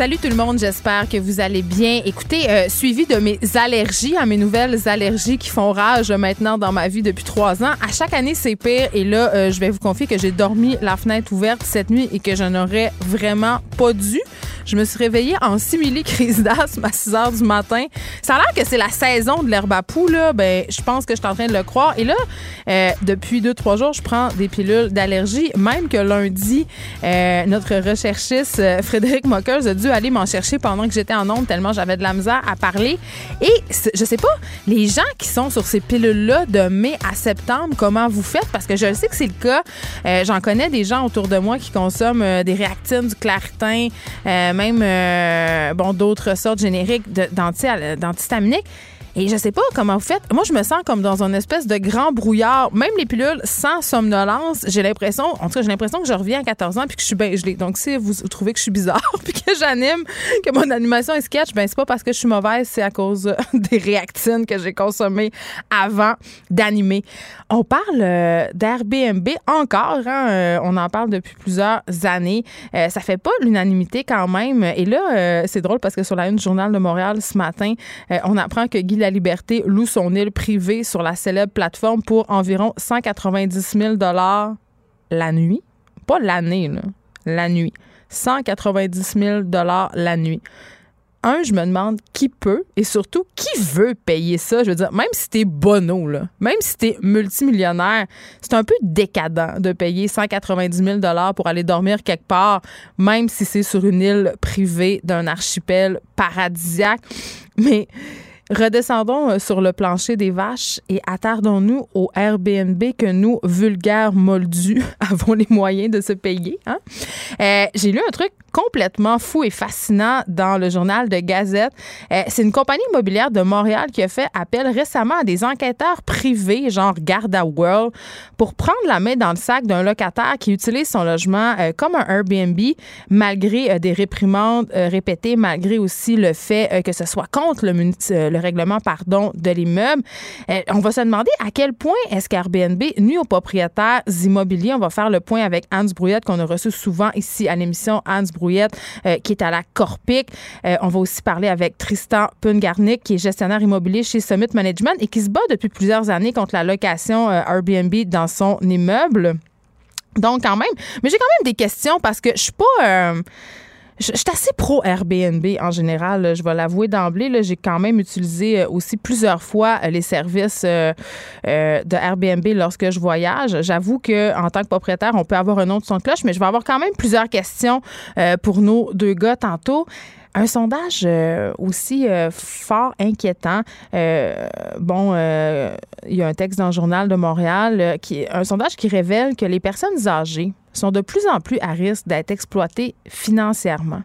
Salut tout le monde, j'espère que vous allez bien. Écoutez, euh, suivi de mes allergies, à hein, mes nouvelles allergies qui font rage maintenant dans ma vie depuis trois ans. À chaque année, c'est pire. Et là, euh, je vais vous confier que j'ai dormi la fenêtre ouverte cette nuit et que je n'aurais vraiment pas dû. Je me suis réveillée en simili crise d'asthme à 6 heures du matin. Ça a l'air que c'est la saison de l'herbe à poux, là. Ben, je pense que je suis en train de le croire. Et là, euh, depuis deux, trois jours, je prends des pilules d'allergie. Même que lundi, euh, notre recherchiste euh, Frédéric Mockers a dû aller m'en chercher pendant que j'étais en onde tellement j'avais de la misère à parler. Et je sais pas, les gens qui sont sur ces pilules-là de mai à septembre, comment vous faites? Parce que je sais que c'est le cas. J'en connais des gens autour de moi qui consomment des réactines, du claritin, même euh, d'autres sortes génériques d'antihistaminiques. Et je sais pas comment vous faites. Moi, je me sens comme dans une espèce de grand brouillard. Même les pilules sans somnolence, j'ai l'impression, en tout cas, j'ai l'impression que je reviens à 14 ans puis que je suis bien gelée. Donc, si vous trouvez que je suis bizarre puis que j'anime, que mon animation est sketch, ben c'est pas parce que je suis mauvaise, c'est à cause des réactines que j'ai consommées avant d'animer. On parle euh, d'Airbnb encore. Hein? Euh, on en parle depuis plusieurs années. Euh, ça fait pas l'unanimité quand même. Et là, c'est drôle parce que sur la une du Journal de Montréal ce matin, on apprend que Guy la Liberté loue son île privée sur la célèbre plateforme pour environ 190 000 la nuit. Pas l'année, la nuit. 190 000 la nuit un, je me demande qui peut et surtout qui veut payer ça. Je veux dire, même si t'es bono, là, même si t'es multimillionnaire, c'est un peu décadent de payer 190 000 pour aller dormir quelque part, même si c'est sur une île privée d'un archipel paradisiaque. Mais Redescendons euh, sur le plancher des vaches et attardons-nous au Airbnb que nous, vulgaires moldus, avons les moyens de se payer. Hein? Euh, j'ai lu un truc complètement fou et fascinant dans le journal de Gazette. Euh, c'est une compagnie immobilière de Montréal qui a fait appel récemment à des enquêteurs privés, genre Garda World, pour prendre la main dans le sac d'un locataire qui utilise son logement comme un Airbnb, malgré des réprimandes répétées, malgré aussi le fait que ce soit contre le, le règlement pardon, de l'immeuble. on va se demander à quel point est-ce qu'Airbnb nuit aux propriétaires immobiliers. On va faire le point avec Hans Brouillette qu'on a reçu souvent ici à l'émission Hans Brouillette, euh, qui est à la Corpic. Euh, on va aussi parler avec Tristan Pungarnik, qui est gestionnaire immobilier chez Summit Management et qui se bat depuis plusieurs années contre la location euh, Airbnb dans son immeuble. Donc, quand même, mais j'ai quand même des questions parce que je suis pas je, suis assez pro Airbnb en général. Je vais l'avouer d'emblée. J'ai quand même utilisé euh, aussi plusieurs fois euh, les services euh, de Airbnb lorsque je voyage. J'avoue que en tant que propriétaire, on peut avoir un nom de son cloche, mais je vais avoir quand même plusieurs questions pour nos deux gars tantôt. Un sondage aussi fort inquiétant. bon, il y a un texte dans le journal de Montréal qui un sondage qui révèle que les personnes âgées sont de plus en plus à risque d'être exploités financièrement.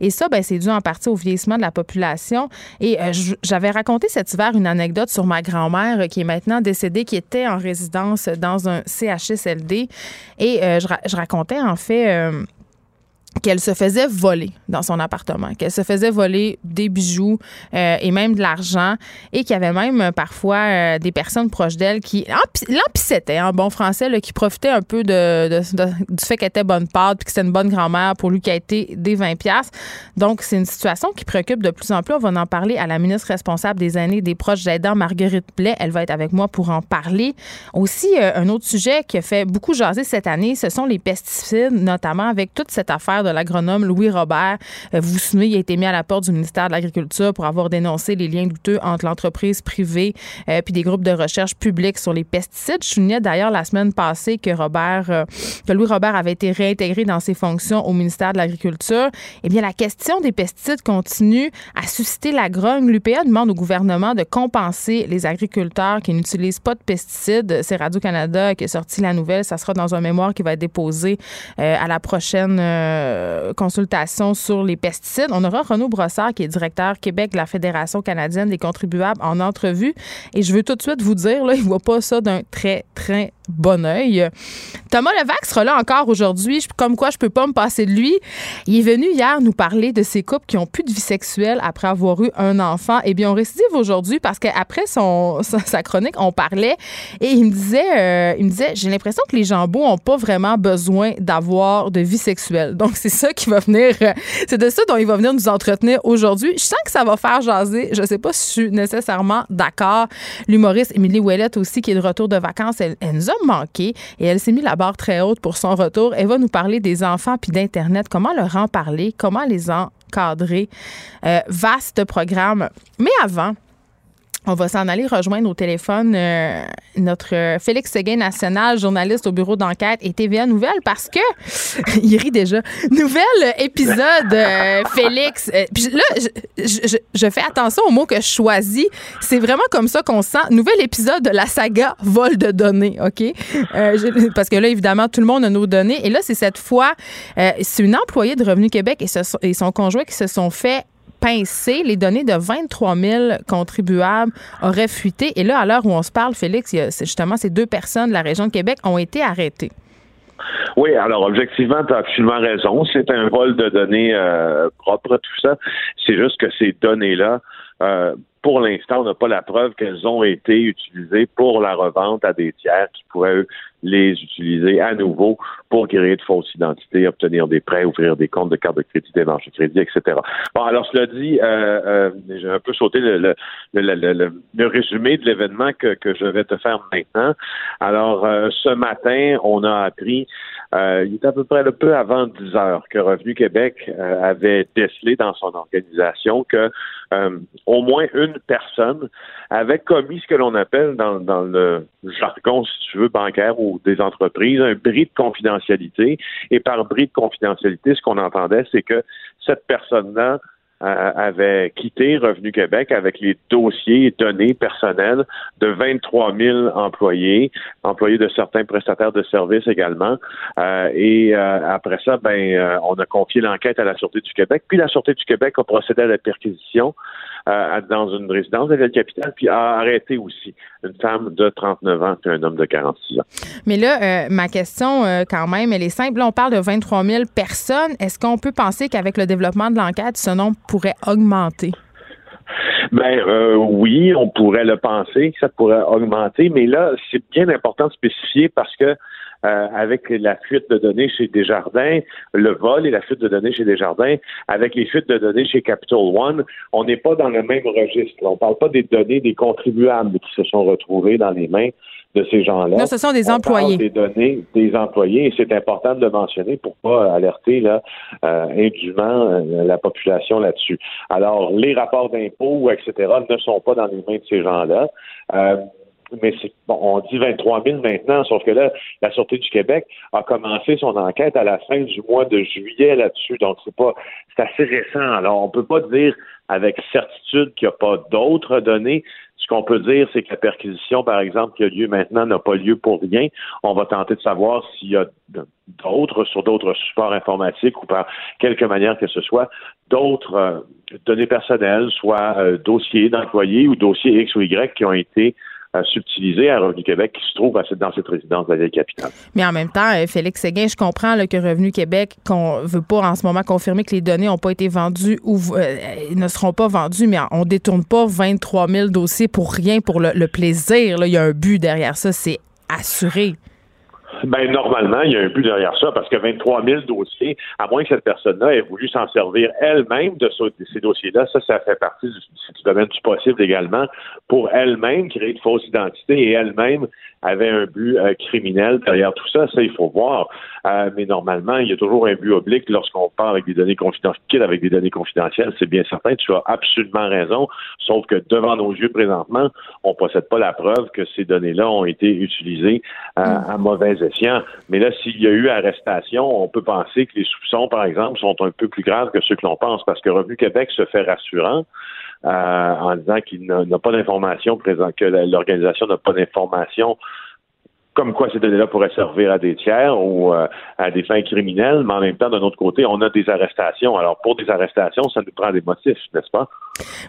Et ça, ben, c'est dû en partie au vieillissement de la population. Et euh, j'avais raconté cet hiver une anecdote sur ma grand-mère qui est maintenant décédée, qui était en résidence dans un CHSLD. Et euh, je, racontais en fait... Euh, qu'elle se faisait voler dans son appartement, qu'elle se faisait voler des bijoux euh, et même de l'argent et qu'il y avait même euh, parfois euh, des personnes proches d'elle qui l'empissétaient en bon français, qui profitaient un peu du fait qu'elle était bonne pâte puis que c'était une bonne grand-mère pour lui qui a été des 20 pièces. Donc c'est une situation qui préoccupe de plus en plus. On va en parler à la ministre responsable des aînés des proches aidants Marguerite Blais. Elle va être avec moi pour en parler. Aussi un autre sujet qui a fait beaucoup jaser cette année, ce sont les pesticides, notamment avec toute cette affaire de l'agronome Louis Robert. vous vous souvenez, il a été mis à la porte du ministère de l'Agriculture pour avoir dénoncé les liens douteux entre l'entreprise privée puis des groupes de recherche publics sur les pesticides. Je soulignais d'ailleurs la semaine passée que Robert, que Louis Robert avait été réintégré dans ses fonctions au ministère de l'Agriculture. Eh bien, la question des pesticides continue à susciter la grogne. L'UPA demande au gouvernement de compenser les agriculteurs qui n'utilisent pas de pesticides. C'est Radio-Canada qui a sorti la nouvelle. Ça sera dans un mémoire qui va être déposé euh, à la prochaine euh, consultation sur les pesticides. On aura Renaud Brossard, qui est directeur Québec de la Fédération canadienne des contribuables, en entrevue. Et je veux tout de suite vous dire, là, il ne voit pas ça d'un très, très bon oeil. Thomas Levac sera là encore aujourd'hui. Comme quoi, je peux pas me passer de lui. Il est venu hier nous parler de ces couples qui ont plus de vie sexuelle après avoir eu un enfant. Eh bien, on récidive aujourd'hui parce qu'après son, sa, chronique, on parlait et il me disait, euh, il me disait, j'ai l'impression que les jambons ont pas vraiment besoin d'avoir de vie sexuelle. Donc, c'est ça qui va venir, euh, c'est de ça dont il va venir nous entretenir aujourd'hui. Je sens que ça va faire jaser. Je sais pas si je suis nécessairement d'accord. L'humoriste Émilie Ouellette aussi, qui est de retour de vacances, elle, elle nous a manqué et elle s'est mis la barre très haute pour son retour. Elle va nous parler des enfants puis d'Internet, comment leur en parler, comment les encadrer? Euh, vaste programme. Mais avant, on va s'en aller rejoindre au téléphone euh, notre Félix Seguin national, journaliste au bureau d'enquête et TVA Nouvelle parce que il rit déjà. Nouvel épisode, euh, Félix. Euh, puis là, je, je, fais attention aux mots que je choisis. C'est vraiment comme ça qu'on sent. Nouvel épisode de la saga vol de données, ok? Parce que là, évidemment, tout le monde a nos données. Et là, c'est cette fois, c'est une employée de Revenu Québec et, et son conjoint qui se sont fait pincé. Les données de 23 000 contribuables auraient fuité. Et là, à l'heure où on se parle, Félix, justement ces deux personnes de la région de Québec ont été arrêtées. Oui, alors objectivement, tu as absolument raison. C'est un vol de données euh, propre, tout ça. C'est juste que ces données-là, euh, pour l'instant, on n'a pas la preuve qu'elles ont été utilisées pour la revente à des tiers qui pourraient les utiliser à nouveau pour créer de fausses identités, obtenir des prêts, ouvrir des comptes de carte de crédit, des marges de crédit, etc. Bon, alors cela dit, euh, euh, j'ai un peu sauté le, le, le, le résumé de l'événement que, que, je vais te faire maintenant. Alors, euh, ce matin, on a appris, euh, il est à peu près le peu avant 10 heures, que Revenu Québec avait décelé dans son organisation que au moins une personne avait commis ce que l'on appelle dans, dans le jargon, si tu veux, bancaire ou des entreprises, un bris de confidentialité. Et par bris de confidentialité, ce qu'on entendait, c'est que cette personne-là euh, avait quitté Revenu Québec avec les dossiers et données personnelles de 23 000 employés, employés de certains prestataires de services également. Euh, et euh, après ça, ben, on a confié l'enquête à la Sûreté du Québec. Puis la Sûreté du Québec a procédé à la perquisition euh, dans une résidence de la capitale, puis a arrêté aussi une femme de 39 ans et un homme de 46 ans. Mais là, euh, ma question, euh, quand même, elle est simple. Là, on parle de 23 000 personnes. Est-ce qu'on peut penser qu'avec le développement de l'enquête, ce nombre pourrait augmenter? Ben oui, on pourrait le penser que ça pourrait augmenter, mais là, c'est bien important de spécifier parce que euh, avec la fuite de données chez Desjardins, le vol et la fuite de données chez Desjardins, avec les fuites de données chez Capital One, on n'est pas dans le même registre. On ne parle pas des données des contribuables qui se sont retrouvés dans les mains de ces gens-là. Non, ce sont des employés. des données des employés et c'est important de le mentionner pour pas alerter là euh, indûment euh, la population là-dessus. Alors, les rapports d'impôts, etc., ne sont pas dans les mains de ces gens-là. Euh, mais c'est bon, on dit 23 000 maintenant, sauf que là, la Sûreté du Québec a commencé son enquête à la fin du mois de juillet là-dessus, donc c'est pas c'est assez récent. Alors, on peut pas dire avec certitude qu'il n'y a pas d'autres données. Ce qu'on peut dire, c'est que la perquisition, par exemple, qui a lieu maintenant, n'a pas lieu pour rien. On va tenter de savoir s'il y a d'autres, sur d'autres supports informatiques ou par quelque manière que ce soit, d'autres euh, données personnelles, soit euh, dossiers d'employés ou dossiers X ou Y qui ont été à subtiliser à Revenu Québec qui se trouve dans cette résidence de la capitale. Mais en même temps, euh, Félix Séguin, je comprends que Revenu Québec qu'on veut pas en ce moment confirmer que les données n'ont pas été vendues ou euh, ne seront pas vendues, mais on détourne pas 23 000 dossiers pour rien, pour le, plaisir. Il y a un but derrière ça, c'est assuré. Ben, normalement, il y a un but derrière ça, parce que 23 000 dossiers, à moins que cette personne-là ait voulu s'en servir elle-même de, ces dossiers-là, ça, ça fait partie du, domaine du possible également, pour elle-même créer de fausses identités et elle-même avait un but euh, criminel derrière tout ça. Ça, il faut voir. Euh, mais normalement, il y a toujours un but oblique lorsqu'on parle avec des données confidentielles, avec des données confidentielles. C'est bien certain. Tu as absolument raison. Sauf que devant nos yeux présentement, on possède pas la preuve que ces données-là ont été utilisées euh, à mauvais escient. Mais là, s'il y a eu arrestation, on peut penser que les soupçons, par exemple, sont un peu plus graves que ceux que l'on pense, parce que Revenu Québec se fait rassurant. Euh, en disant qu'il n'a pas d'informations, que l'organisation n'a pas d'informations comme quoi ces données-là pourraient servir à des tiers ou euh, à des fins criminelles, mais en même temps, d'un autre côté, on a des arrestations. Alors, pour des arrestations, ça nous prend des motifs, n'est-ce pas?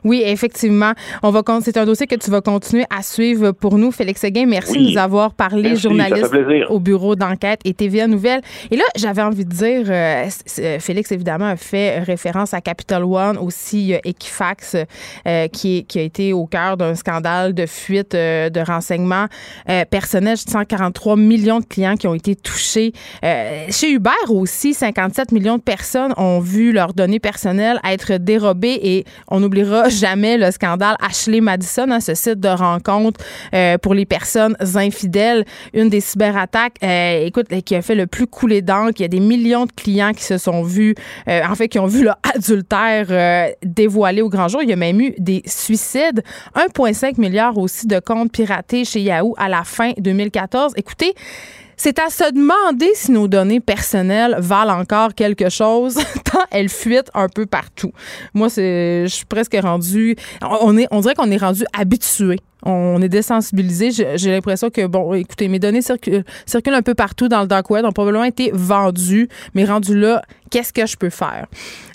Oui, effectivement. On va c'est un dossier que tu vas continuer à suivre pour nous, Félix Seguin. Merci de nous avoir parlé, journaliste au bureau d'enquête et TVA Nouvelle. Et là, j'avais envie de dire, euh, euh, Félix évidemment a fait référence à Capital One, aussi Equifax, qui, qui a été au cœur d'un scandale de fuite de renseignements personnels. Je 43 millions de clients qui ont été touchés. Euh, chez Uber aussi, 57 millions de personnes ont vu leurs données personnelles être dérobées et on n'oubliera jamais le scandale Ashley Madison, hein, ce site de rencontre euh, pour les personnes infidèles, une des cyberattaques, euh, écoute, qui a fait le plus couler d'encre. Il y a des millions de clients qui se sont vus, en fait, qui ont vu leur adultère dévoilé au grand jour. Il y a même eu des suicides. 1,5 milliard aussi de comptes piratés chez Yahoo à la fin 2014. Écoutez, c'est à se demander si nos données personnelles valent encore quelque chose tant elles fuitent un peu partout. Moi, c'est, je suis presque rendu, on est, on dirait qu'on est rendu habitué. On est désensibilisé. J'ai l'impression que, bon, écoutez, mes données circulent, un peu partout dans le dark web, ont probablement été vendues, mais rendu là, qu'est-ce que je peux faire?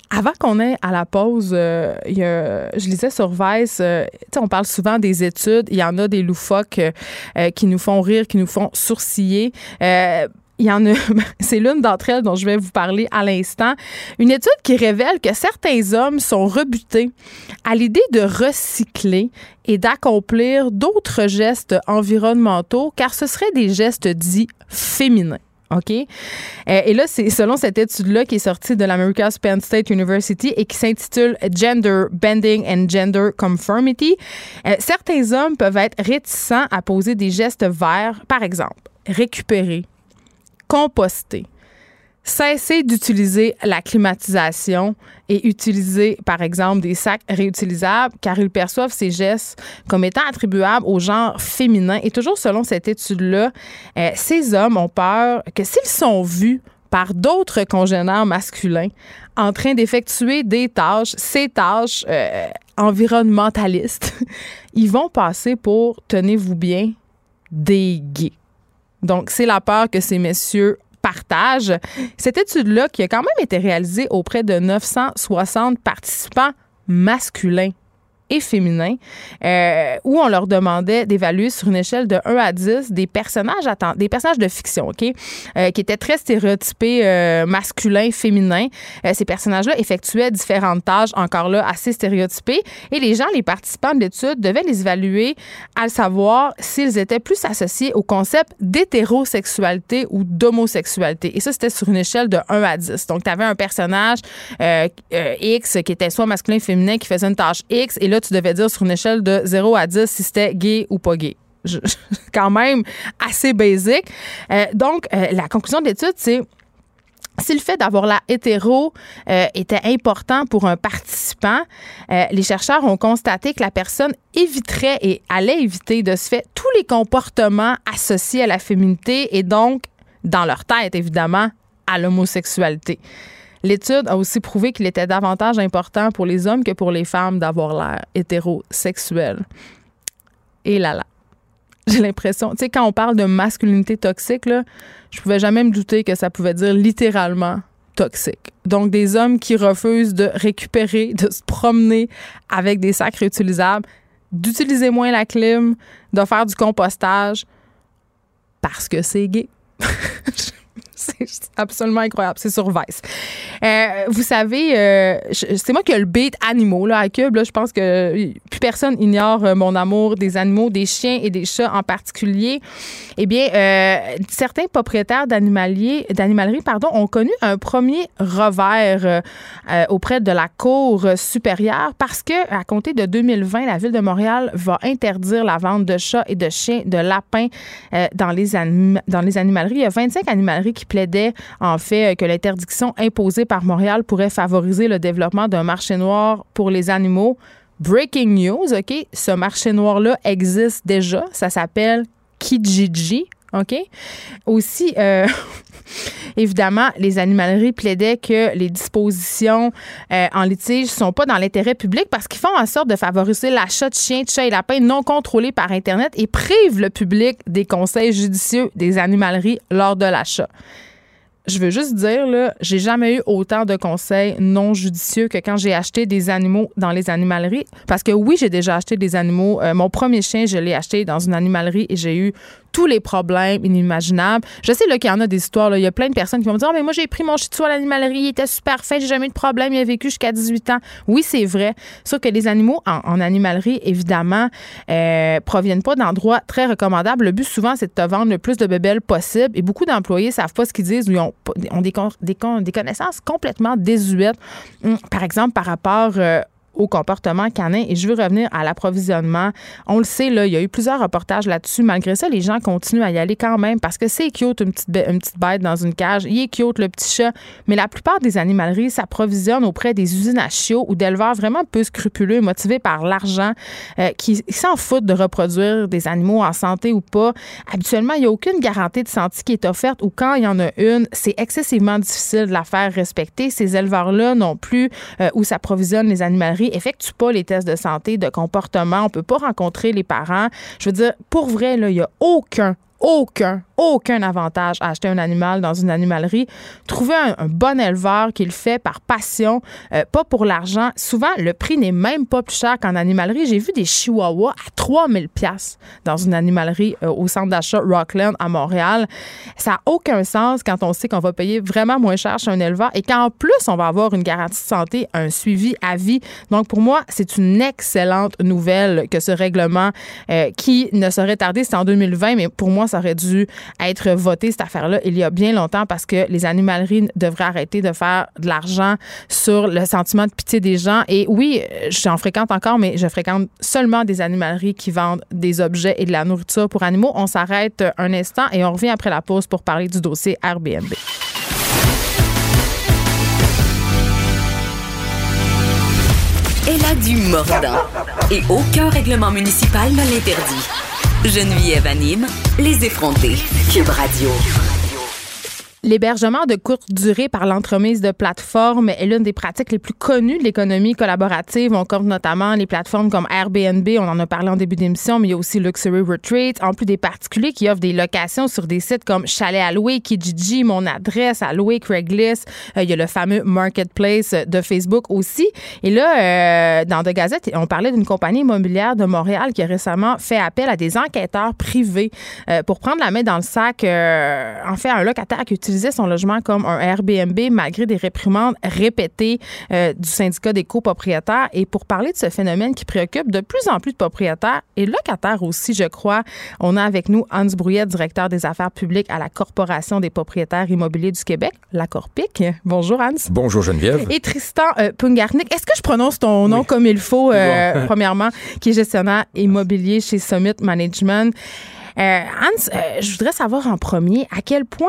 Avant qu'on ait à la pause, euh, je lisais sur Vice, euh, on parle souvent des études. Il y en a des loufoques euh, qui nous font rire, qui nous font sourciller. il y en a, c'est l'une d'entre elles dont je vais vous parler à l'instant. Une étude qui révèle que certains hommes sont rebutés à l'idée de recycler et d'accomplir d'autres gestes environnementaux, car ce seraient des gestes dits féminins. OK? Euh, et là, c'est selon cette étude-là qui est sortie de l'America's Penn State University et qui s'intitule Gender Bending and Gender Conformity, euh, certains hommes peuvent être réticents à poser des gestes verts, par exemple, récupérer, composter, cesser d'utiliser la climatisation et utiliser, par exemple, des sacs réutilisables, car ils perçoivent ces gestes comme étant attribuables au genre féminin. Et toujours selon cette étude-là, euh, ces hommes ont peur que s'ils sont vus par d'autres congénères masculins en train d'effectuer des tâches, ces tâches euh, environnementalistes, ils vont passer pour, tenez-vous bien, des gays. Donc, c'est la peur que ces messieurs partage. Cette étude-là, qui a quand même été réalisée auprès de 960 participants masculins et féminins, euh, où on leur demandait d'évaluer sur une échelle de 1 à 10 des personnages, des personnages de fiction, OK, euh, qui étaient très stéréotypés euh, masculins, féminins. ces personnages-là effectuaient différentes tâches, encore là, assez stéréotypées. Et les gens, les participants de l'étude, devaient les évaluer à savoir s'ils étaient plus associés au concept d'hétérosexualité ou d'homosexualité. Et ça, c'était sur une échelle de 1 à 10. Donc, tu avais un personnage X qui était soit masculin, féminin, qui faisait une tâche X, et là, tu devais dire sur une échelle de 0 à 10 si c'était gay ou pas gay. quand même assez basique. Euh, donc, euh, la conclusion de l'étude, c'est si le fait d'avoir la hétéro euh, était important pour un participant, les chercheurs ont constaté que la personne éviterait et allait éviter de ce fait tous les comportements associés à la féminité et donc, dans leur tête, évidemment, à l'homosexualité. L'étude a aussi prouvé qu'il était davantage important pour les hommes que pour les femmes d'avoir l'air hétérosexuel. Et là là. J'ai l'impression, tu sais, quand on parle de masculinité toxique, là, je pouvais jamais me douter que ça pouvait dire littéralement toxique. Donc, des hommes qui refusent de récupérer, de se promener avec des sacs réutilisables, d'utiliser moins la clim, de faire du compostage parce que c'est gay. c'est absolument incroyable. C'est sur Vice. Euh, vous savez, euh, c'est moi qui ai le beat animaux là, à Cube. Je pense que plus personne ignore euh, mon amour des animaux, des chiens et des chats en particulier. Eh bien, certains propriétaires d'animalerie pardon, ont connu un premier revers auprès de la Cour supérieure parce que, à compter de 2020, la Ville de Montréal va interdire la vente de chats et de chiens, de lapins dans, les dans les animaleries. Il y a 25 animaleries qui plaidait en fait que l'interdiction imposée par Montréal pourrait favoriser le développement d'un marché noir pour les animaux. Breaking news, OK? Ce marché noir-là existe déjà. Ça s'appelle Kijiji. OK? Aussi, euh, évidemment, les animaleries plaidaient que les dispositions euh, en litige ne sont pas dans l'intérêt public parce qu'ils font en sorte de favoriser l'achat de chiens, de chats et lapins non contrôlés par Internet et privent le public des conseils judicieux des animaleries lors de l'achat je veux juste dire, là, j'ai jamais eu autant de conseils non judicieux que quand j'ai acheté des animaux dans les animaleries. Parce que oui, j'ai déjà acheté des animaux. Euh, mon premier chien, je l'ai acheté dans une animalerie et j'ai eu tous les problèmes inimaginables. Je sais qu'il y en a des histoires. Là. Il y a plein de personnes qui vont me dire oh, mais moi, j'ai pris mon shih à l'animalerie, il était super fin, j'ai jamais eu de problème, il a vécu jusqu'à 18 ans. Oui, c'est vrai. Sauf que les animaux en, animalerie, évidemment, euh, proviennent pas d'endroits très recommandables. Le but, souvent, c'est de te vendre le plus de bébelles possible. Et beaucoup d'employés savent pas ce qu'ils disent ou ils ont, des, des, connaissances complètement désuètes. Hum, par exemple, par rapport euh, au comportement canin. Et je veux revenir à l'approvisionnement. On le sait, là, il y a eu plusieurs reportages là-dessus. Malgré ça, les gens continuent à y aller quand même parce que c'est cute, une petite, une petite bête dans une cage. Il est cute, le petit chat. Mais la plupart des animaleries s'approvisionnent auprès des usines à chiots ou d'éleveurs vraiment peu scrupuleux, motivés par l'argent, euh, qui s'en foutent de reproduire des animaux en santé ou pas. Habituellement, il n'y a aucune garantie de santé qui est offerte ou quand il y en a une, c'est excessivement difficile de la faire respecter. Ces éleveurs-là non plus euh, où s'approvisionnent les animaleries effectue pas les tests de santé, de comportement. On peut pas rencontrer les parents. Je veux dire, pour vrai, il n'y a aucun, aucun, aucun avantage à acheter un animal dans une animalerie. Trouver un, bon éleveur qui le fait par passion, euh, pas pour l'argent. Souvent, le prix n'est même pas plus cher qu'en animalerie. J'ai vu des chihuahuas à 3000 pièces dans une animalerie euh, au centre d'achat Rockland à Montréal. Ça n'a aucun sens quand on sait qu'on va payer vraiment moins cher chez un éleveur et qu'en plus, on va avoir une garantie de santé, un suivi à vie. Donc, pour moi, c'est une excellente nouvelle que ce règlement euh, qui ne serait tardé, c'est en 2020, mais pour moi, ça aurait dû être voté, cette affaire-là, il y a bien longtemps parce que les animaleries devraient arrêter de faire de l'argent sur le sentiment de pitié des gens. Et oui, j'en fréquente encore, mais je fréquente seulement des animaleries qui vendent des objets et de la nourriture pour animaux. On s'arrête un instant et on revient après la pause pour parler du dossier Airbnb. Elle a du mordant et aucun règlement municipal ne l'interdit. Geneviève anime les effrontés. Cube Radio. L'hébergement de courte durée par l'entremise de plateformes est l'une des pratiques les plus connues de l'économie collaborative. On compte notamment les plateformes comme Airbnb, on en a parlé en début d'émission, mais il y a aussi Luxury Retreat, en plus des particuliers qui offrent des locations sur des sites comme Chalet à Kijiji, Mon Adresse à Craigslist. Euh, il y a le fameux Marketplace de Facebook aussi. Et là, euh, dans The Gazette, on parlait d'une compagnie immobilière de Montréal qui a récemment fait appel à des enquêteurs privés euh, pour prendre la main dans le sac, en fait, un locataire qui son logement comme un Airbnb malgré des réprimandes répétées euh, du syndicat des copropriétaires. Et pour parler de ce phénomène qui préoccupe de plus en plus de propriétaires et locataires aussi, je crois, on a avec nous Hans Brouillette, directeur des affaires publiques à la Corporation des propriétaires immobiliers du Québec, la Corpic. Bonjour Hans. Bonjour Geneviève. Et Tristan euh, Pungarnik. Est-ce que je prononce ton nom comme il faut, euh, premièrement, qui est gestionnaire immobilier chez Summit Management? Hans, je voudrais savoir en premier à quel point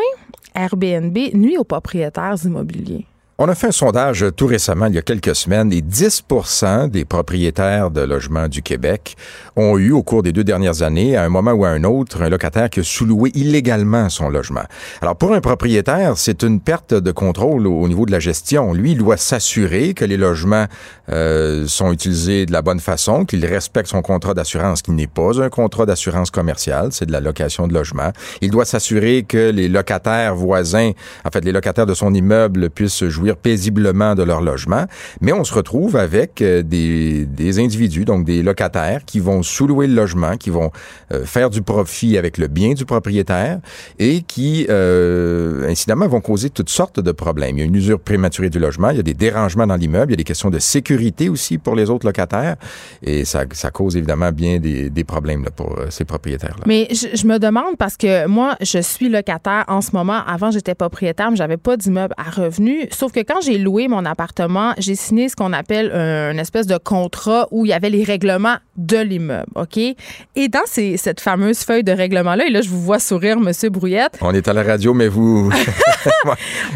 Airbnb nuit aux propriétaires immobiliers? On a fait un sondage tout récemment, il y a quelques semaines, et 10% des propriétaires de logements du Québec ont eu, au cours des deux dernières années, à un moment ou à un autre, un locataire qui a sous-loué illégalement son logement. Alors, pour un propriétaire, c'est une perte de contrôle au niveau de la gestion. Lui, il doit s'assurer que les logements euh, sont utilisés de la bonne façon, qu'il respecte son contrat d'assurance, qui n'est pas un contrat d'assurance commerciale, c'est de la location de logement. Il doit s'assurer que les locataires voisins, en fait, les locataires de son immeuble puissent jouir paisiblement de leur logement, mais on se retrouve avec euh, des, individus, donc des locataires, qui vont sous-louer le logement, qui vont euh, faire du profit avec le bien du propriétaire et qui, euh, incidemment, vont causer toutes sortes de problèmes. Il y a une usure prématurée du logement, il y a des dérangements dans l'immeuble, il y a des questions de sécurité aussi pour les autres locataires et ça, cause évidemment bien des, problèmes pour ces propriétaires-là. Mais je, je, me demande parce que moi, je suis locataire en ce moment. Avant, j'étais propriétaire, mais j'avais pas d'immeuble à revenus. Sauf que quand j'ai loué mon appartement, j'ai signé ce qu'on appelle un, une espèce de contrat où il y avait les règlements de l'immeuble, OK? Et dans ces, cette fameuse feuille de règlement-là, et là, je vous vois sourire, Monsieur Brouillette. On est à la radio, mais vous...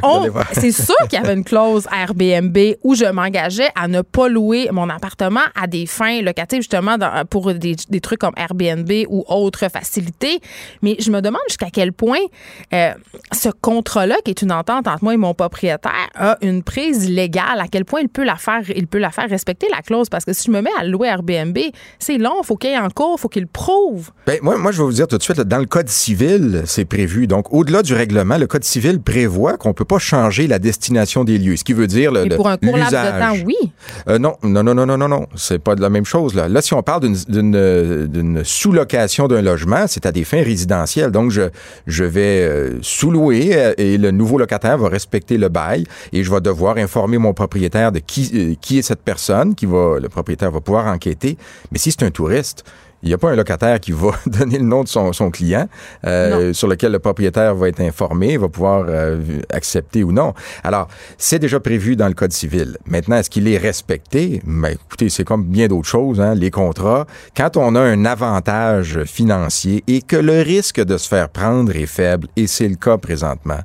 c'est sûr qu'il y avait une clause Airbnb où je m'engageais à ne pas louer mon appartement à des fins locatives, justement, dans, pour des, des, trucs comme Airbnb ou autres facilités. Mais je me demande jusqu'à quel point euh, ce contrat-là, qui est une entente entre moi et mon propriétaire, a une prise légale, à quel point il peut la faire, il peut la faire respecter la clause. Parce que si je me mets à louer Airbnb, c'est long, il faut qu'il y ait en cours, il faut qu'il prouve. Ben, moi, moi, je vais vous dire tout de suite, dans le Code civil, c'est prévu. Donc, au-delà du règlement, le Code civil prévoit qu'on peut pas changer la destination des lieux. Ce qui veut dire le, Et pour un court laps de temps, oui. Euh, non, non, non, non, non, non, non. C'est pas de la même chose, là. Là, si on parle d'une sous-location d'un logement, c'est à des fins résidentielles. Donc, je, je vais euh, sous-louer euh, et le nouveau locataire va respecter le bail et je vais devoir informer mon propriétaire de qui, euh, qui est cette personne, qui va, le propriétaire va pouvoir enquêter. Mais si c'est un touriste, il n'y a pas un locataire qui va donner le nom de son, son client euh, sur lequel le propriétaire va être informé, va pouvoir euh, accepter ou non. Alors, c'est déjà prévu dans le Code civil. Maintenant, est-ce qu'il est respecté? Ben, écoutez, c'est comme bien d'autres choses, hein, les contrats. Quand on a un avantage financier et que le risque de se faire prendre est faible, et c'est le cas présentement,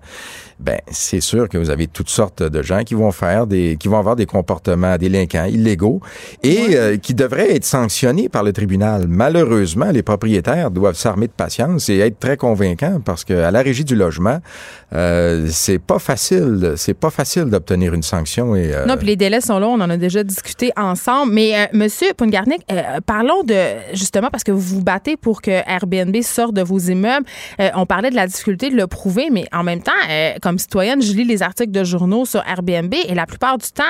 ben c'est sûr que vous avez toutes sortes de gens qui vont faire des qui vont avoir des comportements délinquants illégaux et oui. euh, qui devraient être sanctionnés par le tribunal. Malheureusement, les propriétaires doivent s'armer de patience et être très convaincants parce que à la régie du logement, euh, c'est pas facile, c'est pas facile d'obtenir une sanction et euh, Non, puis les délais sont longs, on en a déjà discuté ensemble, mais euh, monsieur Pungarnik, euh, parlons de justement parce que vous vous battez pour que Airbnb sorte de vos immeubles. Euh, on parlait de la difficulté de le prouver, mais en même temps comme citoyenne, je lis les articles de journaux sur Airbnb et la plupart du temps,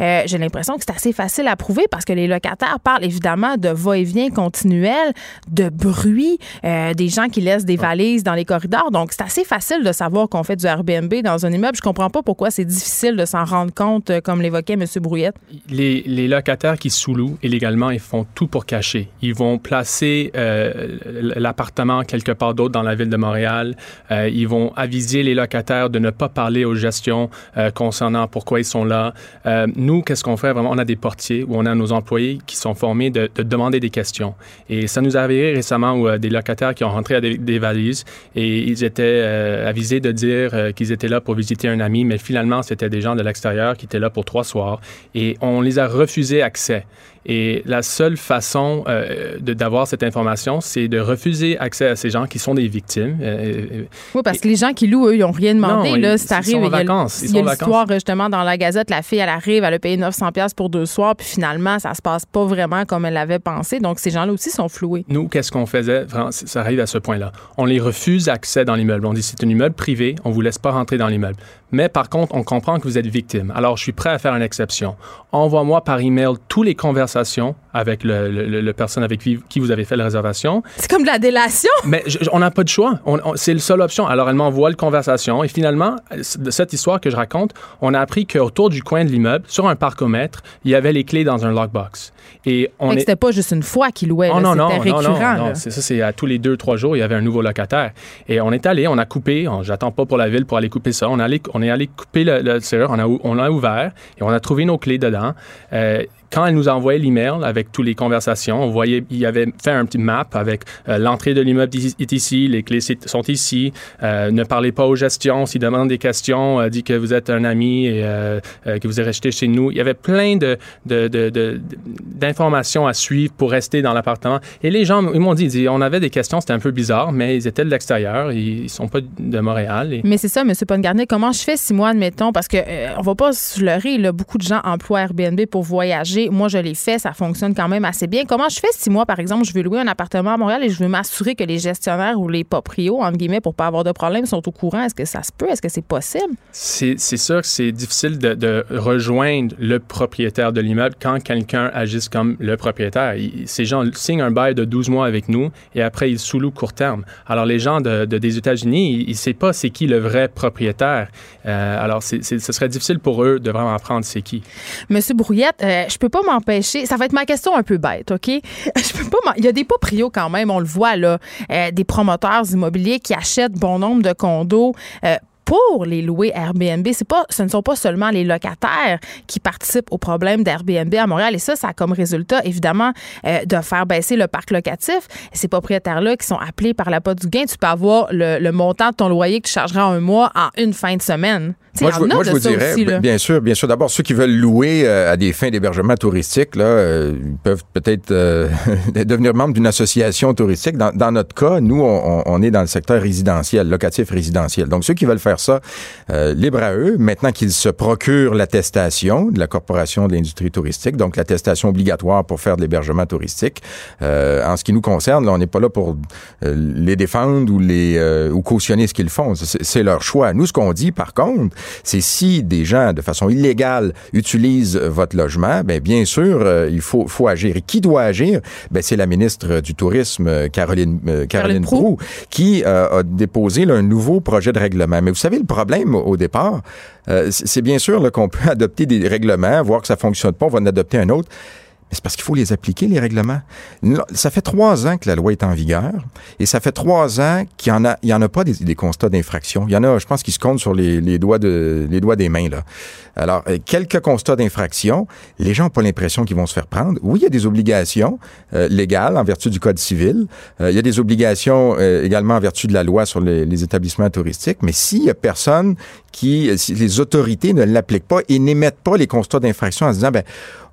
euh, j'ai l'impression que c'est assez facile à prouver parce que les locataires parlent évidemment de va-et-vient continuel, de bruit, euh, des gens qui laissent des valises dans les corridors. Donc, c'est assez facile de savoir qu'on fait du Airbnb dans un immeuble. Je comprends pas pourquoi c'est difficile de s'en rendre compte, euh, comme l'évoquait M. Brouillette. Les, les, locataires qui sous-louent illégalement, ils font tout pour cacher. Ils vont placer euh, l'appartement quelque part d'autre dans la ville de Montréal. ils vont aviser les locataires de ne pas parler aux gestions euh, concernant pourquoi ils sont là. Euh, nous, qu'est-ce qu'on fait? Vraiment? On a des portiers où on a nos employés qui sont formés de, de demander des questions. Et ça nous est arrivé récemment où euh, des locataires qui ont rentré avec des, valises et ils étaient avisés de dire qu'ils étaient là pour visiter un ami, mais finalement, c'était des gens de l'extérieur qui étaient là pour trois soirs et on les a refusé accès. Et la seule façon euh, d'avoir cette information, c'est de refuser accès à ces gens qui sont des victimes. Euh, oui, parce que les gens qui louent, eux, ils n'ont rien demandé. Non, là, ils, ça arrive, ils sont en vacances. Il y a l'histoire, justement, dans la Gazette, la fille, elle arrive, elle a payé 900 pour deux soirs, puis finalement, ça se passe pas vraiment comme elle l'avait pensé. Donc, ces gens-là aussi sont floués. Nous, qu'est-ce qu'on faisait? Ça arrive à ce point-là. On les refuse accès dans l'immeuble. On dit, c'est un immeuble privé, on vous laisse pas rentrer dans l'immeuble. Mais par contre, on comprend que vous êtes victime. Alors, je suis prêt à faire une exception. Envoie-moi par email toutes les conversations avec le, le, le personne avec qui, qui, vous avez fait la réservation. C'est comme de la délation. Mais je, on n'a pas de choix. C'est la seule option. Alors, elle m'envoie la conversation. Et finalement, de cette histoire que je raconte, on a appris qu'autour du coin de l'immeuble, sur un parcomètre, il y avait les clés dans un lockbox. Et on est... c'était pas juste une fois qu'il louait, oh, non, non, récurrent. Non, non, non. C'est ça, c'est à tous les deux, trois jours, il y avait un nouveau locataire. Et on est allé, on a coupé, j'attends pas pour la ville pour aller couper ça, on, allé, on est allé couper le, le serrure, on on l'a ouvert et on a trouvé nos clés dedans. Euh, quand elle nous a envoyé l'email avec toutes les conversations, on voyait, il avait fait un petit map avec euh, l'entrée de l'immeuble est ici, les clés sont ici, euh, ne parlez pas aux gestions, s'ils demandent des questions, euh, dit que vous êtes un ami et que vous êtes resté chez nous. Il y avait plein de, d'informations à suivre pour rester dans l'appartement. Et les gens, ils m'ont dit, on avait des questions, c'était un peu bizarre, mais ils étaient de l'extérieur, ils sont pas de Montréal. Mais c'est ça, M. Pongarnet, comment je fais si moi, admettons, parce que on va pas se leurrer, là, beaucoup de gens emploient Airbnb pour voyager Moi, je l'ai fait. Ça fonctionne quand même assez bien. Comment je fais si moi, par exemple, je veux louer un appartement à Montréal et je veux m'assurer que les gestionnaires ou les proprios, entre guillemets, pour pas avoir de problème, sont au courant? Est-ce que ça se peut? Est-ce que c'est possible? C'est sûr que c'est difficile de, de, rejoindre le propriétaire de l'immeuble quand quelqu'un agisse comme le propriétaire. ces gens signent un bail de 12 mois avec nous et après, ils sous-louent court terme. Alors, les gens de, des États-Unis, ils ne savent pas c'est qui le vrai propriétaire. Euh, alors, ce serait difficile pour eux de vraiment apprendre c'est qui. Monsieur Brouillette, euh, je peux pas m'empêcher. Ça va être ma question un peu bête, OK? Je peux pas. Il y a des proprios quand même, on le voit là, euh, des promoteurs immobiliers qui achètent bon nombre de condos pour les louer Airbnb. C'est pas, ce ne sont pas seulement les locataires qui participent au problème d'Airbnb à Montréal. Et ça, ça a comme résultat, évidemment, euh, de faire baisser le parc locatif. Ces propriétaires-là qui sont appelés par la pote du gain, tu peux avoir le, le montant de ton loyer que tu chargeras un mois en une fin de semaine. Moi, je, moi, je vous dirais, bien sûr, bien sûr. D'abord, ceux qui veulent louer euh, à des fins d'hébergement touristique, là, euh, peuvent peut-être euh, devenir membres d'une association touristique. Dans, dans, notre cas, nous, on, on, est dans le secteur résidentiel, locatif résidentiel. Donc, ceux qui veulent faire ça, libre à eux. Maintenant qu'ils se procurent l'attestation de la Corporation de l'industrie touristique, donc l'attestation obligatoire pour faire de l'hébergement touristique. en ce qui nous concerne, là, on n'est pas là pour les défendre ou les ou cautionner ce qu'ils font. C'est leur choix. Nous, ce qu'on dit, par contre, c'est si des gens, de façon illégale, utilisent votre logement, ben bien sûr, euh, il faut, faut agir. Et qui doit agir? Ben, c'est la ministre du Tourisme, euh, Caroline, euh, Caroline, Caroline qui a déposé un nouveau projet de règlement. Mais vous savez, le problème au départ, c'est bien sûr qu'on peut adopter des règlements, voir que ça fonctionne pas, on va en adopter un autre c'est parce qu'il faut les appliquer, les règlements. Ça fait trois ans que la loi est en vigueur et ça fait trois ans qu'il n'y en, a, il y en a pas des, constats d'infraction. Il y en a, je pense, qui se comptent sur les, doigts, de, les doigts des mains. Là. Alors, euh, quelques constats d'infraction, les gens n'ont pas l'impression qu'ils vont se faire prendre. Oui, il y a des obligations euh, légales en vertu du Code civil. Euh, il y a des obligations également en vertu de la loi sur les, les établissements touristiques. Mais s'il y a personne qui, si les autorités ne l'appliquent pas et n'émettent pas les constats d'infraction en se disant, ben,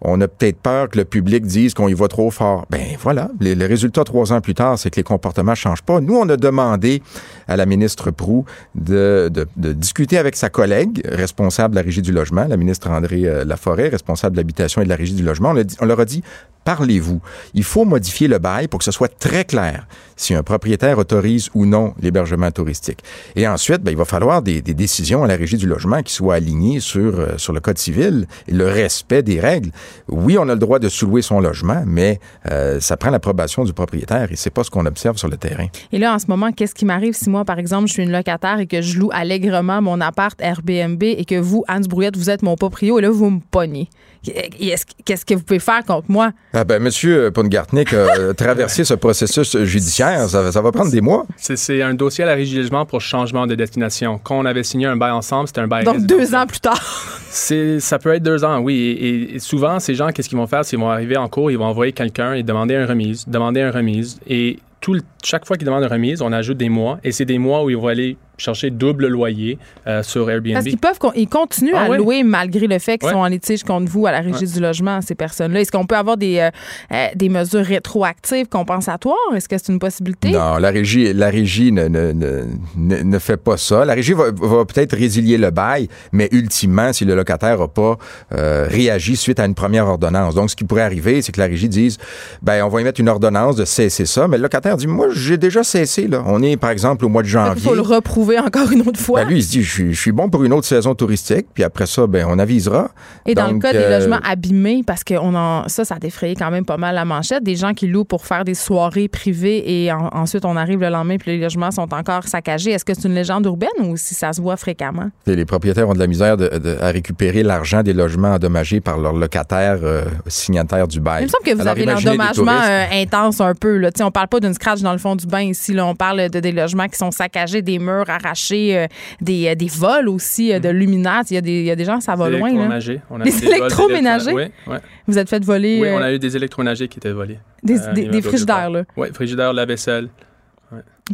on a peut-être peur que le public dise qu'on y va trop fort. Ben voilà, le résultat trois ans plus tard, c'est que les comportements changent pas. Nous, on a demandé à la ministre Prou de, discuter avec sa collègue responsable de la régie du logement, la ministre André euh, Laforêt, responsable de l'habitation et de la régie du logement. On leur a dit, parlez-vous. Il faut modifier le bail pour que ce soit très clair si un propriétaire autorise ou non l'hébergement touristique. Et ensuite, ben, il va falloir des, décisions à la régie du logement qui soient alignées sur, euh, sur le Code civil et le respect des règles. Oui, on a le droit de sous-louer son logement, mais euh, ça prend l'approbation du propriétaire et c'est pas ce qu'on observe sur le terrain. Et là, en ce moment, qu'est-ce qui m'arrive si moi, par exemple, je suis une locataire et que je loue allègrement mon appart Airbnb et que vous, Anne Brouillette, vous êtes mon proprio et là, vous me pognez? Qu'est-ce que vous pouvez faire contre moi? Ah ben, Monsieur Pongartnik a traversé ce processus judiciaire. Ça, va prendre des mois. C'est un dossier à la régie pour changement de destination. Quand on avait signé un bail ensemble, c'était un bail Donc, deux ans plus tard. ça peut être deux ans, oui. Et, souvent, ces gens, qu'est-ce qu'ils vont faire? C'est qu'ils vont arriver en cours, ils vont envoyer quelqu'un et demander une remise, demander une remise. Et tout chaque fois qu'ils demandent une remise, on ajoute des mois. Et c'est des mois où ils vont aller chercher double loyer euh, sur Airbnb. Parce qu'ils peuvent, ils continuent ah à louer malgré le fait qu'ils sont en litige contre vous à la régie du logement, ces personnes-là. Est-ce qu'on peut avoir des, euh, euh, des mesures rétroactives compensatoires? Est-ce que c'est une possibilité? Non, la régie, la régie ne, ne, ne, ne fait pas ça. La régie va, va peut-être résilier le bail, mais ultimement, si le locataire n'a pas réagi suite à une première ordonnance. Donc, ce qui pourrait arriver, c'est que la régie dise, ben, on va émettre une ordonnance de cesser ça, mais le locataire dit, moi, j'ai déjà cessé, là. On est, par exemple, au mois de janvier. Il faut le reprouver encore une autre fois. Ben, lui, il se dit, je, suis bon pour une autre saison touristique, puis après ça, ben, on avisera. Et dans le cas des euh, logements abîmés, parce que on en, ça, ça a défrayé quand même pas mal la manchette, des gens qui louent pour faire des soirées privées et ensuite on arrive le lendemain puis les logements sont encore saccagés. Est-ce que c'est une légende urbaine ou si ça se voit fréquemment? les propriétaires ont de la misère à récupérer l'argent des logements endommagés par leurs locataires euh, signataires du bail. Il me semble que vous avez l'endommagement euh, intense un peu. Là. On parle pas d'une scratch dans le fond du bain ici. Là. On parle de des logements qui sont saccagés, des murs à arracher, euh, des, euh, des, vols aussi euh, de mm. luminaires. Il y, a des, il y a des gens, ça va loin. Là. des électroménagers? Oui, oui. Vous êtes fait voler? Oui, on a eu des électroménagers qui étaient volés. Des, des, frigidaires, là? Oui, frigidaires, la vaisselle.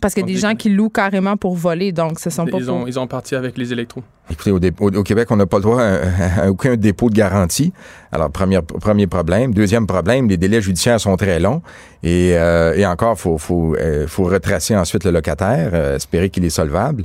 Parce qu'il y a des gens qui louent carrément pour voler, donc ce sont pas ils ont, ils ont parti avec les électros. Écoutez, au, au, Québec, on n'a pas le droit à, aucun dépôt de garantie. Alors, premier, premier problème. Deuxième problème, les délais judiciaires sont très longs. Et, euh, et encore, faut, faut, euh, faut retracer ensuite le locataire, euh, espérer qu'il est solvable.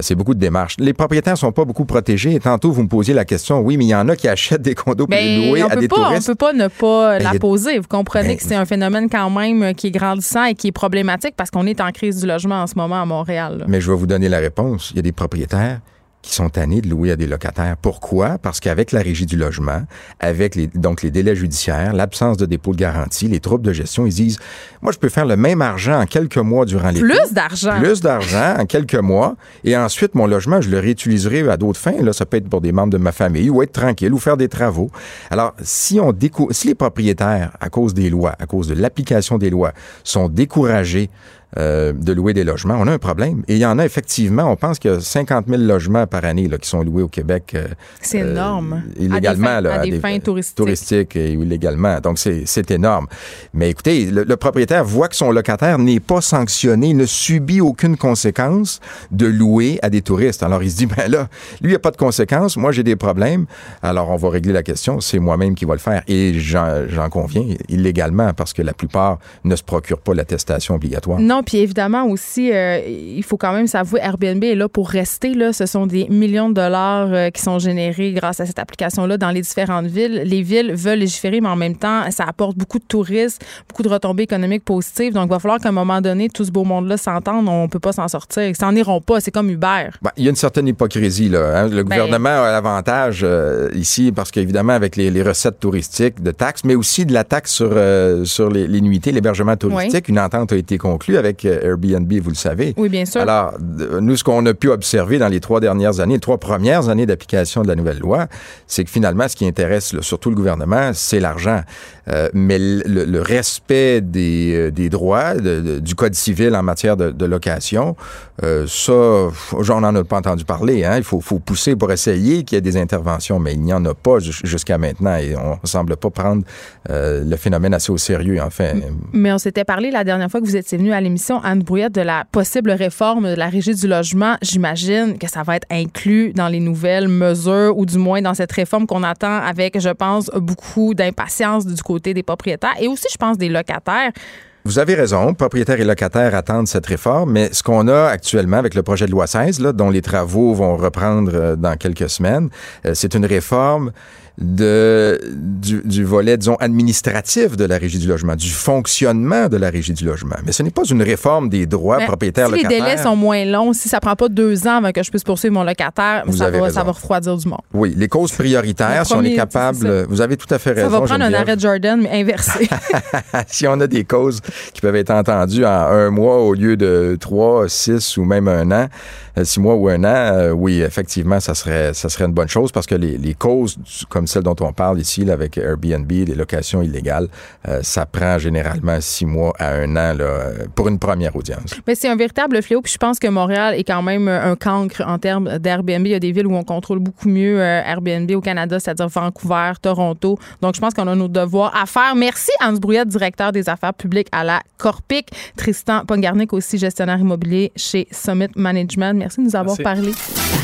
c'est beaucoup de démarches. Les propriétaires sont pas beaucoup protégés. Et tantôt, vous me posiez la question, oui, mais il y en a qui achètent des condos pour les Ben, louer on à peut des pas, touristes. On peut pas ne pas Ben, la poser. Vous comprenez Ben, que c'est un phénomène quand même qui est grandissant et qui est problématique parce qu'on est en crise du logement en ce moment à Montréal. là. Mais je vais vous donner la réponse. Il y a des propriétaires qui sont tannés de louer à des locataires. Pourquoi? Parce qu'avec la régie du logement, avec les, donc les délais judiciaires, l'absence de dépôt de garantie, les troubles de gestion, ils disent, moi, je peux faire le même argent en quelques mois durant l'été. Plus d'argent. Plus d'argent en quelques mois. Et ensuite, mon logement, je le réutiliserai à d'autres fins. Là, ça peut être pour des membres de ma famille ou être tranquille ou faire des travaux. Alors, si on décou si les propriétaires, à cause des lois, à cause de l'application des lois, sont découragés euh, de louer des logements, on a un problème. Et il y en a effectivement, on pense qu'il y a 50 000 logements par année là, qui sont loués au Québec. euh, C'est euh, énorme. illégalement, à des fins, là, à des fins touristiques. touristiques et illégalement. Donc, c'est c'est énorme. Mais écoutez, le, le propriétaire voit que son locataire n'est pas sanctionné, il ne subit aucune conséquence de louer à des touristes. Alors, il se dit, ben là, lui, il n'y a pas de conséquences, moi, j'ai des problèmes. Alors, on va régler la question, c'est moi-même qui va le faire. Et j'en j'en conviens, illégalement, parce que la plupart ne se procurent pas l'attestation obligatoire. Non, puis évidemment aussi, euh, il faut quand même s'avouer, Airbnb est là pour rester. Là. Ce sont des millions de dollars euh, qui sont générés grâce à cette application-là dans les différentes villes. Les villes veulent légiférer, mais en même temps, ça apporte beaucoup de touristes, beaucoup de retombées économiques positives. Donc, il va falloir qu'à un moment donné, tout ce beau monde-là s'entende. On peut pas s'en sortir. Ils s'en iront pas. C'est comme Uber. Ben, il y a une certaine hypocrisie là. hein. Le Ben- gouvernement a l'avantage euh, ici parce qu'évidemment avec les, les recettes touristiques de taxes, mais aussi de la taxe sur sur les, les nuitées, l'hébergement touristique, une entente a été conclue avec euh, Airbnb, vous le savez. Oui, bien sûr. Alors, d- nous, ce qu'on a pu observer dans les trois dernières années, les trois premières années d'application de la nouvelle loi, c'est que finalement, ce qui intéresse surtout le gouvernement, c'est l'argent. Euh, mais le, respect des, euh, des droits du Code civil en matière de, location, euh, ça, j'en en ai pas entendu parler. Hein. Il faut, pousser pour essayer qu'il y ait des interventions, mais il n'y en a pas jus- jusqu'à maintenant et on ne semble pas prendre le phénomène assez au sérieux, enfin. Mais on s'était parlé la dernière fois que vous étiez venu à l'émission, Anne Brouillette, de la possible réforme de la régie du logement. J'imagine que ça va être inclus dans les nouvelles mesures ou du moins dans cette réforme qu'on attend avec, je pense, beaucoup d'impatience du côté des propriétaires et aussi, je pense, des locataires. Vous avez raison, propriétaires et locataires attendent cette réforme, mais ce qu'on a actuellement avec le projet de loi 16, là, dont les travaux vont reprendre euh, dans quelques semaines, euh, c'est une réforme de, du, du volet, disons, administratif de la Régie du logement, du fonctionnement de la Régie du logement. Mais ce n'est pas une réforme des droits Mais propriétaires si les locataires. délais sont moins longs, si ça prend pas deux ans avant que je puisse poursuivre mon locataire, ça va, ça va refroidir du monde. Oui, les causes prioritaires, Le si on est capable, vous avez tout à fait raison. Ça va prendre un arrêt de Jordan, mais inversé. si on a des causes qui peuvent être entendues en un mois au lieu de trois, six ou même un an, euh, six mois ou un an, euh, oui, effectivement, ça serait, ça serait une bonne chose parce que les, les causes du- comme celles dont on parle ici là, avec Airbnb, les locations illégales, euh, ça prend généralement six mois à un an là, pour une première audience. Mais c'est un véritable fléau. Puis je pense que Montréal est quand même euh, un cancre en termes d'Airbnb. Il y a des villes où on contrôle beaucoup mieux euh, Airbnb au Canada, c'est-à-dire Vancouver, Toronto. Donc je pense qu'on a nos devoirs à faire. Merci Anne Brouillette, directeur des affaires publiques à la Corpic. Tristan Pongarnic aussi, gestionnaire immobilier chez Summit Management. Merci de nous avoir Merci. parlé.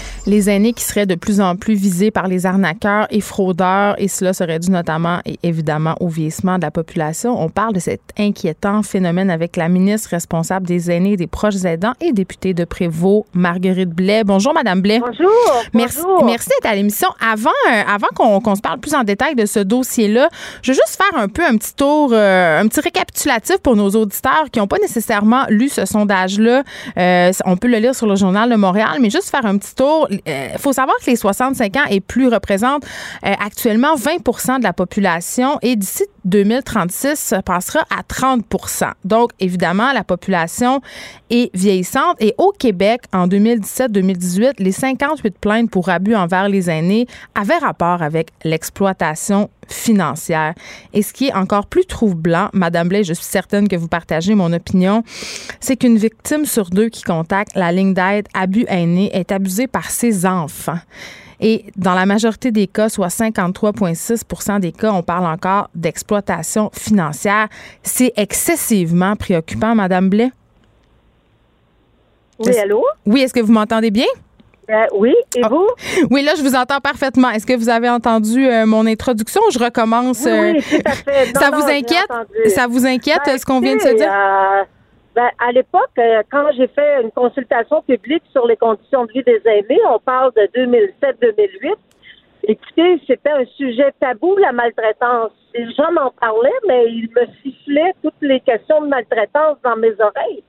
Les aînés qui seraient de plus en plus visés par les arnaqueurs et fraudeurs, et cela serait dû notamment et évidemment au vieillissement de la population. On parle de cet inquiétant phénomène avec la ministre responsable des aînés et des proches aidants et députée de Prévost, Marguerite Blais. Bonjour, Madame Blais. Bonjour. Merci, bonjour. merci d'être à l'émission. Avant, euh, avant qu'on qu'on se parle plus en détail de ce dossier-là, je veux juste faire un peu un petit tour, euh, un petit récapitulatif pour nos auditeurs qui n'ont pas nécessairement lu ce sondage-là. Euh, on peut le lire sur le journal de Montréal, mais juste faire un petit tour. Il faut savoir que les 65 ans et plus représentent euh, actuellement 20% de la population. Et d'ici 2036, ça passera à 30% Donc, évidemment, la population est vieillissante. Et au Québec, en 2017-2018, les 58 plaintes pour abus envers les aînés avaient rapport avec l'exploitation financière. Et ce qui est encore plus troublant, Madame Blais, je suis certaine que vous partagez mon opinion, c'est qu'une victime sur deux qui contacte la ligne d'aide abus aîné est abusée par ses enfants. Et dans la majorité des cas, soit 53,6% des cas, on parle encore d'exploitation financière. C'est excessivement préoccupant, Madame Blais. Oui, allô? Oui, est-ce que vous m'entendez bien? Euh, oui, et Ah. vous? Oui, là, je vous entends parfaitement. Est-ce que vous avez entendu euh, mon introduction? Je recommence. Oui, euh, oui, tout à fait. Non, ça non, vous inquiète? Ça vous inquiète Ben, ce qu'on vient de se dire? Ben, à l'époque, euh, quand j'ai fait une consultation publique sur les conditions de vie des aînés, on parle de 2007-2008. Écoutez, c'était un sujet tabou, la maltraitance. Les gens m'en parlaient, mais ils me sifflaient toutes les questions de maltraitance dans mes oreilles.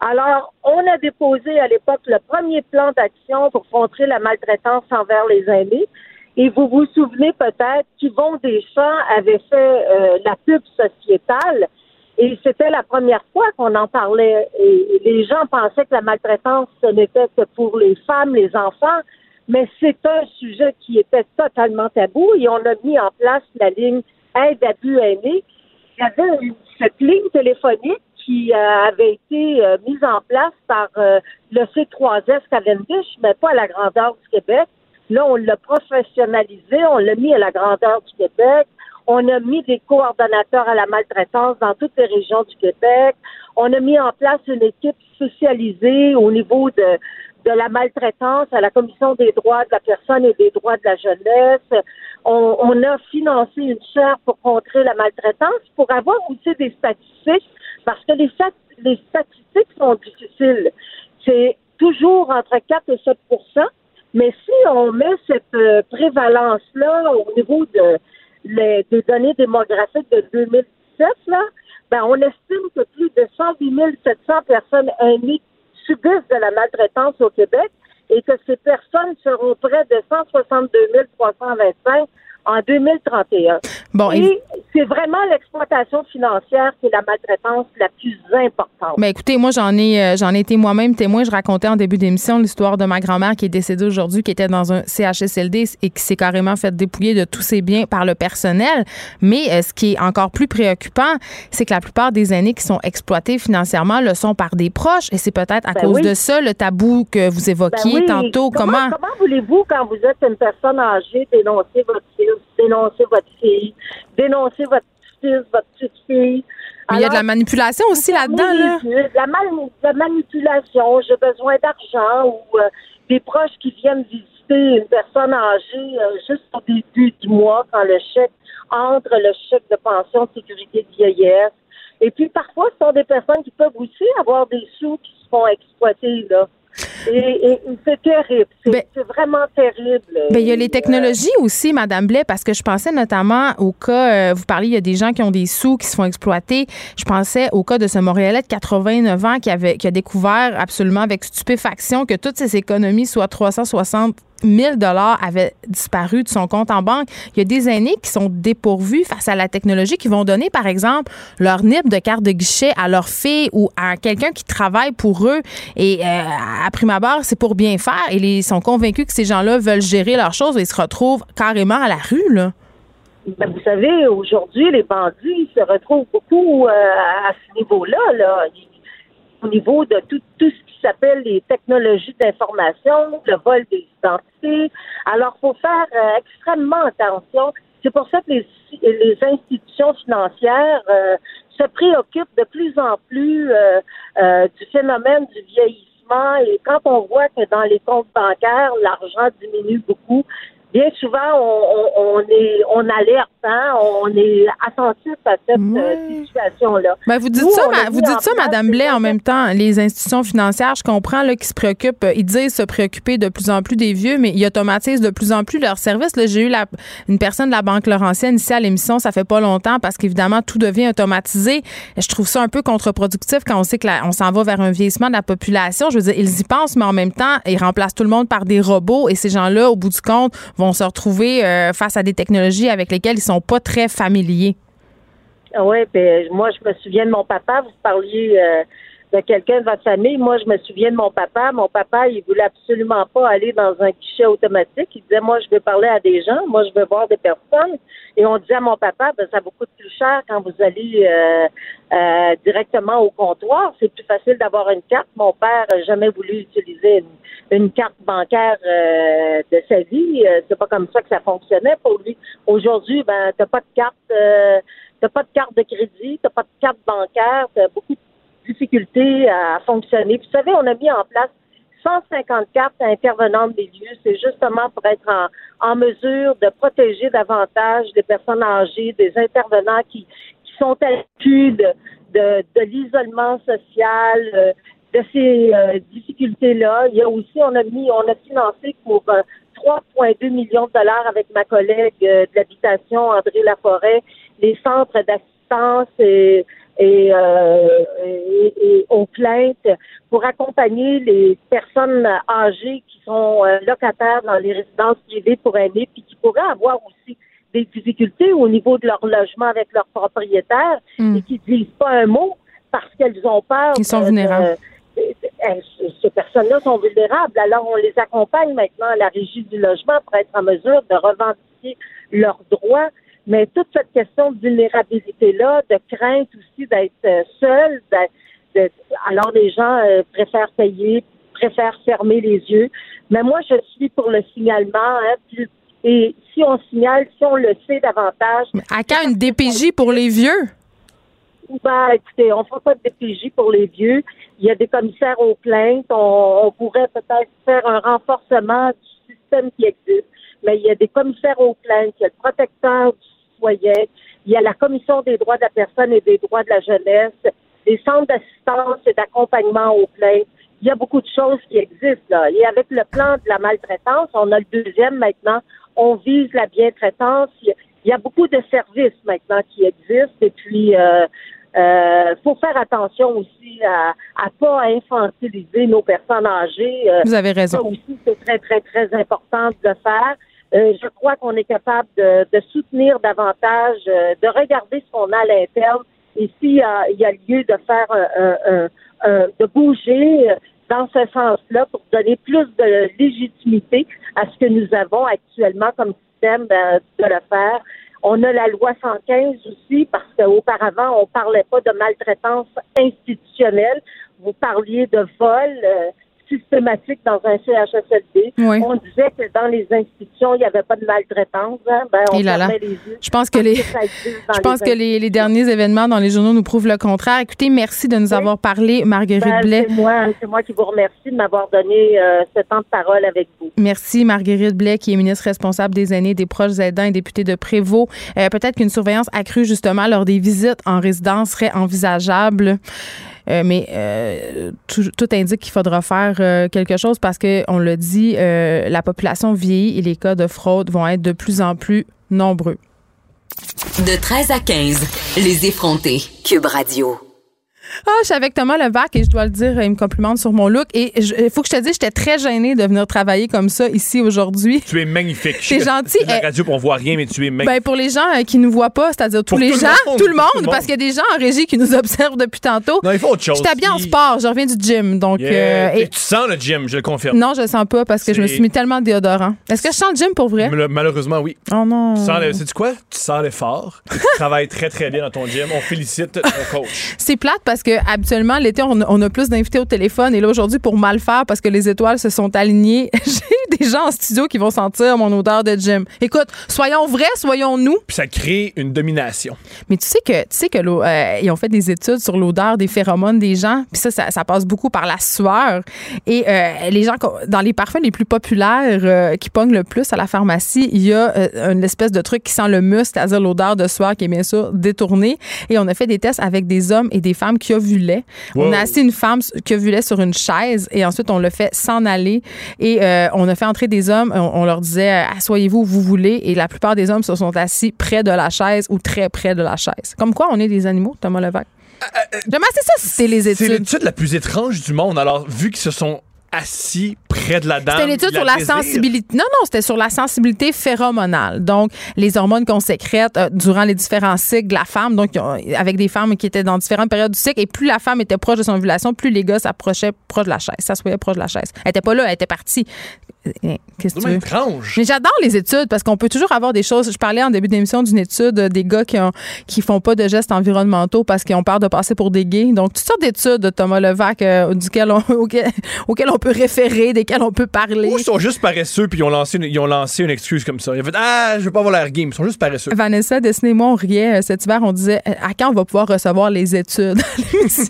Alors, on a déposé à l'époque le premier plan d'action pour contrer la maltraitance envers les aînés. Et vous vous souvenez peut-être qu'Yvon Deschamps avait fait euh, la pub sociétale et c'était la première fois qu'on en parlait. Et les gens pensaient que la maltraitance, ce n'était que pour les femmes, les enfants, mais c'est un sujet qui était totalement tabou et on a mis en place la ligne aide abus aînés. Il y avait cette ligne téléphonique qui euh, avait été euh, mise en place par euh, le C3S Cavendish, mais pas à la grandeur du Québec. Là, on l'a professionnalisé, on l'a mis à la grandeur du Québec. On a mis des coordonnateurs à la maltraitance dans toutes les régions du Québec. On a mis en place une équipe spécialisée au niveau de, de la maltraitance à la Commission des droits de la personne et des droits de la jeunesse. On, a financé une chaire pour contrer la maltraitance, pour avoir aussi des statistiques, parce que les, stat- les statistiques sont difficiles. C'est toujours entre 4 et 7% mais si on met cette euh, prévalence-là au niveau de, les- des données démographiques de 2017, là, ben, on estime que plus de 108 700 personnes aînées subissent de la maltraitance au Québec et que ces personnes seront près de 162 325 en 2031. Bon, et- et c'est vraiment l'exploitation financière qui est la maltraitance la plus importante. Ben écoutez, moi j'en ai euh, j'en ai été moi-même témoin. Je racontais en début d'émission l'histoire de ma grand-mère qui est décédée aujourd'hui, qui était dans un CHSLD et qui s'est carrément fait dépouiller de tous ses biens par le personnel. Mais euh, ce qui est encore plus préoccupant, c'est que la plupart des aînés qui sont exploités financièrement le sont par des proches et c'est peut-être à Ben cause oui. de ça le tabou que vous Ben évoquiez oui, tantôt. Comment, Comment, comment voulez-vous, quand vous êtes une personne âgée, dénoncer votre fils, dénoncer votre fille, dénoncer votre fils, votre petite-fille? Mais il y a de la manipulation aussi là-dedans oui, là. de La, de la manipulation, j'ai besoin d'argent ou euh, des proches qui viennent visiter une personne âgée euh, juste au début du mois quand le chèque entre le chèque de pension de sécurité de vieillesse. Et puis parfois, ce sont des personnes qui peuvent aussi avoir des sous qui se font exploiter là. Et, et- et c'est terrible. C'est Ben- c'est vraiment terrible. Ben, il y a les technologies aussi, Madame Blais, parce que je pensais notamment au cas, euh, vous parliez, il y a des gens qui ont des sous qui se font exploiter. Je pensais au cas de ce Montréalais de 89 ans qui avait qui a découvert absolument avec stupéfaction que toutes ses économies, soit 360 000 dollars, avaient disparu de son compte en banque. Il y a des aînés qui sont dépourvus face à la technologie, qui vont donner, par exemple, leur NIP de carte de guichet à leur fille ou à quelqu'un qui travaille pour eux. Et euh, à prime abord, c'est pour bien faire. Et ils sont convaincus que ces gens-là veulent gérer leurs choses et ils se retrouvent carrément à la rue, là. Ben, vous savez, aujourd'hui, les bandits se retrouvent beaucoup euh, à ce niveau-là, là. Au niveau de tout, tout ce qui s'appelle les technologies d'information, le vol des identités. Alors, il faut faire euh, extrêmement attention. C'est pour ça que les, les institutions financières euh, se préoccupent de plus en plus euh, du phénomène du vieillissement. Et quand on voit que dans les comptes bancaires, l'argent diminue beaucoup, bien souvent, on, on, on est on alerte, hein, on est attentif à cette euh, Ouais. situation-là. Ben, vous dites Nous, ça, ma- vous dites ça, place Madame Blais, en même temps. Les institutions financières, je comprends là, qui se préoccupent, ils disent se préoccuper de plus en plus des vieux, mais ils automatisent de plus en plus leurs services. Là, j'ai eu la, une personne de la Banque Laurentienne ici à l'émission, ça fait pas longtemps, parce qu'évidemment, tout devient automatisé. Je trouve ça un peu contre-productif quand on sait que la- on s'en va vers un vieillissement de la population. Je veux dire, ils y pensent, mais en même temps, ils remplacent tout le monde par des robots et ces gens-là, au bout du compte, vont se retrouver euh, face à des technologies avec lesquelles ils sont pas très familiers. Oui, ben moi je me souviens de mon papa, vous parliez euh, de quelqu'un de votre famille. Moi, je me souviens de mon papa. Mon papa, il voulait absolument pas aller dans un guichet automatique. Il disait, moi, je veux parler à des gens. Moi, je veux voir des personnes. Et on disait à mon papa, ben, ça va coûter plus cher quand vous allez euh, directement au comptoir. C'est plus facile d'avoir une carte. Mon père n'a jamais voulu utiliser une, carte bancaire euh, de sa vie. c'est pas comme ça que ça fonctionnait pour lui. Aujourd'hui, ben, t'as pas de carte, t'as pas de carte de crédit, t'as pas de carte bancaire, t'as beaucoup de difficultés à fonctionner. vous savez, on a mis en place 150 cartes intervenantes des lieux. C'est justement pour être en, mesure de protéger davantage les personnes âgées, des intervenants qui, sont à de, de, l'isolement social, euh, de ces euh, difficultés-là. Il y a aussi, on a mis, on a financé pour 3,2 euh, millions de dollars avec ma collègue de l'habitation, André Laforêt, les centres d'assistance et euh, et, et, aux plaintes pour accompagner les personnes âgées qui sont euh, locataires dans les résidences privées pour aînés, puis qui pourraient avoir aussi des difficultés au niveau de leur logement avec leurs propriétaires hmm. et qui ne disent pas un mot parce qu'elles ont peur. Ils sont vulnérables. Ces personnes-là sont vulnérables. Alors, on les accompagne maintenant à la régie du logement pour être en mesure de revendiquer leurs droits mais toute cette question de vulnérabilité-là, de crainte aussi d'être euh, seul, alors les gens euh, préfèrent payer, préfèrent fermer les yeux. Mais moi, je suis pour le signalement. Hein, et si on signale, si on le sait davantage. à quand une DPJ pour les vieux? Ben, écoutez, on ne fera pas de DPJ pour les vieux. Il y a des commissaires aux plaintes. On, on pourrait peut-être faire un renforcement du système qui existe. Mais il y a des commissaires aux plaintes, il y a le protecteur du il y a la Commission des droits de la personne et des droits de la jeunesse, les centres d'assistance et d'accompagnement aux plaintes. Il y a beaucoup de choses qui existent là. Et avec le plan de la maltraitance, on a le deuxième maintenant. On vise la bientraitance. Il y a beaucoup de services maintenant qui existent. Et puis, euh, euh, faut faire attention aussi à, à pas infantiliser nos personnes âgées. Euh, Vous avez raison. Ça aussi, c'est très, très, très important de le faire. Euh, je crois qu'on est capable de, soutenir davantage, euh, de regarder ce qu'on a à l'interne et s'il y, a, lieu de faire un, de bouger dans ce sens-là pour donner plus de légitimité à ce que nous avons actuellement comme système ben, de le faire. On a la loi 115 aussi parce qu'auparavant, on parlait pas de maltraitance institutionnelle. Vous parliez de vol. Systématique dans un CHSLD. On disait que dans les institutions, il n'y avait pas de maltraitance. Hein. Ben, on les yeux. Je pense que les, je pense que les, derniers événements dans les journaux nous prouvent le contraire. Écoutez, merci de nous avoir parlé, Marguerite ben, Blais. C'est moi, moi, qui vous remercie de m'avoir donné euh, ce temps de parole avec vous. Merci, Marguerite Blais, qui est ministre responsable des aînés, des proches aidants et députée de Prévost. Euh, peut-être qu'une surveillance accrue, justement, lors des visites en résidence serait envisageable. Euh, mais euh, tout, indique qu'il faudra faire euh, quelque chose parce que on le dit, la population vieillit et les cas de fraude vont être de plus en plus nombreux. De 13 à 15, les effrontés. Cube Radio. Ah, je suis avec Thomas Levac et je dois le dire, il me complimente sur mon look. Et il faut que je te dise, j'étais très gênée de venir travailler comme ça ici aujourd'hui. Tu es magnifique. C'est gentil. La radio, on voit rien, mais tu es magnifique. Ben, pour les gens euh, qui nous voient pas, c'est-à-dire tous les gens, tout, le monde, parce qu'il y a des gens en régie qui nous observent depuis tantôt. Non, il faut autre chose. Je bien en sport, je reviens du gym. Donc, euh, et... Tu sens le gym, je le confirme. Non, je le sens pas parce que je me suis mis tellement de déodorant. Est-ce que je sens le gym pour vrai? Malheureusement, oui. Oh non. Tu quoi? Tu sens l'effort. tu travailles très, très bien dans ton gym. On félicite ton coach. C'est plate parce que habituellement, l'été, on, a plus d'invités au téléphone. Et là, aujourd'hui, pour mal faire, parce que les étoiles se sont alignées, des gens en studio qui vont sentir mon odeur de gym. Écoute, soyons vrais, soyons nous. Puis ça crée une domination. Mais tu sais que, tu sais que euh, ils ont fait des études sur l'odeur des phéromones des gens. Puis ça, ça, passe beaucoup par la sueur. Et euh, les gens, dans les parfums les plus populaires euh, qui pognent le plus à la pharmacie, il y a une espèce de truc qui sent le muscle, c'est-à-dire l'odeur de sueur qui est bien sûr détournée. Et on a fait des tests avec des hommes et des femmes qui ovulaient. On a assis une femme qui ovulait sur une chaise et ensuite on l'a fait s'en aller et euh, on a fait entrer des hommes. On, leur disait euh, asseyez-vous où vous voulez et la plupart des hommes se sont assis près de la chaise ou très près de la chaise. Comme quoi on est des animaux, Thomas Levac. Euh, c'est ça, c'est les études. C'est l'étude la plus étrange du monde. Alors, vu qu'ils se sont assis près de la dame. C'était une étude sur la sensibilité. Non, non, c'était sur la sensibilité phéromonale. Donc, les hormones qu'on sécrète euh, durant les différents cycles de la femme, donc euh, avec des femmes qui étaient dans différentes périodes du cycle, et plus la femme était proche de son ovulation, plus les gars s'approchaient proche de la chaise, s'assoyaient proche de la chaise. Elle était pas là, elle était partie. Euh, Qu'est-ce que veux? étrange. Mais j'adore les études parce qu'on peut toujours avoir des choses. Je parlais en début d'émission d'une étude euh, des gars qui ont, qui font pas de gestes environnementaux parce qu'ils ont peur de passer pour des gays. Donc toutes sortes d'études de Thomas Levac euh, duquel on, auquel, auquel on peut référer, desquelles on peut parler. Ou ils sont juste paresseux puis ils ont lancé une, ils ont lancé une excuse comme ça. Ils ont fait Ah, je veux pas avoir l'air game. Ils sont juste paresseux. Vanessa, Destiné et moi, on riait euh, cet hiver. On disait à quand on va pouvoir recevoir les études?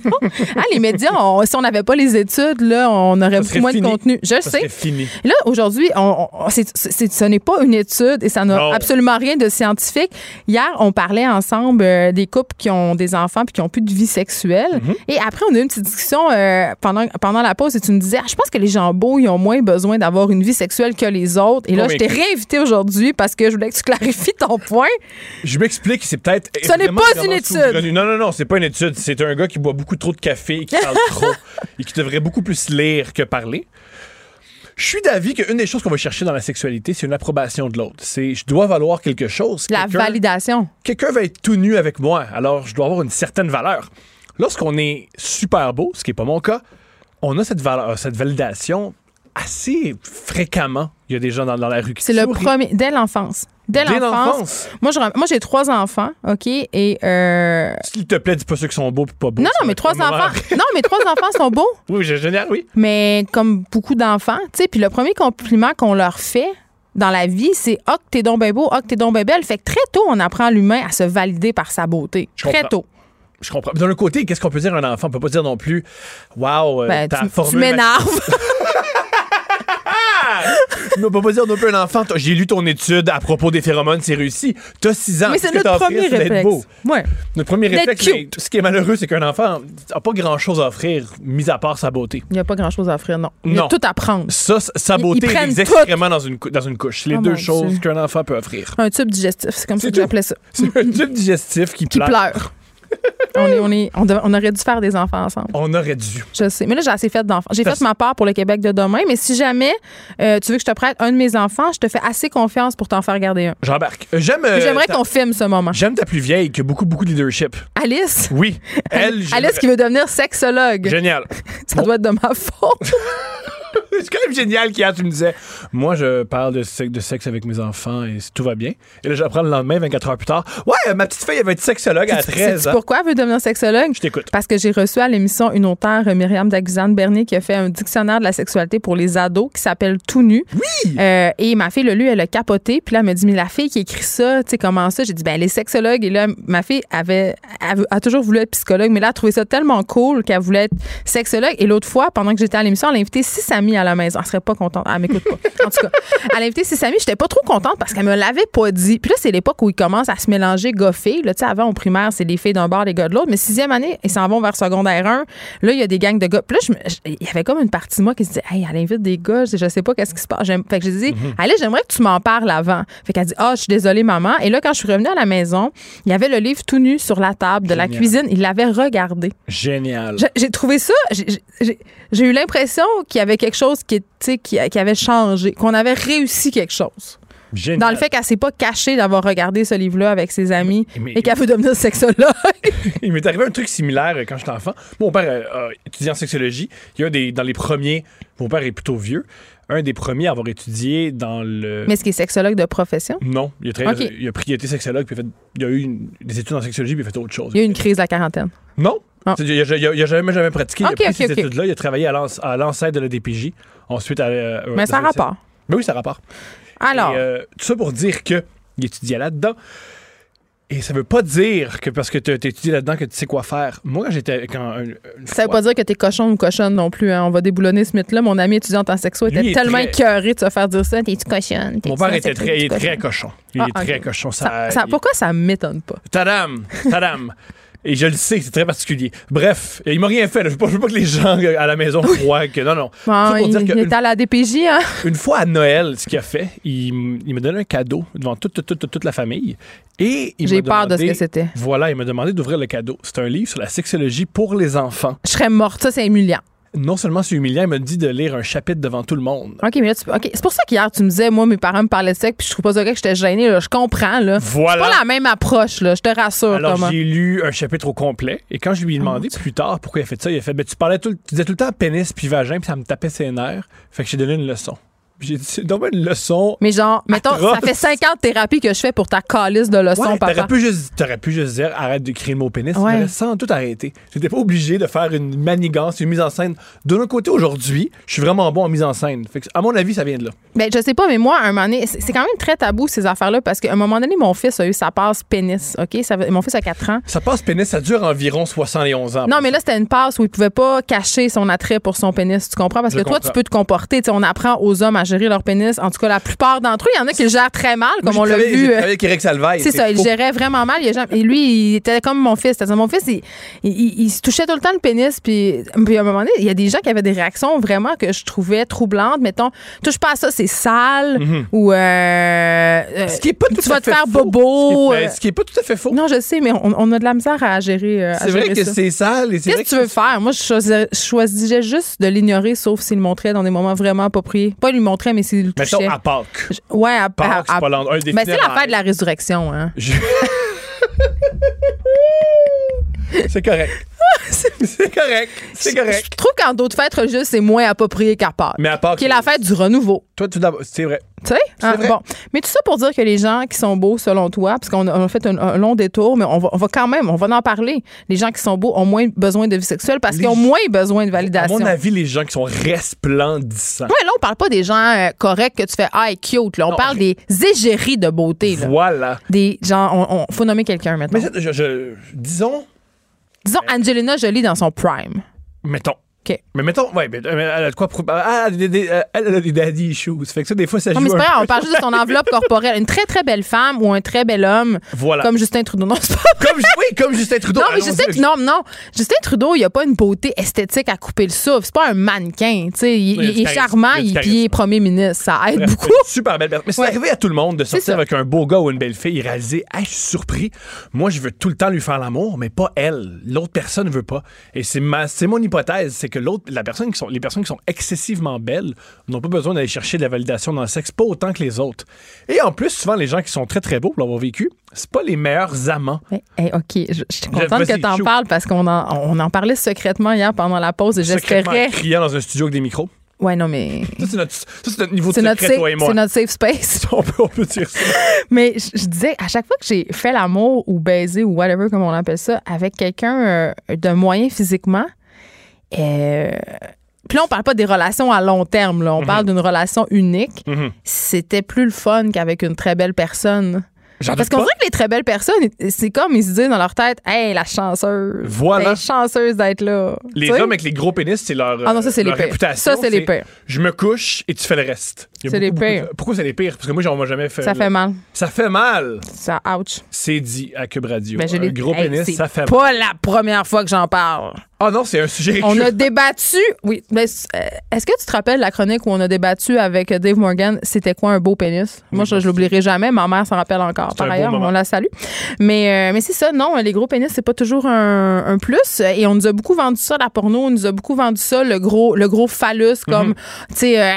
Hein, les médias, on- si on n'avait pas les études, là, on aurait beaucoup moins fini. de contenu. Je Ça sais. fini. Là, aujourd'hui, on, on- ce n'est pas une étude et ça n'a absolument rien de scientifique. Hier, on parlait ensemble euh, des couples qui ont des enfants puis qui ont plus de vie sexuelle. Mm-hmm. Et après, on a eu une petite discussion euh, pendant, pendant la pause et tu me disais, ah, je pense que les gens beaux, ils ont moins besoin d'avoir une vie sexuelle que les autres. Et là, je t'ai réinvité aujourd'hui parce que je voulais que tu clarifies ton point. Je m'explique, c'est peut-être. Ce n'est pas une étude. sous-connu. Non, non, non, c'est pas une étude. C'est un gars qui boit beaucoup trop de café et qui parle trop et qui devrait beaucoup plus lire que parler. Je suis d'avis qu'une des choses qu'on va chercher dans la sexualité, c'est une approbation de l'autre. C'est je dois valoir quelque chose. La validation. Quelqu'un va être tout nu avec moi, alors je dois avoir une certaine valeur. Lorsqu'on est super beau, ce qui n'est pas mon cas, on a cette, valeur, cette validation assez fréquemment. Il y a des gens dans, dans la rue qui C'est le premier, dès l'enfance. Dès, Dès l'enfance. Moi, je rem- moi, j'ai trois enfants, OK? Et. euh, S'il te plaît, dis pas ceux qui sont beaux et pas beaux. non, non, être trois enfants. non, mes trois enfants sont beaux. Oui, j'ai génial, oui. Mais comme beaucoup d'enfants, tu sais, puis le premier compliment qu'on leur fait dans la vie, c'est « Ah, que t'es donc ben beau, que t'es donc ben belle ». Fait que très tôt, on apprend l'humain à se valider par sa beauté. Je très comprends. tôt. Je comprends. Mais D'un autre côté, qu'est-ce qu'on peut dire à un enfant? On peut pas dire non plus, waouh, euh, Ben, ta tu, tu m'énerves. On peut pas dire non plus un enfant, j'ai lu ton étude à propos des phéromones, c'est réussi. T'as 6 ans. Mais c'est que t'as notre premier c'est d'être réflexe. beau. Ouais. Notre premier réflexe, mais ce qui est malheureux, c'est qu'un enfant n'a pas grand-chose à offrir, mis à part sa beauté. Il n'y a pas grand-chose à offrir, non. Il y a Non. tout à prendre. Ça, sa beauté tout. excréments dans une, dans une couche. C'est les Oh deux choses qu'un enfant peut offrir. Un tube digestif, c'est comme ça que j'appelais ça. C'est un tube digestif qui, Qui pleure. pleure. on, est, on, est, on, dev- on aurait dû faire des enfants ensemble. On aurait dû. Je sais. Mais là, j'ai assez fait d'enfants. J'ai fait ma part pour le Québec de demain. Mais si jamais euh, tu veux que je te prête un de mes enfants, je te fais assez confiance pour t'en faire garder un. J'embarque. Euh, J'aime. euh, J'aimerais qu'on filme ce moment. J'aime ta plus vieille qui a beaucoup, beaucoup de leadership. Alice? Oui. Elle, Alice qui veut devenir sexologue. Génial. Ça doit être de ma faute. C'est quand même génial qu'hier, tu me disais, moi, je parle de, sexe- de sexe avec mes enfants et tout va bien. Et là, j'apprends le lendemain, 24 heures plus tard, ouais, ma petite fille, elle va être sexologue à 13 Sais-tu ans. pourquoi elle veut devenir sexologue? Je t'écoute. Parce que j'ai reçu à l'émission une auteure, euh, Myriam Daguzane-Bernier, qui a fait un dictionnaire de la sexualité pour les ados qui s'appelle Tout nu. Oui! Euh, et ma fille l'a lu, elle a capoté. Puis là, elle m'a dit, mais la fille qui écrit ça, tu sais, comment ça? J'ai dit, ben, elle est sexologue. Et là, ma fille avait, avait- a toujours voulu être psychologue, mais là, elle a trouvé ça tellement cool qu'elle voulait être sexologue. Et l'autre fois, pendant que j'étais à l'émission, elle a invité six amis à la maison. Elle serait pas contente. Elle m'écoute pas. En tout cas, elle a invité six amis. J'étais pas trop contente parce qu'elle me l'avait pas dit. Puis là, c'est l'époque où ils commencent à se mélanger gars-filles. Là, tu sais, avant, au primaire, c'est les filles d'un bord, les gars de l'autre. Mais sixième année, ils s'en vont vers secondaire 1. Là, il y a des gangs de gars. Puis là, il y avait comme une partie de moi qui se disait, hey, elle invite des gars. Je, sais pas qu'est-ce qui se passe. Fait que j'ai dit, allez, j'aimerais que tu m'en parles avant. Fait qu'elle dit, ah, je suis désolée, maman. Et là, quand je suis revenue à la maison, il y avait le livre tout nu sur la table de la cuisine. Il l'avait regardé. Génial. J'ai- trouvé ça. j'ai eu l'impression qu'il y avait quelque chose qui, qui, qui avait changé, qu'on avait réussi quelque chose. Génial. Dans le fait qu'elle s'est pas cachée d'avoir regardé ce livre-là avec ses amis Mais- et qu'elle veut devenir sexologue. Il m'est arrivé un truc similaire quand j'étais enfant. Mon père euh, a étudié en sexologie. Il y a des, dans les premiers, mon père est plutôt vieux, un des premiers à avoir étudié dans le... Mais est-ce qu'il est sexologue de profession? Non, il a, Ok. il a pris, il sexologue, puis il a, fait- il a eu une- des études en sexologie, puis il a fait autre chose. Il y a eu une crise de la quarantaine. Non. Ah. Il a, il a- il a jamais, jamais pratiqué. Il a pris ok, ces études-là. Il a travaillé à l'ancêtre de la DPJ. Ensuite, à, euh, Mais ça a dans un- rapport. Mais oui, ça a rapport. Alors, Et, euh, tout ça pour dire que il étudiait là-dedans. Et ça veut pas dire que parce que tu as étudié là-dedans que tu sais quoi faire. Moi, quand j'étais. Quand, une, une ça veut fois- pas dire que t'es cochon ou cochonne non plus. hein. On va déboulonner ce mythe-là. Mon ami étudiante en sexo était tellement très- écœuré de se faire dire ça. T'es-tu cochonne? Mon père était très, il est T'es-tu très cochon. Il Ah, est très cochon. Ça- Ça, ça- pourquoi ça m'étonne pas? Tadam! Tadam! Et je le sais, c'est très particulier. Bref, il m'a rien fait. là. Je veux pas, je veux pas que les gens euh, à la maison croient que. Non, non. Bon, pour il, dire il qu'une est à la DPJ, hein? une fois à Noël, ce qu'il a fait, il, il m'a donné un cadeau devant toute, toute, toute, toute la famille. Et il J'ai peur de ce que c'était. Voilà, il m'a demandé d'ouvrir le cadeau. C'est un livre sur la sexologie pour les enfants. Je serais morte. Ça, c'est humiliant. Non seulement c'est humiliant, il m'a dit de lire un chapitre devant tout le monde. OK, mais là, tu- c'est pour ça qu'hier, tu me disais, moi, mes parents me parlaient de sexe, puis je trouve pas ça que j'étais gênée. là. Je comprends, là. Voilà. C'est pas la même approche, là. Je te rassure, Alors, j'ai lu un chapitre au complet. Et quand je lui ai demandé plus tard pourquoi il a fait ça, il a fait ben, Tu parlais tout, tu disais tout le temps pénis puis vagin, puis ça me tapait ses nerfs. Fait que j'ai donné une leçon. J'ai dit C'est une leçon. Mais genre, mettons, Atroce. ça fait 50 thérapies que je fais pour ta calice de leçons, Ouais, papa. t'aurais pu, juste, t'aurais pu juste dire arrête de crier le mot pénis. Ouais. J'aurais sans tout arrêter. J'étais pas obligé de faire une manigance, une mise en scène. De notre côté, aujourd'hui, je suis vraiment bon en mise en scène. Fait que, à mon avis, ça vient de là. Ben, je sais pas, mais moi, à un moment donné, c'est quand même très tabou, ces affaires-là, parce qu'à un moment donné, mon fils a eu sa passe pénis, OK? Ça, mon fils a 4 ans. Ça passe pénis, ça dure environ 71 ans. Non, mais là, c'était une passe où il pouvait pas cacher son attrait pour son pénis. Tu comprends? Parce Je que toi, tu peux te comporter. On apprend aux hommes à gérer leur pénis. En tout cas, la plupart d'entre eux, il y en a qui le gèrent très mal, Moi, comme on l'a vu. Euh, avec Eric Salvaille. C'est ça, il faux. gérait vraiment mal. Il et lui, il était comme mon fils. Mon fils, il, il- il- il se touchait tout le temps le pénis. Puis, puis à un moment donné, il y a des gens qui avaient des réactions vraiment que je trouvais troublantes. Mettons, touche pas à ça, c'est sale. Ou, euh, euh, Ce qui est pas tout tu à vas te fait faire faux. bobo. Ce qui est- ce qui est pas tout à fait faux. non, je sais, mais on, on a de la misère à gérer. C'est vrai que c'est sale Qu'est-ce que tu veux faire? Moi, je choisirais juste de l'ignorer, sauf s'il le montrait dans des moments vraiment appropriés. Pas lui montrer, mais s'il le Mettons touchait. à Pâques. Je- Ouais, à, Pâques, à- c'est à- pas l'en- un des Ben, c'est la funérailles. fête de la résurrection, hein. Je- c'est correct. c'est correct. C'est correct. Je trouve qu'en d'autres fêtes religieuses, c'est moins approprié qu'à Pâques. Mais à Pâques. Qui est la fête du renouveau. Toi, tout d'abord, c'est vrai. Tu sais? C'est Hein? Bon. Mais tout ça pour dire que les gens qui sont beaux, selon toi, parce qu'on a, fait un, un long détour, mais on va, on va quand même, on va en parler. Les gens qui sont beaux ont moins besoin de vie sexuelle parce qu'ils ont moins besoin de À validation. mon avis, les gens qui sont resplendissants. Ouais, là, on parle pas des gens euh, corrects que tu fais ah, cute. Là. On Non, parle des égéries de beauté. Là. Voilà. Des gens, on, on- faut nommer quelqu'un maintenant. Mais je- disons, Disons Angelina Jolie dans son prime. mettons. Mais mettons, ouais, mais, mais elle a de quoi. Ah, euh, elle a des daddy issues. Fait que ça, des fois, ça Non, joue. mais c'est pas on parle juste de son enveloppe corporelle. Une très, très belle femme ou un très bel homme, Voilà. comme Justin Trudeau. Non, c'est pas Comme, oui, comme Justin Trudeau. Non, mais Justin, non, non. Justin Trudeau, il a pas une beauté esthétique à couper le souffle. C'est pas un mannequin. Tu sais, il, est charmant, Il il, est premier ministre. Ça aide beaucoup. Super belle personne. Mais c'est Ouais. arrivé à tout le monde de sortir avec un beau gars ou une belle fille et réaliser, hey, je suis surpris. Moi, je veux tout le temps lui faire l'amour, mais pas elle. L'autre personne ne veut pas. Et c'est mon hypothèse, c'est que l'autre, la personne qui sont, les personnes qui sont excessivement belles n'ont pas besoin d'aller chercher de la validation dans le sexe, pas autant que les autres. Et en plus, souvent, les gens qui sont très très beaux pour l'avoir vécu, c'est pas les meilleurs amants. Hey, hey, OK, je, je suis contente que tu en shoot. parle parce qu'on en, on en parlait secrètement hier pendant la pause et j'espérais. criant dans un studio avec des micros. Ouais, non, mais. Ça, c'est notre, ça, c'est notre niveau de notre, secret, safe- toi et moi. c'est notre safe space. On, peut, on peut dire ça. Mais je, je disais, à chaque fois que j'ai fait l'amour ou baisé ou whatever, comme on appelle ça, avec quelqu'un euh, de moyen physiquement, euh, puis là, on parle pas des relations à long terme, là. on Mhm. parle d'une relation unique. C'était plus le fun qu'avec une très belle personne. Parce qu'on dirait que les très belles personnes, c'est comme ils se disent dans leur tête, hey, la chanceuse. Voilà. Est chanceuse d'être là. Les Tu sais? hommes avec les gros pénis, c'est leur, Ah non, ça, c'est leur les réputation. Ça, c'est les pires. Je me couche et tu fais le reste. C'est les pires. de- Pourquoi c'est les pires? Parce que moi, j'en ai jamais fait. Ça fait mal. Ça fait mal. Ça, ouch. C'est dit à Cube Radio. Ben, Un l'ai- gros Hey, pénis, ça fait mal. pas la première fois que j'en parle. Ah non, c'est un sujet On a débattu. Oui. mais, euh, Est-ce que tu te rappelles la chronique où on a débattu avec Dave Morgan, c'était quoi un beau pénis? Moi, je, je l'oublierai jamais. Ma mère s'en rappelle encore. Par ailleurs, on la salue. Mais, euh, mais c'est ça, non, les gros pénis, c'est pas toujours un, un plus. Et on nous a beaucoup vendu ça, la porno. On nous a beaucoup vendu ça, le gros, le gros phallus, comme, Mhm. tu sais, euh,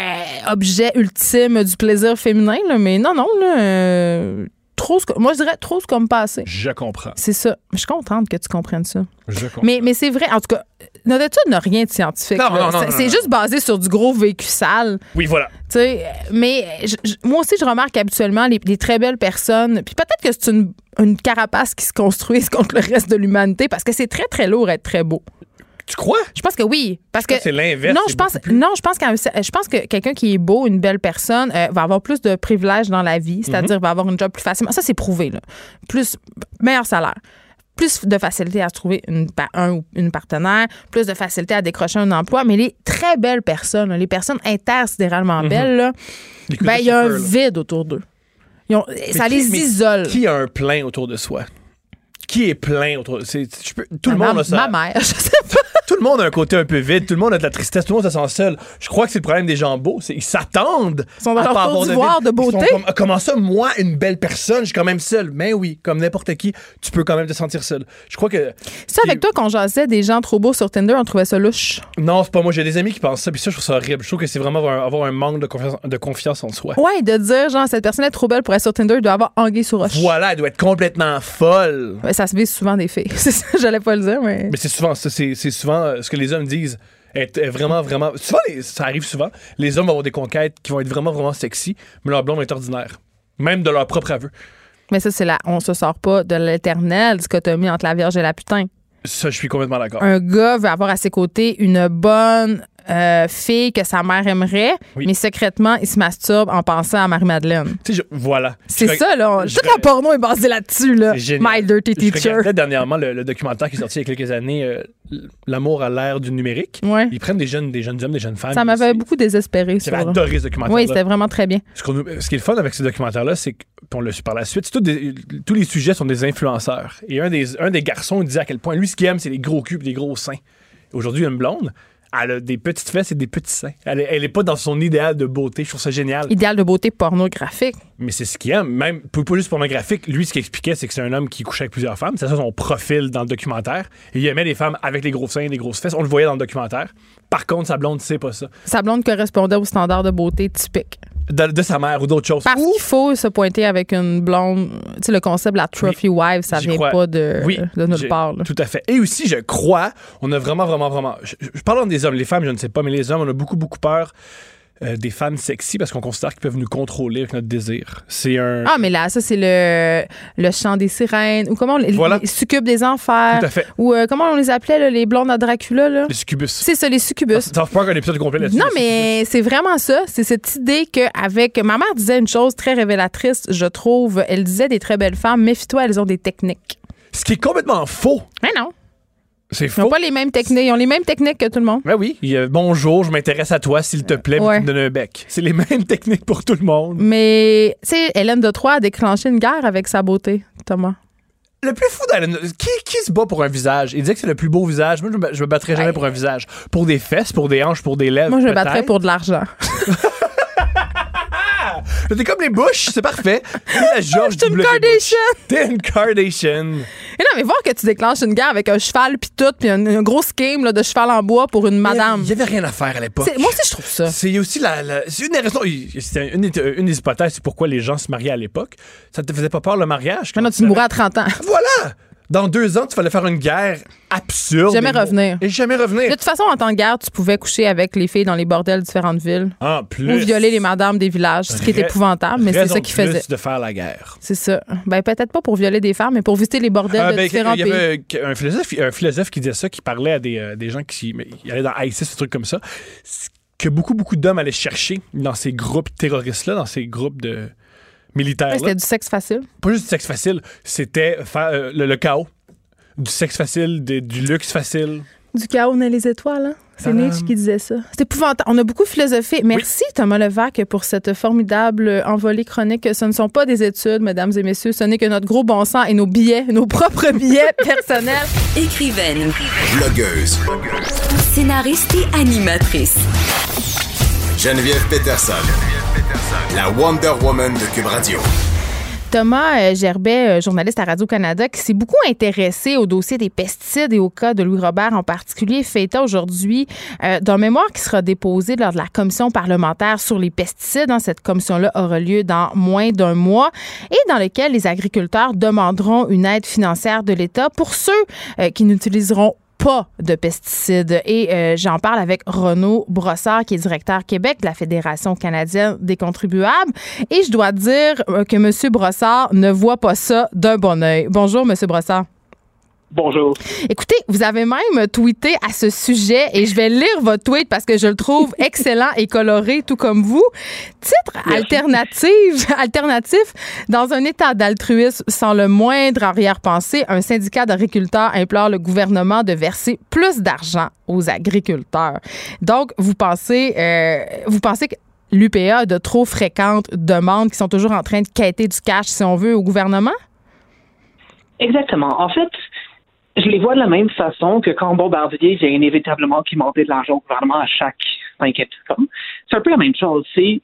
objet ultime du plaisir féminin. là. Mais non, non, là. euh, trop, ce- moi, je dirais trop ce comme passé. Je comprends. C'est ça. Je suis contente que tu comprennes ça. Je comprends. Mais, mais c'est vrai, en tout cas, notre étude n'a rien de scientifique. Non, non, non, C'est- juste basé sur du gros vécu sale. Oui, voilà. tu sais. Mais je- je- moi aussi, je remarque habituellement les, les très belles personnes. Puis peut-être que c'est une, une carapace qui se construit contre le reste de l'humanité parce que c'est très, très lourd être très beau. Tu crois? Je pense que oui. Parce que. C'est l'inverse. Non, je pense, plus- non, je pense je pense que quelqu'un qui est beau, une belle personne, euh, va avoir plus de privilèges dans la vie, c'est-à-dire va avoir une job plus facilement. Ça, c'est prouvé. Là. Plus meilleur salaire, plus de facilité à trouver une, un ou une partenaire, plus de facilité à décrocher un emploi. Mais les très belles personnes, les personnes intersidéralement belles, là, Les ben, il y a un là. vide autour d'eux. Ça qui- les isole. Qui a un plein autour de soi? Qui est plein autour de Tout le ma, monde a ça. ma mère, je sais pas. Tout le monde a un côté un peu vide, tout le monde a de la tristesse, tout le monde se sent seul. Je crois que c'est le problème des gens beaux, c'est ils s'attendent Ils sont dans à leur pas avoir de vide. de Ils sont beauté. comme, comment ça, moi, une belle personne, je suis quand même seul? Mais oui, comme n'importe qui, tu peux quand même te sentir seul. Je crois que Ça, avec toi, quand jasais des gens trop beaux sur Tinder, on trouvait ça louche. non, c'est pas moi. J'ai des amis qui pensent ça, puis ça, je trouve ça horrible. Je trouve que c'est vraiment avoir un, avoir un manque de confiance, de confiance en soi. Ouais, de dire, genre, cette personne est trop belle pour être sur Tinder, il doit avoir anguille sur roche. Voilà, elle doit être complètement folle. Ouais, ça se vise souvent des filles. C'est ça, j'allais pas le dire, mais. Mais c'est souvent ça, c'est souvent euh, ce que les hommes disent. Est vraiment, vraiment. Souvent, les- ça arrive souvent. Les hommes vont avoir des conquêtes qui vont être vraiment, vraiment sexy, mais leur blonde est ordinaire. Même de leur propre aveu. Mais ça, c'est là. On se sort pas de l'éternelle dichotomie entre la Vierge et la putain. Ça, je suis complètement d'accord. Un gars veut avoir à ses côtés une bonne euh, fille que sa mère aimerait, Oui. mais secrètement, il se masturbe en pensant à Marie-Madeleine. Je- voilà. C'est Je- ça, là. je- Toute la porno est basée là-dessus, là. My Dirty Je Teacher. regardais dernièrement le, le documentaire qui est sorti il y a quelques années, euh, L'amour à l'ère du numérique. Ouais. Ils prennent des jeunes, des jeunes hommes, des jeunes femmes. Ça m'avait beaucoup désespéré, J'avais adoré ce documentaire. Oui, c'était vraiment très bien. Ce, qu'on ce qui est le fun avec ce documentaire-là, c'est que, puis on l'a su par la suite, des- tous les sujets sont des influenceurs. Et un des, un des garçons il disait à quel point lui, ce qu'il aime, c'est les gros cubes, les gros seins. Aujourd'hui, une blonde, elle a des petites fesses et des petits seins. Elle, est- elle est pas dans son idéal de beauté. Je trouve ça génial. Idéal de beauté pornographique. Mais c'est ce qu'il aime. Même, pas juste pornographique. Lui, ce qu'il expliquait, c'est que c'est un homme qui couchait avec plusieurs femmes. C'est ça son profil dans le documentaire. Il aimait les femmes avec les gros seins et les grosses fesses. On le voyait dans le documentaire. Par contre, sa blonde, c'est pas ça. Sa blonde correspondait au standard de beauté typique. De, de sa mère ou d'autres choses. Parce qu'il faut se pointer avec une blonde. Tu sais, le concept de la trophy wife, ça vient crois. pas de, Oui, de nulle j'ai- part. là. Tout à fait. Et aussi, je crois, on a vraiment, vraiment, vraiment. Je, je parle des hommes, les femmes, je ne sais pas, mais les hommes, on a beaucoup, beaucoup peur euh, des femmes sexy parce qu'on considère qu'ils peuvent nous contrôler avec notre désir. C'est un. Ah, mais là, ça, c'est le, le chant des sirènes. Ou comment on les, Voilà. les succubes des enfers. Tout à fait. Ou euh, comment on les appelait, là, les blondes à Dracula, là? Les succubus. C'est ça, les succubus. Ça va pas un épisode complet là-dessus. Non, mais c'est vraiment ça. C'est cette idée qu'avec. Ma mère disait une chose très révélatrice, je trouve. Elle disait des très belles femmes, méfie-toi, elles ont des techniques. Ce qui est complètement faux. Mais non. C'est Ils n'ont pas les mêmes techniques. Ils ont les mêmes techniques que tout le monde. Ben oui. Il y a, bonjour, je m'intéresse à toi, s'il te plaît, Ouais. me donnes un bec. C'est les mêmes techniques pour tout le monde. Mais, tu sais, Hélène de Troyes a déclenché une guerre avec sa beauté, Thomas. Le plus fou d'Allen, qui, qui se bat pour un visage? Il disait que c'est le plus beau visage. Moi, je me, battrais jamais pour un visage. Pour des fesses, pour des hanches, pour des lèvres. Moi, je me battrais pour de l'argent. T'es comme les bouches, c'est parfait. La George C'est une. Bush. Kardashian. T'es une Kardashian. Et non, mais voir que tu déclenches une guerre avec un cheval puis tout, puis un, un gros scheme là, de cheval en bois pour une madame. Il y avait rien à faire à l'époque. Moi aussi, je trouve ça. C'est aussi la, la- c'est une des raisons. C'est une, des- une des hypothèses, c'est pourquoi les gens se mariaient à l'époque. Ça te faisait pas peur le mariage? Maintenant, tu mourrais à 30 ans. Voilà! Dans deux ans, tu fallait faire une guerre absurde. Jamais Et- revenir. Et jamais De revenir. toute façon, en temps de guerre, tu pouvais coucher avec les filles dans les bordels de différentes villes En plus. ou violer les madames des villages, ce qui est épouvantable, mais c'est ça de qu'ils plus faisaient. de faire la guerre. C'est ça. Ben, peut-être pas pour violer des femmes, mais pour visiter les bordels Ah, de ben, il y pays. avait un philosophe, un philosophe qui disait ça, qui parlait à des, euh, des gens qui allait dans ISIS, des trucs comme ça, ce que beaucoup, beaucoup d'hommes allaient chercher dans ces groupes terroristes-là, dans ces groupes de militaires. Ouais, C'était du sexe facile. Pas juste du sexe facile, c'était euh, le, le chaos. Du sexe facile, des- du luxe facile. Du chaos naît les étoiles, hein? C'est. Nietzsche qui disait ça. C'est épouvantable. On a beaucoup philosophé. Merci, Thomas Levac, pour cette formidable envolée chronique. Ce ne sont pas des études, mesdames et messieurs. Ce n'est que notre gros bon sens et nos billets, nos propres billets personnels. Écrivaine, Blogueuse. scénariste et animatrice. Geneviève Peterson. La Wonder Woman de Cube Radio. Thomas euh, Gerbet, euh, journaliste à Radio-Canada, qui s'est beaucoup intéressé au dossier des pesticides et au cas de Louis Robert en particulier, fait état aujourd'hui euh, d'un mémoire qui sera déposé lors de la commission parlementaire sur les pesticides. Hein, Cette commission-là aura lieu dans moins d'un mois et dans lequel les agriculteurs demanderont une aide financière de l'État pour ceux qui n'utiliseront pas de pesticides. Et euh, j'en parle avec Renaud Brossard, qui est directeur Québec de la Fédération canadienne des contribuables. Et je dois dire euh, que M. Brossard ne voit pas ça d'un bon oeil. Bonjour, M. Brossard. Bonjour. Écoutez, vous avez même tweeté à ce sujet et je vais lire votre tweet parce que je le trouve excellent et coloré, tout comme vous. Titre alternative, alternatif, dans un état d'altruisme sans le moindre arrière-pensée, un syndicat d'agriculteurs implore le gouvernement de verser plus d'argent aux agriculteurs. Donc, vous pensez, euh, vous pensez que l'UPA a de trop fréquentes demandes qui sont toujours en train de quêter du cash, si on veut, au gouvernement? Exactement. En fait, je les vois de la même façon que quand Bombardier vient inévitablement qui demandait de l'argent au gouvernement à chaque 5 ans. C'est un peu la même chose. C'est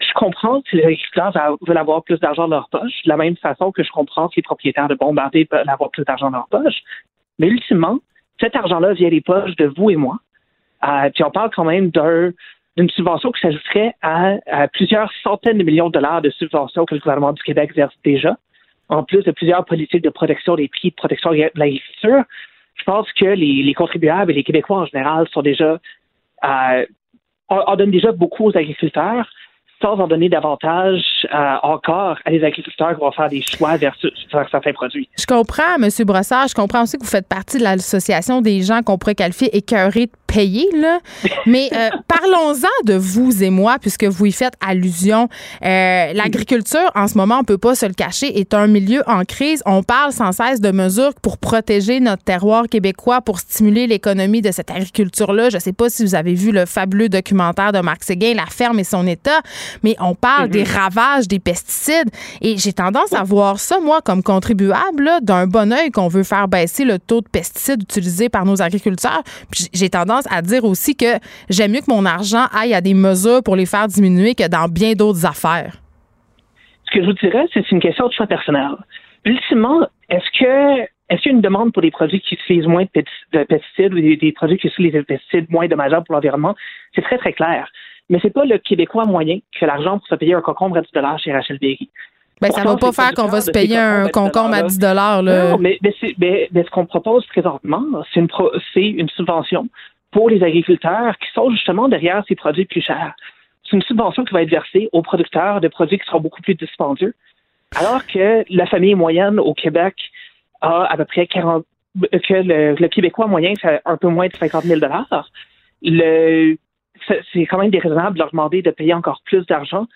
je comprends que les agriculteurs veulent avoir plus d'argent dans leur poche, de la même façon que je comprends que les propriétaires de Bombardier veulent avoir plus d'argent dans leur poche. Mais ultimement, cet argent-là vient des poches de vous et moi. Euh, puis on parle quand même d'une subvention qui s'ajouterait à, plusieurs centaines de millions de dollars de subventions que le gouvernement du Québec verse déjà, en plus de plusieurs politiques de protection des prix, de protection de l'agriculture. Je pense que les, contribuables et les Québécois en général sont déjà euh, on donne déjà beaucoup aux agriculteurs sans en donner davantage euh, encore à les agriculteurs qui vont faire des choix vers, certains produits. Je comprends, M. Brossard. Je comprends aussi que vous faites partie de l'association des gens qu'on pourrait qualifier écœurés de payer, là. Mais euh, parlons-en de vous et moi, puisque vous y faites allusion. Euh, l'agriculture, en ce moment, on peut pas se le cacher, est un milieu en crise. On parle sans cesse de mesures pour protéger notre terroir québécois, pour stimuler l'économie de cette agriculture-là. Je sais pas si vous avez vu le fabuleux documentaire de Marc Séguin, La ferme et son état, mais on parle des mm-hmm. ravages des pesticides. Et j'ai tendance à voir ça, moi, comme contribuable, d'un bon oeil qu'on veut faire baisser le taux de pesticides utilisés par nos agriculteurs. J'ai tendance à dire aussi que j'aime mieux que mon argent aille à des mesures pour les faire diminuer que dans bien d'autres affaires. Ce que je vous dirais, c'est une question de choix personnel. Ultimement, est-ce que est-ce qu'il y a une demande pour des produits qui utilisent moins de pesticides ou des, produits qui utilisent des pesticides moins dommageables pour l'environnement? C'est très, très clair. Mais c'est pas le Québécois moyen qui a l'argent pour se payer un concombre à 10 chez Rachel Berry. Ben, ça va pas faire qu'on va se payer un concombre à 10 Non, mais, ce qu'on propose présentement, c'est une, une subvention pour les agriculteurs qui sont justement derrière ces produits plus chers. C'est une subvention qui va être versée aux producteurs de produits qui seront beaucoup plus dispendieux, alors que la famille moyenne au Québec a à peu près 40 que le, Québécois moyen fait un peu moins de 50 000 le, c'est quand même déraisonnable de leur demander de payer encore plus d'argent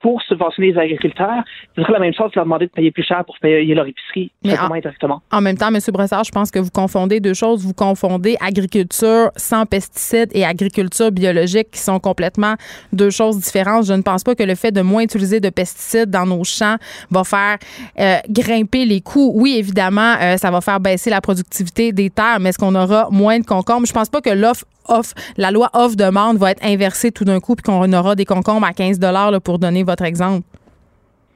pour subventionner les agriculteurs, ce serait la même chose que leur demander de payer plus cher pour payer leur épicerie, Mais en, indirectement. En même temps, M. Bressard, je pense que vous confondez deux choses. Vous confondez agriculture sans pesticides et agriculture biologique qui sont complètement deux choses différentes. Je ne pense pas que le fait de moins utiliser de pesticides dans nos champs va faire euh, grimper les coûts. Oui, évidemment, euh, ça va faire baisser la productivité des terres, mais est-ce qu'on aura moins de concombres? Je pense pas que l'offre la loi offre-demande va être inversée tout d'un coup puis qu'on aura des concombres à 15 là, pour donner votre exemple?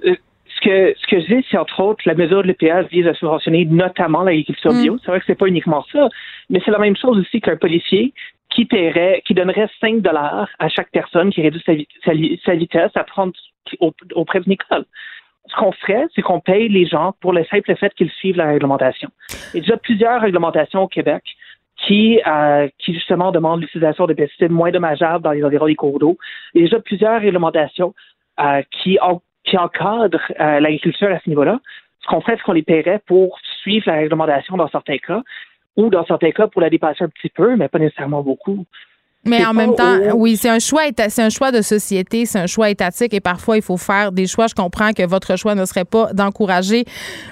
Euh, ce que, ce que je dis, c'est entre autres, la mesure de l'EPA vise à subventionner notamment l'agriculture mm. bio. C'est vrai que c'est pas uniquement ça, mais c'est la même chose aussi qu'un policier qui paierait, qui donnerait 5 dollars à chaque personne qui réduit sa, vitesse à prendre auprès d'une école. Ce qu'on ferait, c'est qu'on paye les gens pour le simple fait qu'ils suivent la réglementation. Il y a déjà plusieurs réglementations au Québec qui, euh, qui justement demandent l'utilisation de pesticides moins dommageables dans les environs des cours d'eau. Il y a déjà plusieurs réglementations euh, qui, qui encadrent euh, l'agriculture à ce niveau-là. Ce qu'on ferait, c'est qu'on les paierait pour suivre la réglementation dans certains cas, ou dans certains cas pour la dépasser un petit peu, mais pas nécessairement beaucoup. Mais en même temps, oui, c'est un choix, c'est un choix de société, c'est un choix étatique et parfois il faut faire des choix. Je comprends que votre choix ne serait pas d'encourager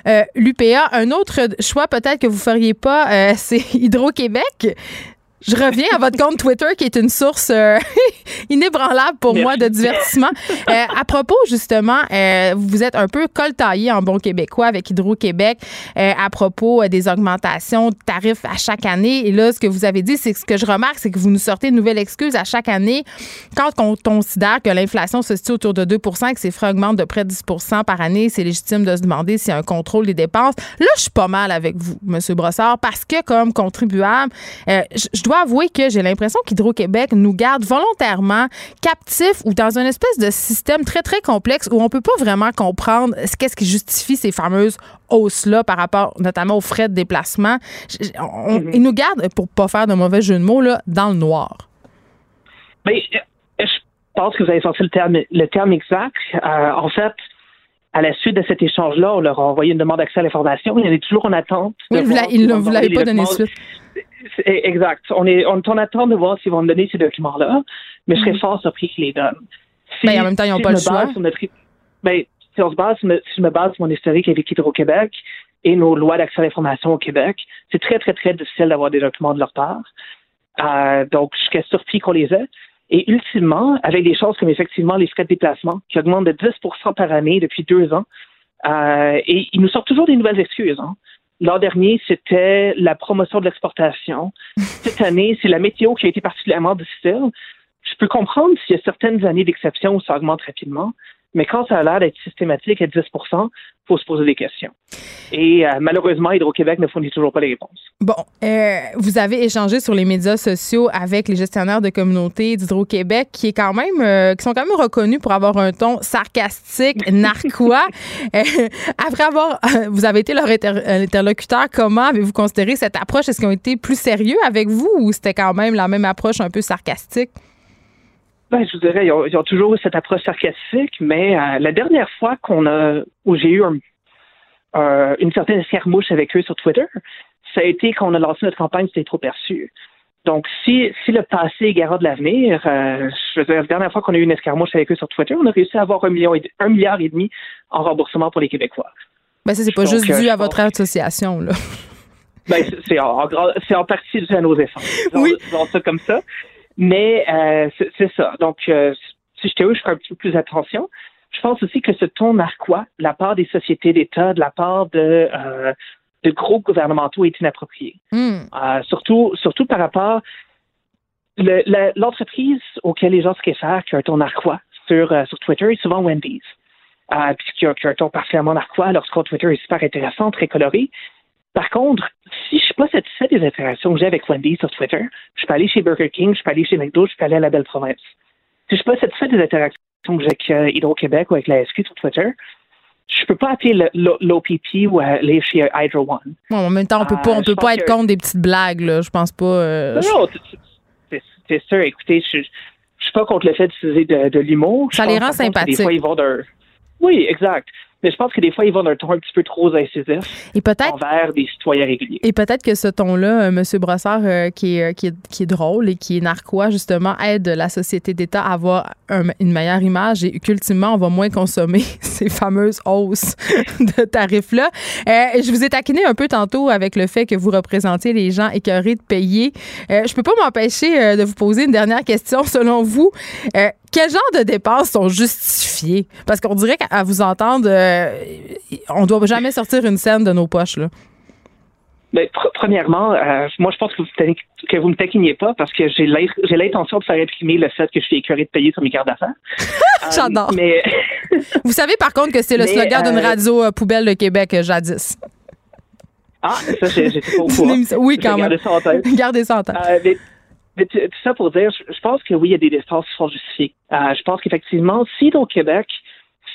euh, l'UPA. Un autre choix peut-être que vous feriez pas, euh, c'est Hydro-Québec. Je reviens à votre compte Twitter qui est une source euh, inébranlable pour moi de divertissement. Euh, à propos justement, euh, vous êtes un peu coltaillé en bon québécois avec Hydro-Québec à propos des augmentations de tarifs à chaque année. Et là, ce que vous avez dit, c'est que ce que je remarque, c'est que vous nous sortez une nouvelle excuse à chaque année quand on considère que l'inflation se situe autour de 2 et que ses frais augmentent de près de 10 par année. C'est légitime de se demander s'il y a un contrôle des dépenses. Là, je suis pas mal avec vous, M. Brossard, parce que comme contribuable, je dois dois avouer que j'ai l'impression qu'Hydro-Québec nous garde volontairement captifs ou dans une espèce de système très, très complexe où on peut pas vraiment comprendre qu'est-ce qui justifie ces fameuses hausses-là par rapport notamment aux frais de déplacement. Mhm. Ils nous gardent, pour pas faire de mauvais jeu de mots, là, dans le noir. Mais euh, je pense que vous avez sorti le terme, le terme exact. Euh, en fait, à la suite de cet échange-là, on leur a envoyé une demande d'accès à l'information. Il y toujours en attente. Oui, ils ne vous l'avez pas donné suite. Exact. On est, on en attente de voir s'ils vont me donner ces documents-là, mais je serais mhm. fort surpris qu'ils les donnent. mais en même temps, ils n'ont pas le choix. ben, si, on se base, si je me base sur mon historique avec Hydro-Québec et nos lois d'accès à l'information au Québec, c'est très, très, très difficile d'avoir des documents de leur part. Euh, donc, je serais surpris qu'on les ait. Et ultimement, avec des choses comme effectivement les frais de déplacement qui augmentent de 10% par année depuis deux ans, euh, et ils nous sortent toujours des nouvelles excuses. Hein. L'an dernier, c'était la promotion de l'exportation. Cette année, c'est la météo qui a été particulièrement difficile. Je peux comprendre s'il y a certaines années d'exception où ça augmente rapidement, mais quand ça a l'air d'être systématique à 10 faut se poser des questions. Et euh, malheureusement, Hydro-Québec ne fournit toujours pas les réponses. Bon, euh, vous avez échangé sur les médias sociaux avec les gestionnaires de communautés d'Hydro-Québec qui est quand même euh, qui sont quand même reconnus pour avoir un ton sarcastique, narquois. après avoir vous avez été leur interlocuteur, comment avez-vous considéré cette approche? Est-ce qu'ils ont été plus sérieux avec vous ou c'était quand même la même approche un peu sarcastique? Ben, je vous dirais, ils ont, toujours eu cette approche sarcastique, mais euh, la dernière fois qu'on a, où j'ai eu une certaine escarmouche avec eux sur Twitter, ça a été quand on a lancé notre campagne C'était trop perçu. Donc, si, si le passé est garant de l'avenir, euh, je veux dire, la dernière fois qu'on a eu une escarmouche avec eux sur Twitter, on a réussi à avoir un, million et, un milliard et demi en remboursement pour les Québécois. Ben, ça, c'est pas juste dû euh, à votre association, là. Ben, c'est en, en, partie dû à nos efforts. Oui. ça comme ça. Mais euh, c'est ça. Donc, euh, si j'étais eux, je ferais un petit peu plus attention. Je pense aussi que ce ton narquois, de la part des sociétés d'État, de la part de, euh, de groupes gouvernementaux, est inapproprié. Hmm. Euh, surtout, surtout par rapport l'entreprise auquel les gens se réfèrent qui a un ton narquois sur, euh, sur Twitter est souvent Wendy's. Euh, puis qui a, qui a un ton particulièrement narquois, leur compte Twitter est super intéressant, très coloré. Par contre, si je suis pas satisfait des interactions que j'ai avec Wendy sur Twitter, je peux aller chez Burger King, je peux aller chez McDo, je peux aller à la Belle Province. Si je suis pas satisfait des interactions que j'ai avec euh, Hydro-Québec ou avec la SQ sur Twitter, je peux pas appeler l'OPP ou aller chez Hydro One. Bon, en même temps, on peut pas, on euh, peut pas être contre des petites blagues, là. Je pense pas. Euh, non, c'est sûr. Écoutez, je, je suis pas contre le fait d'utiliser de, de l'humour. Ça les rend sympathiques. Des fois, ils vont Oui, exact. Mais je pense que des fois, ils vont d'un ton un petit peu trop incisif et peut-être, envers des citoyens réguliers. Et peut-être que ce ton-là, euh, M. Brossard, euh, qui, est, euh, qui, est, qui, est, drôle et qui est narquois, justement, aide la société d'État à avoir une meilleure image et qu'ultimement, on va moins consommer ces fameuses hausses de tarifs-là. je vous ai taquiné un peu tantôt avec le fait que vous représentez les gens écœurés de payer. je peux pas m'empêcher de vous poser une dernière question. Selon vous, quel genre de dépenses sont justifiées? Parce qu'on dirait qu'à vous entendre, euh, on ne doit jamais sortir une scène de nos poches. Là. Ben, premièrement, euh, moi, je pense que vous, que vous me taquiniez pas parce que j'ai l'intention de faire imprimer le fait que je suis écœuré de payer sur mes cartes d'affaires. J'adore. Euh, mais... vous savez, par contre, que c'est le slogan d'une radio poubelle de Québec jadis. Ah, ça, j'étais pas au courant. oui, quand même. Gardez ça en tête. Gardez ça en tête. Mais tout ça pour dire, je, pense que oui, il y a des dépenses qui sont justifiées. Euh, je pense qu'effectivement, si donc Québec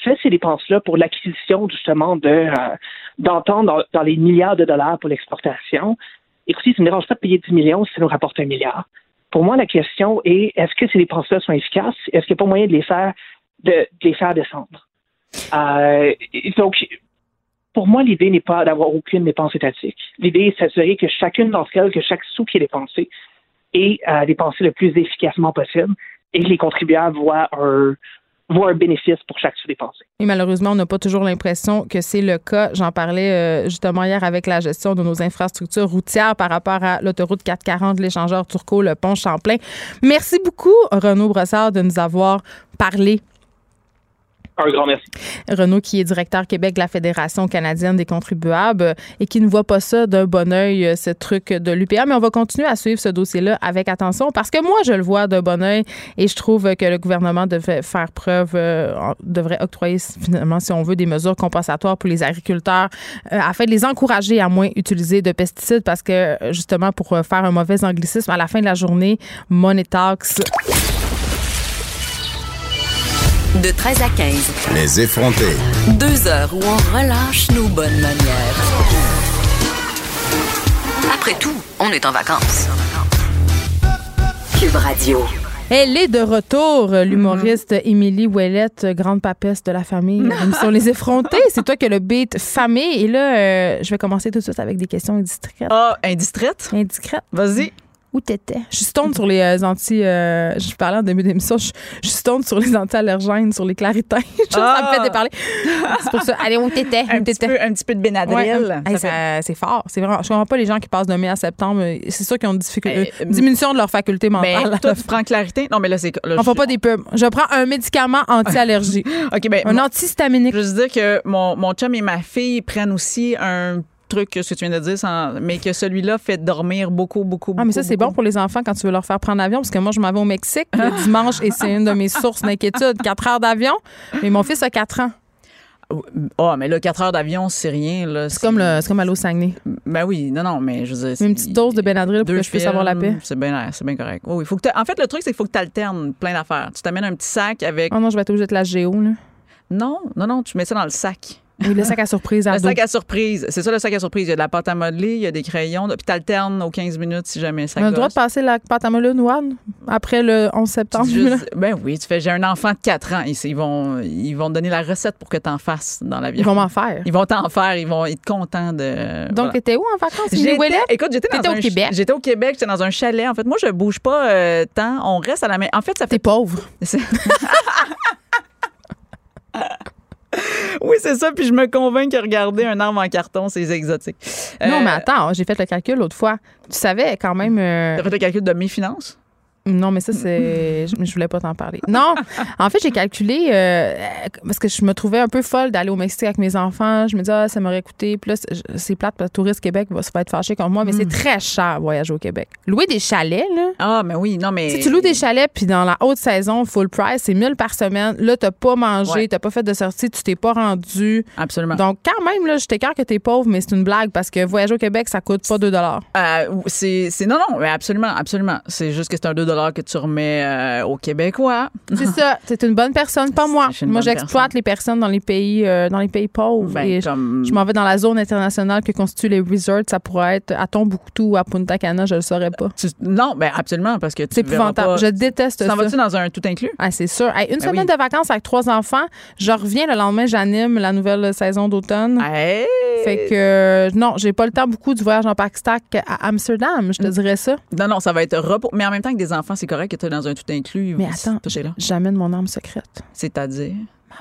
fait ces dépenses-là pour l'acquisition justement de euh, d'entendre dans, les milliards de dollars pour l'exportation, écoutez, ça ne dérange pas de payer 10 millions si ça nous rapporte un milliard. Pour moi, la question est est-ce que ces dépenses-là sont efficaces? Est-ce qu'il n'y a pas moyen de les faire de, de les faire descendre? Euh, donc, pour moi, l'idée n'est pas d'avoir aucune dépense étatique. L'idée est de s'assurer que chacune d'entre elles, que chaque sou qui est dépensé, et à dépenser le plus efficacement possible et que les contribuables voient un, voient un bénéfice pour chaque sous-dépensé. Et malheureusement, on n'a pas toujours l'impression que c'est le cas. J'en parlais euh, justement hier avec la gestion de nos infrastructures routières par rapport à l'autoroute 440, l'échangeur Turcot, le pont Champlain. Merci beaucoup, Renaud Brossard, de nous avoir parlé un grand merci. Renaud, qui est directeur Québec de la Fédération canadienne des contribuables et qui ne voit pas ça d'un bon oeil, euh, ce truc de l'UPA. Mais on va continuer à suivre ce dossier-là avec attention parce que moi, je le vois d'un bon oeil et je trouve que le gouvernement devrait faire preuve, euh, devrait octroyer finalement, si on veut, des mesures compensatoires pour les agriculteurs euh, afin de les encourager à moins utiliser de pesticides parce que justement, pour faire un mauvais anglicisme, à la fin de la journée, money tax de 13 à 15. Les effrontés. Deux heures où on relâche nos bonnes manières. Après tout, on est en vacances. Cube Radio. Elle est de retour, l'humoriste Émilie Ouellette, grande papesse de la famille. Sur Les effrontés, c'est toi qui as le beat famille. Et là, euh, je vais commencer tout de suite avec des questions indiscrètes. Ah, indiscrètes? Indiscrètes. Vas-y où t'étais? Je suis sur les euh, anti. Euh, je parlais en début d'émission, je, je suis sur les anti-allergènes, sur les claritins. Ça me fait ah! déparler. C'est pour ça. Allez, où t'étais? Un, petit peu, un petit peu de Benadryl. c'est fort. C'est vraiment. Je comprends pas les gens qui passent de mai à septembre. C'est sûr qu'ils ont une, difficulté, euh, diminution de leur faculté mentale. Mais toi, tu prends clarité? Non, mais là, c'est. On fait pas des pubs. Je prends un médicament anti-allergie. OK, ben. Un antihistaminique. Je veux dire que mon, mon chum et ma fille prennent aussi un trucs que ce que tu viens de dire, sans- mais que celui-là fait dormir beaucoup, beaucoup, beaucoup. Ah, mais ça, c'est bon pour les enfants quand tu veux leur faire prendre l'avion, parce que moi, je m'en vais au Mexique le dimanche et c'est une de mes sources d'inquiétude. Quatre heures d'avion, mais mon fils a quatre ans. Ah, mais là, 4 heures d'avion, c'est rien. C'est comme, le- comme aller au Saguenay. Ben oui, non, non, mais je veux dire. Une petite dose de Benadryl pour que je puisse avoir la paix. C'est bien, c'est bien correct. Oui, faut que en fait, le truc, c'est qu'il faut que tu alternes plein d'affaires. Tu t'amènes un petit sac avec. Oh non, je vais être obligée de la géo, là. Non, non, non, tu mets ça dans le sac. Le sac à surprise à Le dos. sac à surprise. C'est ça, le sac à surprise. Il y a de la pâte à modeler, il y a des crayons, puis t'alternes aux 15 minutes si jamais ça On a le droit de passer la pâte à modeler noire après le 11 septembre. Juste- ben oui, tu fais, j'ai un enfant de 4 ans. Ils, ils vont, ils vont te donner la recette pour que tu en fasses dans l'avion. Ils vont m'en faire. Ils vont t'en faire, ils vont être contents de. Donc, voilà. t'étais où en vacances? J'étais- écoute, j'étais dans au un- Québec. J'étais au Québec, j'étais dans un chalet. En fait, moi, je bouge pas euh, tant. On reste à la main. En fait, ça fait. T'es pauvre. Oui, c'est ça. Puis je me convainc que regarder un arbre en carton, c'est exotique. Non, Euh, mais attends, j'ai fait le calcul l'autre fois. Tu savais quand même. euh, T'as fait le calcul de mes finances? Non, mais ça, c'est. Je, je voulais pas t'en parler. Non, en fait, j'ai calculé euh, parce que je me trouvais un peu folle d'aller au Mexique avec mes enfants. Je me disais, ah, ça m'aurait coûté. Puis là, c'est- plate parce que Touriste Québec va se faire être fâché contre moi, mais c'est très cher voyager au Québec. Louer des chalets, là. Ah, mais oui, non, mais. Si tu loues des chalets, puis dans la haute saison, full price, c'est 1000 par semaine. Là, t'as pas mangé, Ouais. t'as pas fait de sortie, tu t'es pas rendu. Absolument. Donc, quand même, là, je t'écarte que t'es pauvre, mais c'est une blague parce que voyager au Québec, ça coûte pas 2 Euh, c'est, c'est- non, non, mais absolument, absolument. C'est juste que c'est un 2 que tu remets euh, aux Québécois. C'est ça. C'est une bonne personne, pas moi. Moi, j'exploite les personnes dans les pays, euh, dans les pays pauvres. Ben, et je- comme- je m'en vais dans la zone internationale que constituent les resorts. Ça pourrait être à Tombouctou ou à Punta Cana, je le saurais pas. Tu- non, ben absolument, parce que tu C'est épouvantable. pas- Je déteste ça. t'en vas-tu dans un tout inclus? Ah, c'est sûr. Hey, une Ben semaine oui. de vacances avec trois enfants. Je reviens le lendemain, j'anime la nouvelle saison d'automne. Hey! Fait que euh, non, j'ai pas le temps beaucoup du voyage en Pakistan à Amsterdam, Mm. je te dirais ça. Non, non, ça va être repos. Mais en même temps que des enfants, c'est correct que tu es dans un tout inclus. Mais attends, j'amène mon âme secrète. C'est-à-dire?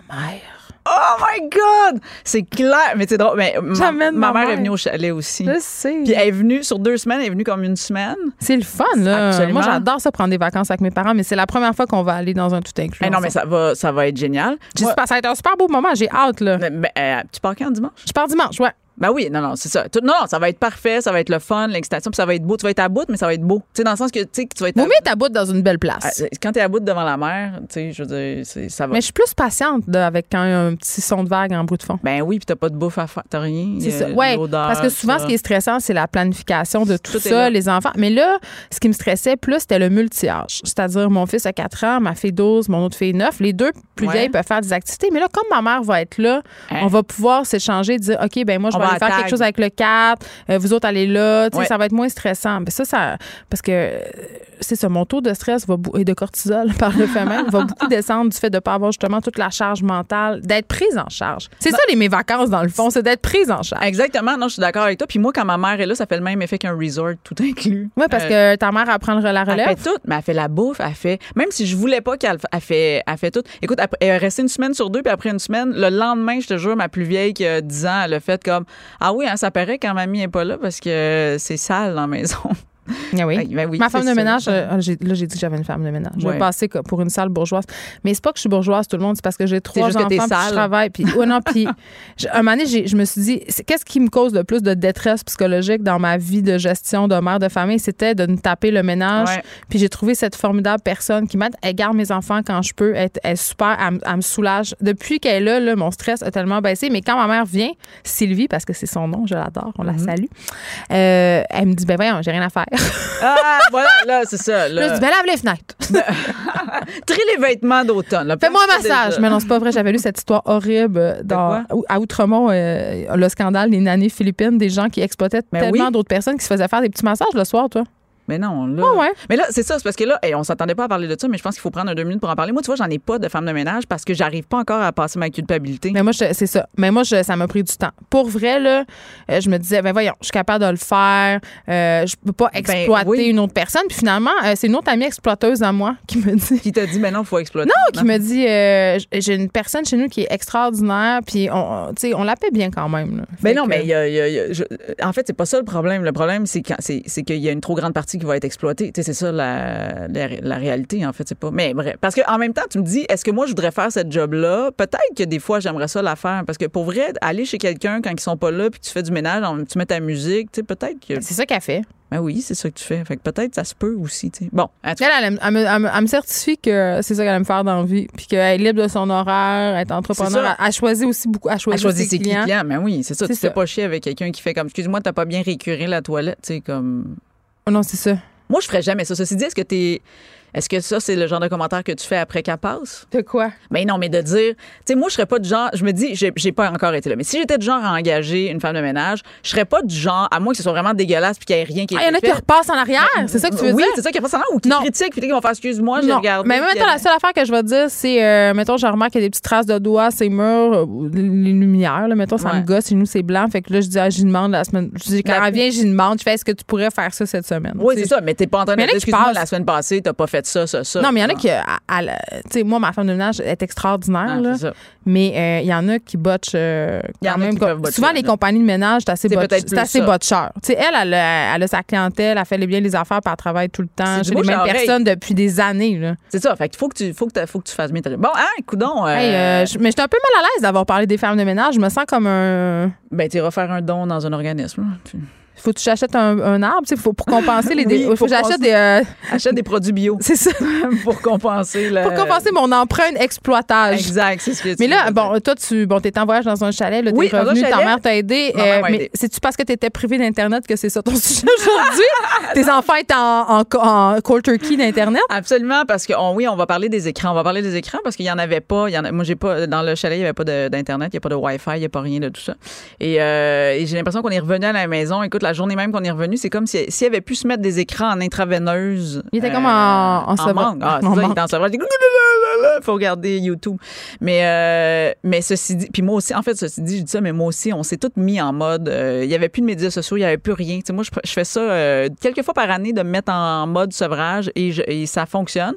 Ma mère. Oh my God! C'est clair! Mais c'est drôle. Mais ma, ma ma mère est venue au chalet aussi. Je sais. Puis elle est venue sur deux semaines, elle est venue comme une semaine. C'est le fun, là. Absolument. Moi, j'adore ça, prendre des vacances avec mes parents, mais c'est la première fois qu'on va aller dans un tout inclus. Eh non, mais ça va, ça va être génial. Moi- ça va être un super beau moment. J'ai hâte, là. Ben, euh, tu pars quand dimanche? Je pars dimanche, ouais. Ben oui, non, non, c'est ça. Tout- non, non, ça va être parfait, ça va être le fun, l'excitation, puis ça va être beau. Tu vas être à bout, mais ça va être beau. Tu sais, dans le sens que, tu sais, que tu vas être. À- mieux être à bout dans une belle place. Ah, Quand t'es à bout devant la mer, tu sais, je veux dire, ça va. Mais je suis plus patiente avec quand il y a un petit son de vague en bruit de fond. Ben oui, puis t'as pas de bouffe à faire, t'as rien. C'est ça. euh, Ouais, parce que souvent, ça. ce qui est stressant, c'est la planification de tout, ça, les enfants. Mais là, ce qui me stressait plus, c'était le multi-âge. C'est-à-dire, mon fils a 4 ans, ma fille 12, mon autre fille 9. Les deux plus Ouais. vieilles peuvent faire des activités. Mais là, comme ma mère va être là, Hein? on va pouvoir s'échanger, dire, OK, ben moi, je va aller à faire tag. quelque chose avec le 4, euh, vous autres allez là. Tu sais, Ouais. Ça va être moins stressant. Mais ça, ça, parce que euh, c'est ça, mon taux de stress va et de cortisol, par le fait même, va beaucoup descendre du fait de ne pas avoir justement toute la charge mentale, d'être prise en charge. C'est ça, les, mes vacances, dans le fond, c'est d'être prise en charge. Exactement, non, je suis d'accord avec toi. Puis moi, quand ma mère est là, ça fait le même effet qu'un resort tout inclus. Oui, parce Euh, que ta mère apprend la Elle relève. fait tout, mais elle fait la bouffe, elle fait. Même si je voulais pas qu'elle elle fait, elle fait tout. Écoute, elle est restée une semaine sur deux, puis après une semaine, le lendemain, je te jure, ma plus vieille qui a 10 ans, elle a fait comme Ah oui, hein, ça paraît quand mamie est pas là parce que c'est sale dans la maison. Ah oui? Ben, ben oui, Ma femme de ménage, euh, là, j'ai dit que j'avais une femme de ménage. Je vais passer pour une salle bourgeoise. Mais c'est pas que je suis bourgeoise, tout le monde, c'est parce que j'ai trois enfants, puis je travaille. Puis, ouais, non, puis, un moment donné, je me suis dit, qu'est-ce qui me cause le plus de détresse psychologique dans ma vie de gestion de mère de famille? C'était de me taper le ménage. Ouais. Puis j'ai trouvé cette formidable personne qui m'aide. Elle garde mes enfants quand je peux. Elle, elle est super. Elle, me- elle me soulage. Depuis qu'elle est là, là, mon stress a tellement baissé. Mais quand ma mère vient, Sylvie, parce que c'est son nom, je l'adore, on la salue, euh, elle me dit, ben voyons, j'ai rien à faire. Ah, voilà, là, c'est ça. Là, je dis, ben lave les fenêtres. Trie les vêtements d'automne. Fais-moi un massage. déjà? Mais non, c'est pas vrai. J'avais lu cette histoire horrible euh, dans, à Outremont, euh, le scandale des nannies philippines, des gens qui exploitaient Mais tellement oui. d'autres personnes qui se faisaient faire des petits massages le soir, toi. Mais non, là. Ouais. Mais là, c'est ça, c'est parce que là, hey, on s'attendait pas à parler de ça, mais je pense qu'il faut prendre un deux minutes pour en parler. Moi, tu vois, j'en ai pas de femme de ménage parce que j'arrive pas encore à passer ma culpabilité. Mais moi, je- c'est ça. Mais moi, je- ça m'a pris du temps. Pour vrai, là, euh, je me disais, ben voyons, je suis capable de le faire. Euh, je peux pas exploiter Ben oui. une autre personne. Puis finalement, euh, c'est une autre amie exploiteuse à moi qui me dit. Qui t'a dit, mais non, il faut exploiter. Non, qui me dit, euh, j'ai une personne chez nous qui est extraordinaire, puis on, tu sais, on la paie bien quand même. là. Mais Fait non, que- mais a- je- en fait, c'est pas ça le problème. Le problème, c'est qu'il y a une trop grande partie aussi qui va être exploité. Tu sais, c'est ça la, la, la réalité, en fait. C'est pas. Mais bref. Parce qu'en même temps, tu me dis, est-ce que moi, je voudrais faire cette job-là? Peut-être que des fois, j'aimerais ça la faire. Parce que pour vrai, aller chez quelqu'un quand ils sont pas là, puis tu fais du ménage, tu mets ta musique, tu sais, peut-être que. C'est ça qu'elle fait. Ben oui, c'est ça que tu fais. Fait que peut-être ça se peut aussi, tu sais. Bon, Elle, elle, me, elle me- elle me certifie que c'est ça qu'elle aime faire dans la vie, puis qu'elle est libre de son horaire, elle est entrepreneur. Elle, choisit aussi beaucoup, elle choisit, choisit ses, clients. Mais oui, c'est ça. Tu fais ça. pas chier avec quelqu'un qui fait comme, excuse-moi, t'as pas bien récuré la toilette, tu sais, comme. Oh non, c'est ça. Moi, je ferais jamais ça. Ceci dit, est-ce que t'es. Est-ce que ça, c'est le genre de commentaire que tu fais après qu'elle passe? De quoi? Ben non, mais de dire, tu sais, moi, je serais pas du genre, je me dis, j'ai pas encore été là, mais si j'étais du genre à engager une femme de ménage, je serais pas du genre, à moins que ce soit vraiment dégueulasse puis qu'il y ait rien qui Ah, il y en a qui repassent en arrière, c'est ça que tu veux oui, dire? c'est ça qui est pas ça, ou qui critiquent, puis qui vont faire excuse-moi, j'ai Non. regardé. Mais euh, la seule affaire que je vais dire, c'est, euh, mettons, je remarque qu'il y a des petites traces de doigts, ces murs, euh, les lumières, là, mettons, ça Ouais. me gosse, chez nous, c'est blanc. Fait que là, je dis, ah, j'y demande la semaine. Je dis, quand elle vient, j'y demande, je fais, est-ce que tu pourrais faire ça cette semaine? Oui, c'est ça, mais t'es pas en train de Mais en dire, excuse-moi, la semaine passée, t'as pas fait ça, ça, ça. Non, mais il y en a qui, à la- tu sais, moi, ma femme de ménage est extraordinaire, Ah, là. ça. Mais euh, il y en a qui botchent euh, Il y en même. qui botcher, souvent, les compagnies de ménage, c'est assez, botch- assez botcheur. Tu sais, elle, elle a, elle a sa clientèle, elle fait les- bien les affaires, puis elle travaille tout le temps chez les mêmes personnes depuis des années. Là. C'est ça, fait qu'il faut que tu, faut que, faut que tu fasses bien ta Bon, hein, coudon. Euh, je- mais j'étais un peu mal à l'aise d'avoir parlé des femmes de ménage. Je me sens comme un. Ben, tu iras faire un don dans un organisme. Tu- Faut que tu achètes un, un arbre, tu faut, pour compenser les. Oui, faut que j'achète des. euh, Achète des produits bio c'est ça. pour compenser le. Pour compenser mon empreinte exploitage. Exact, c'est ce que tu Mais là, bon, toi, tu bon, étais en voyage dans un chalet, là, t'es Oui, un revenu, ta mère t'a aidé. Euh, m'a mais c'est-tu parce que t'étais privé d'Internet que c'est ça ton sujet aujourd'hui? Tes enfants étaient en, en, en cold turkey d'Internet? Absolument, parce que on- oui, on va parler des écrans. On va parler des écrans parce qu'il y en avait pas. Il y en a, moi, j'ai pas dans le chalet, il y avait pas d'internet, il y a pas de Wi-Fi, il y a pas rien de tout ça. Et, euh, et j'ai l'impression qu'on est revenu à la maison. Écoute, la journée même qu'on est revenu, c'est comme si s'il avait pu se mettre des écrans en intraveineuse. Il était comme en- en sevrage. manque. Ah, c'est En ça, il était en sevrage. Dit, faut regarder YouTube. Mais euh, mais ceci dit, puis moi aussi, en fait, ceci dit, je dis ça, mais moi aussi, on s'est tous mis en mode. euh, il y avait plus de médias sociaux, il y avait plus rien. Tu sais, moi, je, fais ça euh, quelques fois par année de me mettre en mode sevrage et, ça fonctionne.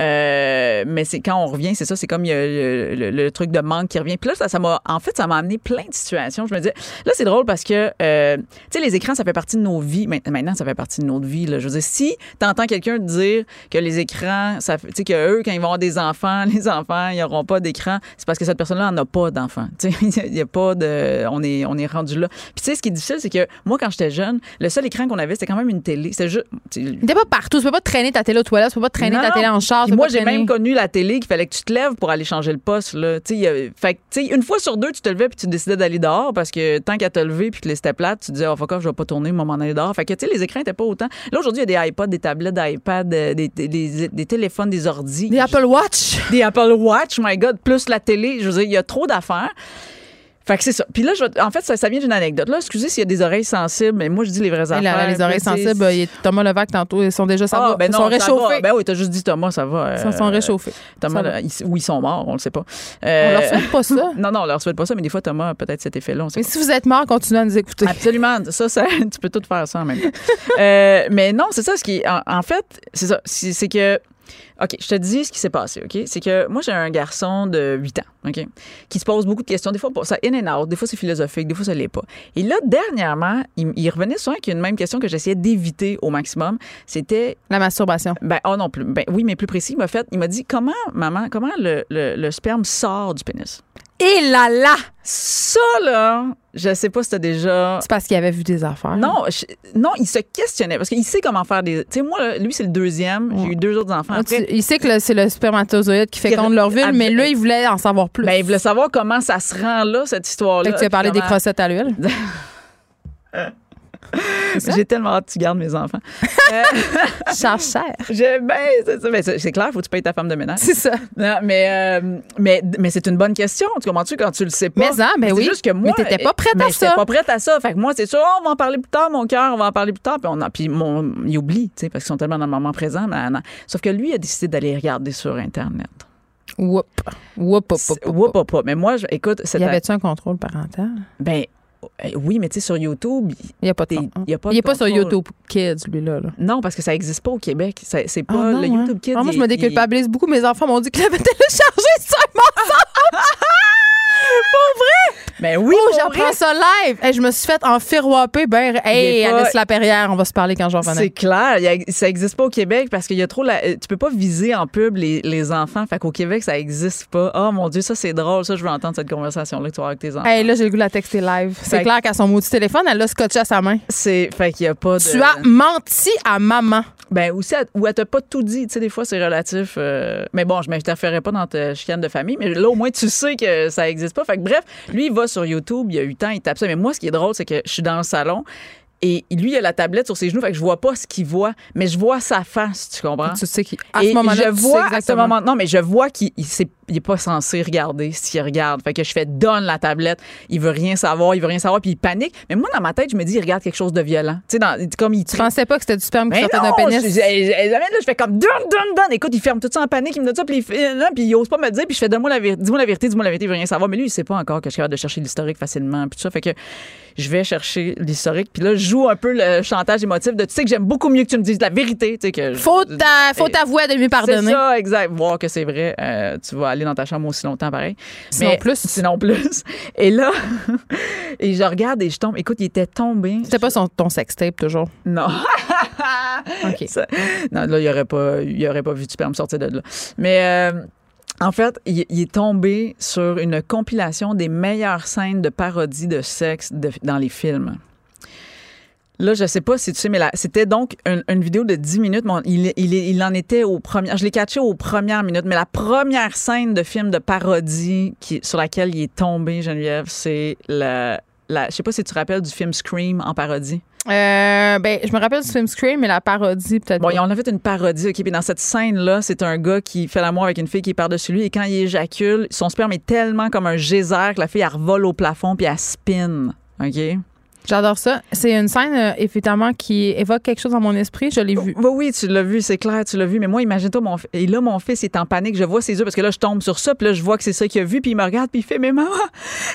Euh, mais c'est quand on revient, c'est ça, c'est comme le, truc de manque qui revient. Puis là, ça, m'a, en fait, ça m'a amené plein de situations. Je me disais, là, c'est drôle parce que, euh, tu sais, les écrans, ça fait partie de nos vies. Maint- Maintenant, ça fait partie de notre vie. Là. Je veux dire, si t'entends quelqu'un dire que les écrans, tu sais, que eux, quand ils vont avoir des enfants, les enfants, ils n'auront pas d'écran, c'est parce que cette personne-là n'en a pas d'enfants. Il y a pas de, on est, on est rendu là. Puis tu sais, ce qui est difficile, c'est que moi, quand j'étais jeune, le seul écran qu'on avait, c'était quand même une télé. C'était juste, T'es pas partout. Tu peux pas traîner ta télé aux toilettes, tu peux pas traîner non, ta télé en char. puis tu peux moi, j'ai même connu la télé qu'il fallait que tu te lèves pour aller changer le poste. Là. Fait une fois sur deux, tu te levais puis tu décidais d'aller dehors parce que tant qu'à te lever puis que c'était plate, tu te disais, oh, fuck off, je vais pas tourner, moi, m'en aller dehors. Fait que, tu sais, les écrans étaient pas autant. Là, aujourd'hui, il y a des iPods, des tablettes d'iPad, euh, des, des, des- des téléphones, des ordis. Des Apple Watch. Des Apple Watch, my God, plus la télé. Je veux dire, il y a trop d'affaires. Fait que c'est ça. Puis là, je en fait, ça, ça vient d'une anecdote. Là, excusez s'il y a des oreilles sensibles, mais moi, je dis les vraies affaires. là, les oreilles sensibles, il y a Thomas Levac tantôt, ils sont déjà ça ah, va. ben ils non, sont réchauffés. Ben oui, t'as juste dit Thomas, ça va. Ils sont Euh, réchauffés. Thomas, là, ils- ou ils sont morts, on le sait pas. On Euh, leur souhaite pas ça. Non, non, on leur souhaite pas ça, mais des fois, Thomas a peut-être cet effet-là. on Mais si vous êtes mort, continuez à nous écouter. Absolument. Ça, ça, tu peux tout faire ça en même temps. Euh, mais non, c'est ça. Ce qui, en, en fait, c'est ça. C'est que. OK, je te dis ce qui s'est passé, OK? C'est que moi, j'ai un garçon de 8 ans, OK? Qui se pose beaucoup de questions. Des fois, ça in and out. Des fois, c'est philosophique. Des fois, ça l'est pas. Et là, dernièrement, il, il revenait souvent avec une même question que j'essayais d'éviter au maximum. C'était La masturbation. ben, oh non, plus, ben, oui, mais plus précis. Il m'a fait, il m'a dit comment, maman, comment le, le- le sperme sort du pénis? Et là là! Ça, là, je sais pas si t'as déjà. C'est parce qu'il avait vu des affaires. Non, je- non, il se questionnait parce qu'il sait comment faire des. Tu sais, moi, là, lui, c'est le deuxième. J'ai eu deux autres enfants après. il sait que c'est le spermatozoïde qui féconde l'ovule, ab- mais là, il voulait en savoir plus. Ben, il voulait savoir comment ça se rend là, cette histoire-là. Fait que tu as parlé des crossettes à l'huile? J'ai tellement hâte que tu gardes mes enfants. Euh, Charge cher. je- ben, c'est. Ben, c'est c'est clair, faut que tu payes ta femme de ménage. C'est ça. Non, mais, euh, mais, mais c'est une bonne question. Tu comprends-tu quand tu le sais pas? Mais en, ben c'est oui. juste que moi. Mais t'étais pas prête à mais ça. pas prête à ça. Fait que moi, c'est sûr, oh, on va en parler plus tard, mon cœur, on va en parler plus tard. Puis, on a, puis mon, il oublie, tu sais, parce qu'ils sont tellement dans le moment présent. mais. Sauf que lui, il a décidé d'aller regarder sur Internet. Whoop. Whoop, whoop, whoop, whoop. Oups, oups, oups. Mais moi, je- écoute, Y avait-tu un contrôle parental? Ben, oui, mais tu sais, sur YouTube, il- Il n'y a pas de y a pas Il est pas sur. YouTube Kids, lui-là. là. non, parce que ça n'existe pas au Québec. C'est c'est pas Ah, non, le hein? YouTube Kids. Ah, moi, je il- me il- déculpabilise beaucoup. Mes enfants m'ont dit qu'ils l'avaient téléchargé sur un mensonge. Pour vrai? Mais oui, oh, j'apprends ça live. Hey, je me suis fait enfiroiper. Ben, hey, pas- Alice Lapierrière, on va se parler quand je revenais. C'est clair, a- ça existe pas au Québec parce qu'il y a trop la, tu peux pas viser en pub les, les enfants, fait qu'au Québec ça existe pas. Oh mon dieu, ça c'est drôle, ça je veux entendre cette conversation là que tu avoir avec tes enfants. Hey, là, j'ai le goût de la texter live. C'est clair qu'à son maudit téléphone, elle l'a scotché à sa main. C'est fait qu'il y a pas de Tu as menti à maman. Ben aussi, elle- ou elle t'a pas tout dit. Tu sais, des fois, c'est relatif. euh, Mais bon, je m'interférerai pas dans ta chicane de famille. Mais là, au moins, tu sais que ça existe pas. Fait que bref, lui, il va sur YouTube, il y a 8 ans, il tape ça. Mais moi, ce qui est drôle, c'est que je suis dans le salon et lui, il a la tablette sur ses genoux. Fait que je vois pas ce qu'il voit, mais je vois sa face, tu comprends? Tu sais qui. À ce moment-là, je tu sais vois à ce moment non mais je vois qu'il il, s'est- il est pas censé regarder ce qu'il regarde fait que je fais donne la tablette il veut rien savoir il veut rien savoir puis il panique mais moi dans ma tête je me dis il regarde quelque chose de violent tu sais dans comme il Tu pensais pas que c'était du sperme qui sortait d'un pénis? je, je- je- là, je fais comme donne, donne, donne. Écoute, il ferme tout ça en panique, il me donne ça, puis il, là, puis il ose pas me le dire, puis je fais donne-moi la vérité, dis-moi la vérité, dis-moi la vérité, il veut rien savoir. Mais lui, il sait pas encore que je suis capable de chercher l'historique facilement, puis tout ça. Fait que je vais chercher l'historique, puis là, je joue un peu le chantage émotif de tu sais que j'aime beaucoup mieux que tu me dises la vérité, tu sais que. je- Faut t'a- faut t'avouer de lui c'est pardonner. ça, exact. Voir que c'est vrai, euh, tu vas aller dans ta chambre aussi longtemps, pareil. Sinon plus. Sinon plus. Et là, et je regarde et je tombe. Écoute, il était tombé. C'était pas son, ton sextape, toujours? Non. OK. Ça- non, là, il aurait pas, il aurait pas vu du sperme sortir de là. Mais euh, en fait, il, il est tombé sur une compilation des meilleures scènes de parodie de sexe de- dans les films. Là, je sais pas si tu sais, mais là, c'était donc une, une vidéo de 10 minutes. on- il, il, il en était aux premières. Je l'ai catché aux premières minutes, mais la première scène de film de parodie qui, sur laquelle il est tombé, Geneviève, c'est la. la je sais pas si tu te rappelles du film Scream en parodie. Euh, ben, je me rappelle du film Scream, mais la parodie, peut-être Bon, en ont fait une parodie. OK, puis dans cette scène-là, c'est un gars qui fait l'amour avec une fille qui est par-dessus lui et quand il éjacule, son sperme est tellement comme un geyser que la fille, elle revole au plafond puis elle spin. OK? J'adore ça. C'est une scène, euh, évidemment, qui évoque quelque chose dans mon esprit. Je l'ai vu. Oui, oui, tu l'as vu, c'est clair, tu l'as vu. Mais moi, imagine-toi, mon et là, mon fils est en panique. Je vois ses yeux parce que là, je tombe sur ça, puis là, je vois que c'est ça qu'il a vu, puis il me regarde, puis il fait, mais maman,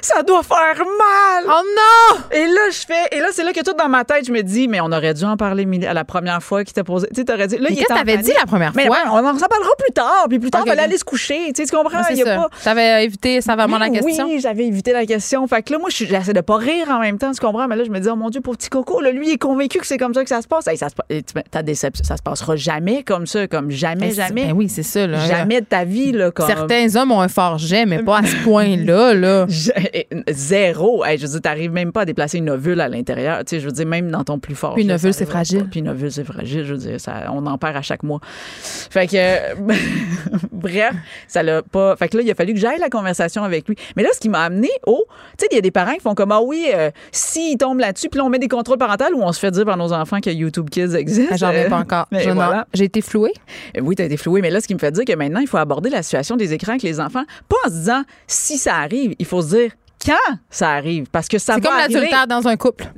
ça doit faire mal. Oh non! Et là, je fais, et là, c'est là que tout dans ma tête, je me dis, mais on aurait dû en parler à la première fois qu'il t'a posé. Tu sais, t'aurais dit. Là, Mais il est t'avais dit la première Mais fois? ben, on en parlera plus tard, puis plus tard, Ok, on ok. aller se coucher. Tu sais, tu comprends? C'est y a ça. pas. T'avais évité savamment la question. Oui, j'avais évité la question. Fait que là, moi, j'essaie de pas rire en même temps, tu comprends? Mais là, je me dis, oh mon Dieu, pour petit coco, là, lui, il est convaincu que c'est comme ça que ça se passe. Hey, ça se, ta déception, ça se passera jamais comme ça, comme jamais, jamais. Ben oui, c'est ça. Là. Jamais de ta vie, là, comme. Certains hommes ont un fort jet, mais pas à ce point-là. Là. J'ai- Zéro. Hey, je veux dire, t'arrives même pas à déplacer une ovule à l'intérieur. Tu sais, je veux dire, même dans ton plus fort. Puis une ovule, c'est fragile. pas. Puis une ovule, c'est fragile. Je veux dire, ça, on en perd à chaque mois. Fait que, bref, ça l'a pas. Fait que là, il a fallu que j'aille la conversation avec lui. Mais là, ce qui m'a amené au. Tu sais, il y a des parents qui font comme, ah oui, euh, s'ils là-dessus, puis là, on met des contrôles parentaux ou on se fait dire par nos enfants que YouTube Kids existe? Ah, J'en reviens pas encore. Je- non. voilà. J'ai été flouée. Euh, Oui, tu as été floué, mais là, ce qui me fait dire que maintenant, il faut aborder la situation des écrans avec les enfants, pas en se disant si ça arrive, il faut se dire quand ça arrive, parce que ça C'est va comme arriver. l'adultère dans un couple.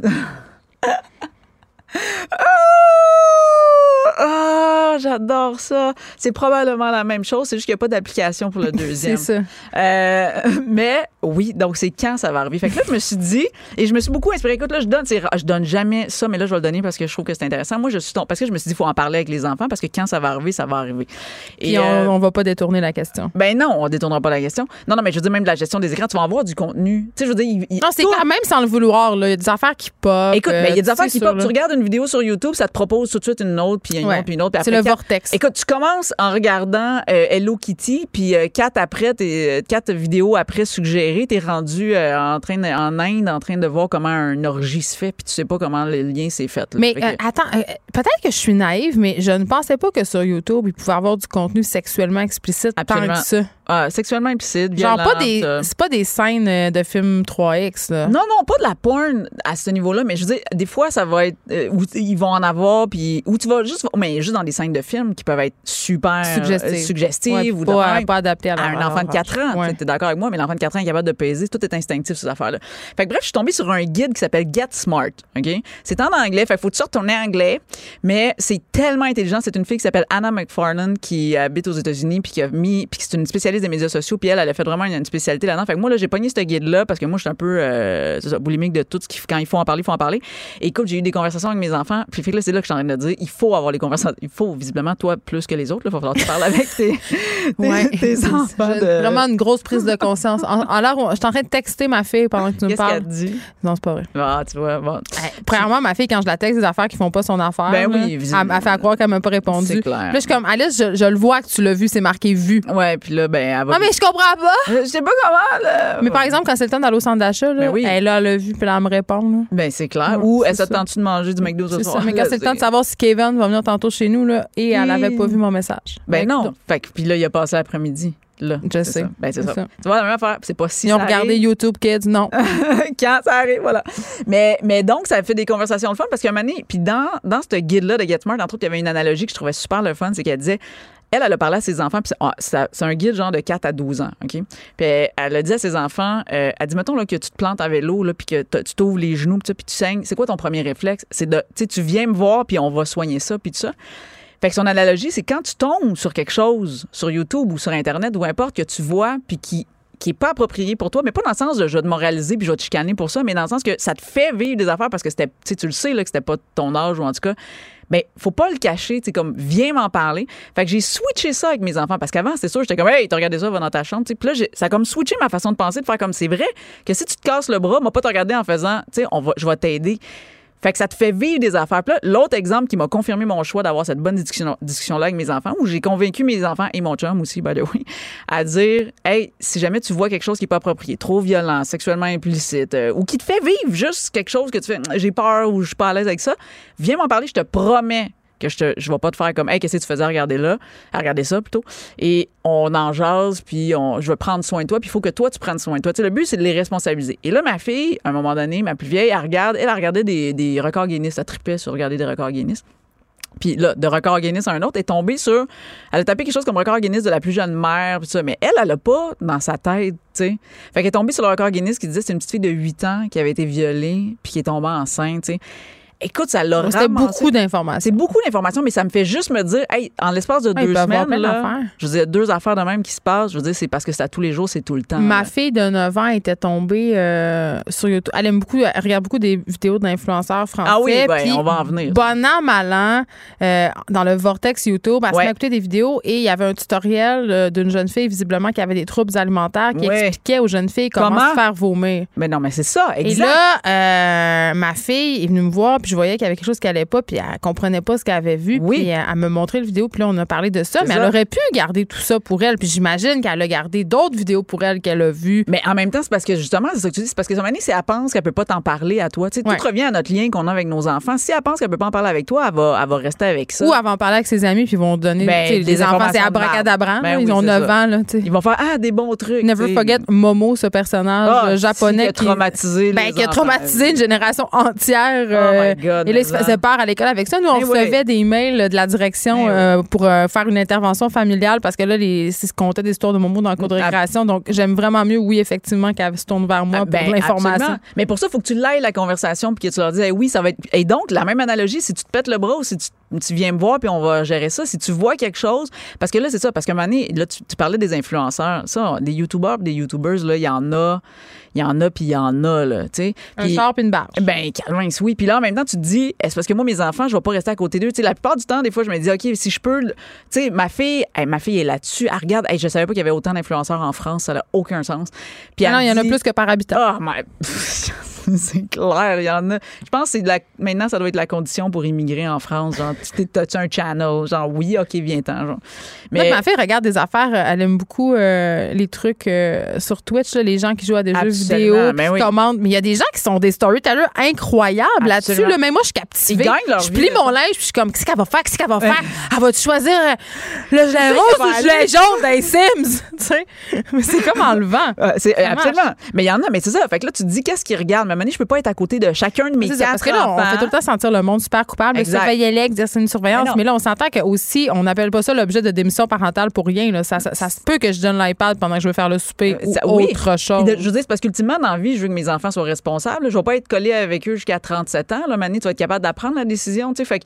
Ah, j'adore ça. C'est probablement la même chose, c'est juste qu'il n'y a pas d'application pour le C'est deuxième. ça. Euh, mais oui, donc c'est quand ça va arriver? Fait que là, je me suis dit, et je me suis beaucoup inspirée. Écoute, là, je donne, c'est je donne jamais ça, mais là, je vais le donner parce que je trouve que c'est intéressant. Moi, je suis tombée- parce que je me suis dit, il faut en parler avec les enfants parce que quand ça va arriver, ça va arriver. Puis euh, on, on va pas détourner la question. Ben non, on détournera pas la question. Non, non, mais je veux dire, même de la gestion des écrans, tu vas avoir du contenu. Tu sais, je veux dire, il- il- Non, c'est quand même sans le vouloir. là. Il y a des affaires qui pop. Écoute, euh, mais il y a des tu affaires qui pop. Tu regardes une vidéo sur YouTube, ça te propose tout de suite une autre, puis une Ouais. autre, puis une autre. puis C'est le vortex. Écoute, tu commences en regardant euh, Hello Kitty, puis euh, quatre après, t'es, quatre vidéos après suggérées, t'es rendu euh, en train de- en Inde, en train de voir comment un orgie se fait, puis tu sais pas comment le lien s'est fait. là. Mais Fait que- euh, attends, euh, peut-être que je suis naïve, mais je ne pensais pas que sur YouTube, il pouvait avoir du contenu sexuellement explicite Absolument. tant que ça. Ah, sexuellement implicite, Genre pas des euh, c'est pas des scènes euh, de films 3X là. Non, non, pas de la porn à ce niveau-là, mais je veux dire, des fois, ça va être euh, où ils vont en avoir, puis où tu vas juste, mais juste dans des scènes de films qui peuvent être super euh, Suggestives. Ouais, ou pas, même. pas adapté à, un enfant de 4 ans. Ouais. Tu es d'accord avec moi, mais l'enfant de 4 ans est capable de peser. Tout est instinctif, ces affaires-là. Fait que bref, je suis tombée sur un guide qui s'appelle Get Smart. OK? C'est en anglais. Fait faut que tu retourner en anglais. Mais c'est tellement intelligent. C'est une fille qui s'appelle Anna McFarlane qui habite aux États-Unis puis qui a mis, puis c'est une spécialiste des médias sociaux, puis elle, elle a fait vraiment une, spécialité là-dedans. Fait que moi, là, j'ai pogné ce guide-là parce que moi, je suis un peu euh, boulimique de tout ce qui, quand il faut en parler, il faut en parler. Et écoute, j'ai eu des conversations avec mes enfants, puis fait que là, c'est là que je suis en train de dire, il faut avoir les conversations. Il faut, visiblement, toi, plus que les autres, il va falloir que tu parles avec tes, Ouais. tes enfants. De- Vraiment une grosse prise de conscience. En, en l'air, je suis en train de texter ma fille pendant que tu me Qu'est-ce parles. qu'elle dit? Non, c'est pas vrai. Ah, tu vois, bon. Hey, premièrement, ma fille, quand je la texte des affaires qui font pas son affaire, Ben oui, là, visiblement. elle, elle fait à croire qu'elle m'a pas répondu. C'est clair. Là, je suis comme, Alice, je, je le vois que tu l'as vu, c'est marqué vu. Ouais, puis là, ben, elle va. Ah, mais je comprends pas! Je sais pas comment, là. Mais par exemple, quand c'est le temps d'aller au centre d'achat, là, Ben oui. elle, là, elle a vu, puis là, elle me répond. Là. Ben, c'est clair. Ou elle tente de manger du McDo ce soir? Mais quand c'est le temps de savoir si Kevin va venir tantôt chez nous, là, et elle avait pas vu mon message. Ben non. écoute, Fait que, puis là, il a passé l'après-midi. Là, Je sais. ça. Ben, c'est ça. ça. Tu vois, la même affaire. C'est pas si Ils ont regardé. YouTube Kids, non. quand ça arrive, voilà. Mais, mais donc, ça fait des conversations le fun parce qu'à un moment donné, puis dans, dans ce guide-là de Get Smart, entre autres, il y avait une analogie que je trouvais super le fun, c'est qu'elle disait, elle, elle a parlé à ses enfants, puis c'est ah, c'est un guide genre de 4 à 12 ans, OK? Puis elle, elle a dit à ses enfants, euh, elle dit, mettons là, que tu te plantes à vélo, là, puis que tu t'ouvres les genoux, puis tu saignes, c'est quoi ton premier réflexe? C'est de, tu sais, tu viens me voir, puis on va soigner ça, puis tout ça. Fait que son analogie, c'est quand tu tombes sur quelque chose, sur YouTube ou sur Internet, ou importe, que tu vois, puis qui qui est pas approprié pour toi, mais pas dans le sens de je vais te moraliser puis je vais te chicaner pour ça, mais dans le sens que ça te fait vivre des affaires parce que c'était, tu le sais là, que c'était pas ton âge ou en tout cas, ben faut pas le cacher, tu comme viens m'en parler. Fait que j'ai switché ça avec mes enfants parce qu'avant c'était sûr, j'étais comme hey, t'as regardé ça, va dans ta chambre, tu. Puis là, ça a comme switché ma façon de penser, de faire comme c'est vrai que si tu te casses le bras, moi pas te regarder en faisant, tu sais, on va, je vais t'aider. Fait que ça te fait vivre des affaires. Là, l'autre exemple qui m'a confirmé mon choix d'avoir cette bonne discussion- discussion-là avec mes enfants, où j'ai convaincu mes enfants et mon chum aussi, by the way, à dire Hey, si jamais tu vois quelque chose qui n'est pas approprié, trop violent, sexuellement implicite, euh, ou qui te fait vivre juste quelque chose que tu fais, j'ai peur ou je suis pas à l'aise avec ça, viens m'en parler, je te promets que je te, je vais pas te faire comme hey qu'est-ce que tu faisais à regarder là? Ça plutôt et on en jase puis on, je vais prendre soin de toi puis il faut que toi tu prennes soin de toi tu sais, le but c'est de les responsabiliser et là ma fille à un moment donné ma plus vieille elle regarde elle a regardé des, des records Guinness elle tripait sur regarder des records Guinness puis là, de record Guinness à un autre, est tombée sur. Elle a tapé quelque chose comme record Guinness de la plus jeune mère, ça. Mais elle, elle a pas dans sa tête, tu sais. Fait qu'elle est tombée sur le record Guinness qui disait c'est une petite fille de 8 ans qui avait été violée, puis qui est tombée enceinte, tu sais. Écoute, ça l'a C'était beaucoup d'informations. C'est beaucoup d'informations, mais ça me fait juste me dire, hey, en l'espace de Ouais, deux semaines, là, je veux dire, deux affaires de même qui se passent, je veux dire, c'est parce que c'est à tous les jours, c'est tout le temps. Ma là. fille de 9 ans était tombée euh, sur YouTube. Elle aime beaucoup, elle regarde beaucoup des vidéos d'influenceurs français. Ah oui, ben, on va en venir. Bon an, mal an, euh, dans le vortex YouTube, elle Ouais. écouter des vidéos et il y avait un tutoriel euh, d'une jeune fille, visiblement, qui avait des troubles alimentaires, qui Ouais. expliquait aux jeunes filles comment, Comment? se faire vomir. Mais non, mais c'est ça, Et exact. là, euh, ma fille est venue me voir, puis je voyais qu'il y avait quelque chose qui allait pas, puis elle comprenait pas ce qu'elle avait vu. Oui. Puis elle, elle me montrait le vidéo, puis là, on a parlé de ça, mais ça. elle aurait pu garder tout ça pour elle. Puis j'imagine qu'elle a gardé d'autres vidéos pour elle qu'elle a vues. Mais en même temps, c'est parce que justement, c'est ça que tu dis, c'est parce que son c'est elle pense qu'elle peut pas t'en parler à toi. Tu sais, Ouais. Tout revient à notre lien qu'on a avec nos enfants. Si elle pense qu'elle peut pas en parler avec toi, elle va, elle va rester avec ça. Ou elle va en parler avec ses amis, puis ils vont donner. Ben, les enfants, c'est abracadabra. Ben oui, ils ont c'est 9 ça. ans. Là, tu sais. Ils vont faire ah des bons trucs. Never forget Momo, ce personnage Ah, euh, si, japonais qui a traumatisé ben, les qui a traumatisé une génération entière. Oh euh, God, et là, il se faisait peur à l'école avec ça. Nous, on Eh recevait des emails de la direction Eh euh, pour euh, faire une intervention familiale parce que là, les, c'est ce qu'on des histoires de Momo dans le cours de Ah. récréation. Donc, j'aime vraiment mieux, oui, effectivement, qu'elle se tourne vers moi Ah, ben, pour l'information. absolument. Mais pour ça, il faut que tu l'ailles la conversation puis que tu leur dises, oui, ça va être. Et donc, la même analogie, si tu te pètes le bras ou si tu, tu viens me voir puis on va gérer ça, si tu vois quelque chose, parce que là, c'est ça, parce qu'à un moment donné, là, tu, tu parlais des influenceurs, ça, des YouTubers, des YouTubers, là, il y en a, il y en a puis il y en a, là, tu sais. Un char puis une barge. ben, calme, oui. Puis là, en même temps, tu te dis, est-ce parce que moi, mes enfants, je vais pas rester à côté d'eux? Tu sais, la plupart du temps, des fois, je me dis, OK, si je peux. Tu sais, ma fille, hey, ma fille est là-dessus. Elle regarde. Hey, je savais pas qu'il y avait autant d'influenceurs en France. Ça n'a aucun sens. Puis non, il y en a plus que par habitant. Mais. c'est clair, il y en a. Je pense que c'est de la... maintenant, ça doit être la condition pour immigrer en France. Genre, t'as-tu un channel? Genre, oui, OK, viens-t'en. Mais. ma fille regarde des affaires. euh, Elle aime beaucoup euh, les trucs euh, sur Twitch, là, les gens qui jouent à des jeux vidéo, ben qui oui. commandent. Mais il y a des gens qui sont des storytellers incroyables là-dessus. Là. Mais moi, je suis captivée. Leur je plie mon linge, puis je suis comme, qu'est-ce qu'elle va faire? Qu'est-ce qu'elle va faire? Elle va-tu choisir le qu'elle rose va ou le aller? jaune des Sims? Tu sais? Mais c'est comme enlevant. Euh, c'est, absolument. Mais il y en a, mais c'est ça. Fait que là, tu te dis, qu'est-ce qu'ils regardent? Moment je peux pas être à côté de chacun de mes quatre parce que là, on enfants. fait tout le temps sentir le monde super coupable. Surveiller l'ex, dire c'est une surveillance. Mais là, on s'entend que aussi, on n'appelle pas ça l'objet de démission parentale pour rien. Là. Ça, ça, ça se peut que je donne l'iPad pendant que je vais faire le souper ou Euh, Ça- oui. autre chose. De- je veux dire, c'est parce qu'ultimement, dans la vie, je veux que mes enfants soient responsables. Je vais pas être collé avec eux jusqu'à 37 ans. Là, Mané, tu vas être capable d'apprendre la décision. Tu sais, fait que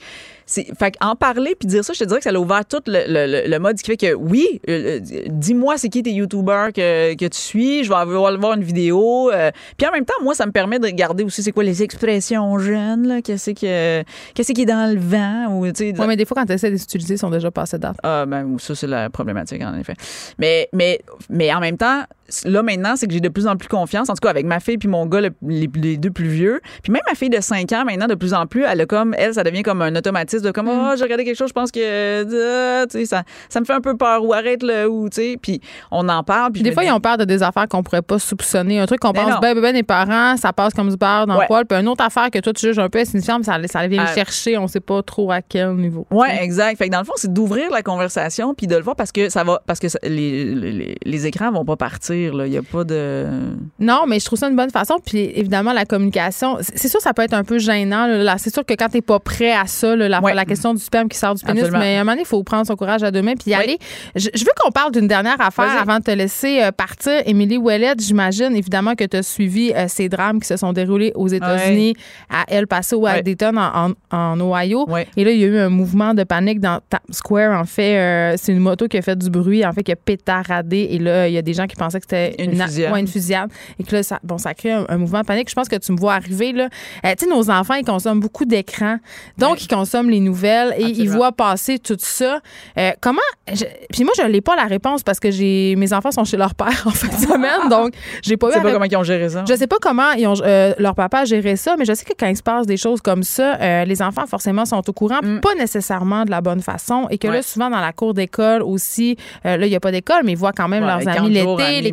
fait en parler puis dire ça, je te dirais que ça a ouvert tout le, le- le mode qui fait que oui, euh, euh, dis-moi c'est qui tes YouTubers que, que tu suis. Je vais avoir voir une vidéo. euh, puis en même temps, moi, ça me permet de regarder aussi c'est quoi les expressions jeunes. Là, qu'est-ce que qu'est-ce qui est dans le vent ou tu sais. Ouais, mais des fois, quand tu essaies de les utiliser, ils sont déjà passés date. Ah, ben, ça, c'est la problématique, en effet. Mais, mais, mais en même temps, là, maintenant, c'est que j'ai de plus en plus confiance, en tout cas, avec ma fille puis mon gars, le- les, les deux plus vieux. Puis même ma fille de 5 ans, maintenant, de plus en plus, elle a comme, elle, ça devient comme un automatisme de comme, Mm. oh, j'ai regardé quelque chose, je pense que, euh, tu sais, ça, ça me fait un peu peur, ou arrête-le, ou, tu sais. Puis on en parle. Puis Des fois, me ils dis- ont peur de des affaires qu'on pourrait pas soupçonner. Un truc qu'on pense, ben, ben, ben, les parents, ça passe comme du beurre dans Ouais. le poil. Puis une autre affaire que toi, tu juges un peu insignifiante, ça, ça vient le chercher. On sait pas trop à quel niveau. Oui, exact. Fait que dans le fond, c'est d'ouvrir la conversation puis de le voir parce que ça va parce que ça- les, les, les écrans vont pas partir là, il y a pas de Non, mais je trouve ça une bonne façon. Puis évidemment, la communication, c'est sûr, ça peut être un peu gênant. là. C'est sûr que quand t'es pas prêt à ça, là, la, Ouais. la question du sperme qui sort du pénis, Absolument. mais à un moment donné, il faut prendre son courage à deux mains puis y aller. Je, je veux qu'on parle d'une dernière affaire avant de te laisser euh, partir. Émilie Ouellette, j'imagine évidemment que tu as suivi euh, ces drames qui se sont déroulés aux États-Unis, à El Paso, à Ouais. Dayton, en, en- en Ohio. Et là, il y a eu un mouvement de panique dans Times Square. En fait, euh, c'est une moto qui a fait du bruit, en fait, qui a pétaradé. Et là, il y a des gens qui pensaient que c'était Une fusillade. ouais, une fusillade. Et que là, ça, bon, ça crée un, un mouvement de panique. Je pense que tu me vois arriver, là. Euh, tu sais, nos enfants, ils consomment beaucoup d'écrans. Donc, ils consomment les nouvelles et ils voient passer tout ça. Euh, comment. je- puis moi, je n'ai pas la réponse parce que j'ai mes enfants sont chez leur père en fin de semaine. donc, j'ai pas eu je sais pas comment ils ont géré ça. je sais pas comment ils ont, euh, leur papa a géré ça, mais je sais que quand il se passe des choses comme ça, les enfants forcément sont au courant, Mm. pas nécessairement de la bonne façon, et que là souvent dans la cour d'école aussi, là il y a pas d'école, mais ils voient quand même Ouais, leurs amis l'été, les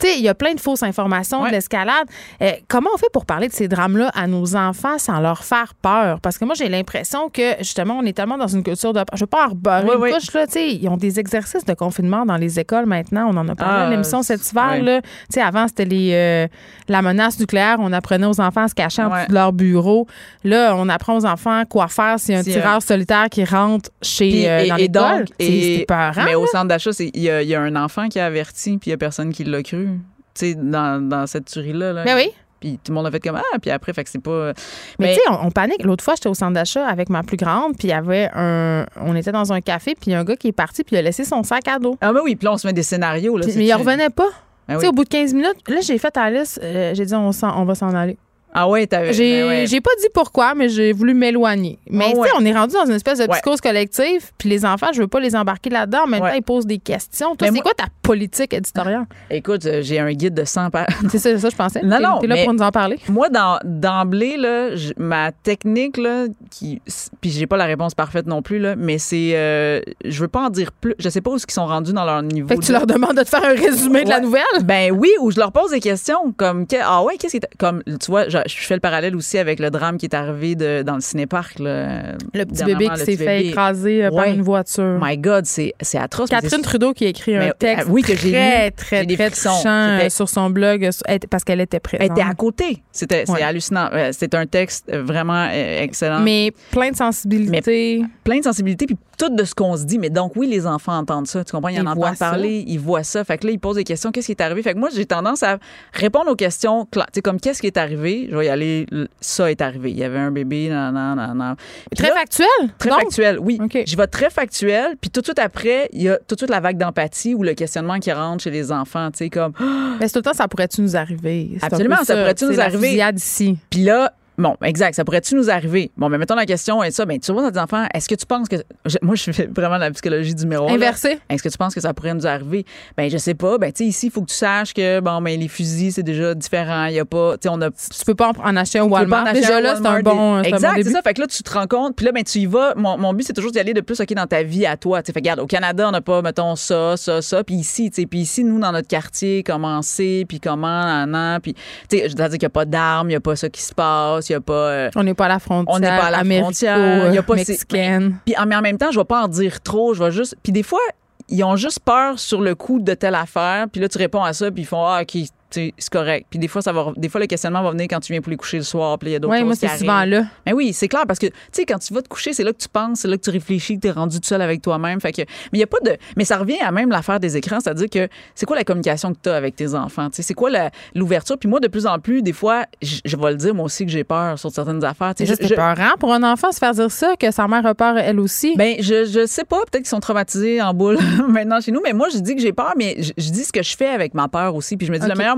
Tu sais, il y a plein de fausses informations, Ouais. de l'escalade. Euh, comment on fait pour parler de ces drames-là à nos enfants sans leur faire peur? Parce que moi, j'ai l'impression que, justement, on est tellement dans une culture de... Je veux pas Oui, une oui. couche, là. Tu sais, ils ont des exercices de confinement dans les écoles maintenant. On en a parlé Ah, à l'émission cet hiver, là. Tu sais, avant, c'était les, euh, la menace nucléaire. On apprenait aux enfants à se cacher en dessous de leur bureau. Là, on apprend aux enfants quoi faire s'il y a un Si, tireur solitaire qui rentre chez, euh, dans l'école. C'est- et- peurant. mais au centre d'achat, il y, y a un enfant qui a averti, puis personne qui l'a cru. Tu sais, dans, dans cette tuerie-là. Là. Ben oui. Puis tout le monde a fait comme Ah, puis après, fait que c'est pas. Mais, tu sais, on, on panique. L'autre fois, j'étais au centre d'achat avec ma plus grande, puis il y avait un. On était dans un café, puis il y a un gars qui est parti, puis il a laissé son sac à dos. Ah, ben oui, puis là, on se met des scénarios. Là, mais il revenait pas. Tu oui. sais, au bout de 15 minutes, là, j'ai fait à Alice, euh, j'ai dit, on, s'en- on va s'en aller. Ah ouais, t'avais. J'ai ben ouais. j'ai pas dit pourquoi, mais j'ai voulu m'éloigner. Mais Ah tu ouais. sais, on est rendu dans une espèce de Ouais. psychose collective, puis les enfants, je veux pas les embarquer là-dedans. En même Ouais. temps, ils posent des questions. Toi, Mais c'est moi- quoi ta politique éditoriale? Écoute, euh, j'ai un guide de 100 pages. c'est ça, ça, je pensais. Non, T'es- non, T'es là mais- pour nous en parler. Moi, dans- d'emblée, là, ma technique, là, qui, puis j'ai pas la réponse parfaite non plus, là, mais c'est, euh, je veux pas en dire plus. Je sais pas où ils sont rendus dans leur niveau. Fait que tu leur demandes de te faire un résumé de la Ouais. nouvelle? Ben oui, ou je leur pose des questions comme ah ouais, qu'est-ce qui comme tu vois, je, je fais le parallèle aussi avec le drame qui est arrivé de, dans le cinéparc là, Le petit bébé qui s'est fait écraser euh, par une voiture. My God, c'est c'est atroce. Catherine Trudeau qui a écrit un Mais, texte euh, oui, que j'ai très, lu. très, très frissons. touchant euh, sur son blog euh, parce qu'elle était présente. Elle était à côté. C'était c'est Ouais. hallucinant. Euh, C'est un texte euh, vraiment euh, excellent. Mais plein de sensibilité. plein de sensibilité puis tout de ce qu'on se dit mais donc oui les enfants entendent ça tu comprends? Ils en Ils entendent ça. parler ils voient ça fait que là ils posent des questions qu'est-ce qui est arrivé? Fait que moi j'ai tendance à répondre aux questions tu sais comme qu'est-ce qui est arrivé? Je vais y aller ça est arrivé il y avait un bébé nan, nan, nan. Puis Très là, factuel. Très donc? factuel, oui. Je vais très factuel, puis tout de suite après, il y a tout de suite la vague d'empathie ou le questionnement qui rentre chez les enfants, tu sais, comme Mais c'est tout le temps, ça pourrait-tu nous arriver? Absolument, ça pourrait-tu nous arriver? ici. Puis là, bon, exact, ça pourrait-tu nous arriver? Bon, mais mettons la question et ça, ben tu vois à tes enfants, est-ce que tu penses que je- moi je fais vraiment la psychologie du miroir. Inversé. Est-ce que tu penses que ça pourrait nous arriver? Ben je sais pas, ben tu sais ici il faut que tu saches que bon ben les fusils c'est déjà différent, il y a pas tu sais on a Tu peux pas en- acheter un Walmart. en acheter Déjà un là, c'est un bon, des- c'est un bon Exact, c'est ça. Fait que là, tu te rends compte. Puis là, ben, tu y vas. Mon, mon but, c'est toujours d'y aller de plus, OK, dans ta vie à toi. Tu sais, fait, regarde, au Canada, on n'a pas, mettons, ça, ça, ça. Puis ici, tu sais, puis ici, nous, dans notre quartier, comment c'est, puis comment, nan, nan. Puis, tu sais, je veux dire qu'il n'y a pas d'armes, il n'y a pas ça qui se passe, il n'y a pas. euh, On n'est pas à la frontière. on n'est pas à la frontière. Il y a pas ces- mexicaine. puis, mais en même temps, je vais pas en dire trop. Je vais juste. Puis des fois, ils ont juste peur sur le coup de telle affaire. Puis là, tu réponds à ça, puis ils font, ah, OK. C'est correct. Puis des fois, ça va, des fois, le questionnement va venir quand tu viens pour les coucher le soir, puis il y a d'autres Ouais, choses moi, c'est souvent là. Ben oui, c'est clair parce que tu sais quand tu vas te coucher, c'est là que tu penses, c'est là que tu réfléchis, que tu es rendu tout seul avec toi-même. Fait que mais il y a pas de mais ça revient à même l'affaire des écrans, c'est-à-dire que c'est quoi la communication que tu as avec tes enfants, tu sais, c'est quoi l'ouverture? Puis moi de plus en plus des fois, je vais le dire moi aussi que j'ai peur sur certaines affaires, C'est je- peurant pour un enfant se faire dire ça, que sa mère a peur elle aussi. ben, je, je sais pas, peut-être qu'ils sont traumatisés en boule maintenant chez nous, mais moi, je dis que j'ai peur, mais je, je dis ce que je fais avec ma peur aussi. Puis je me dis, Ok. le meilleur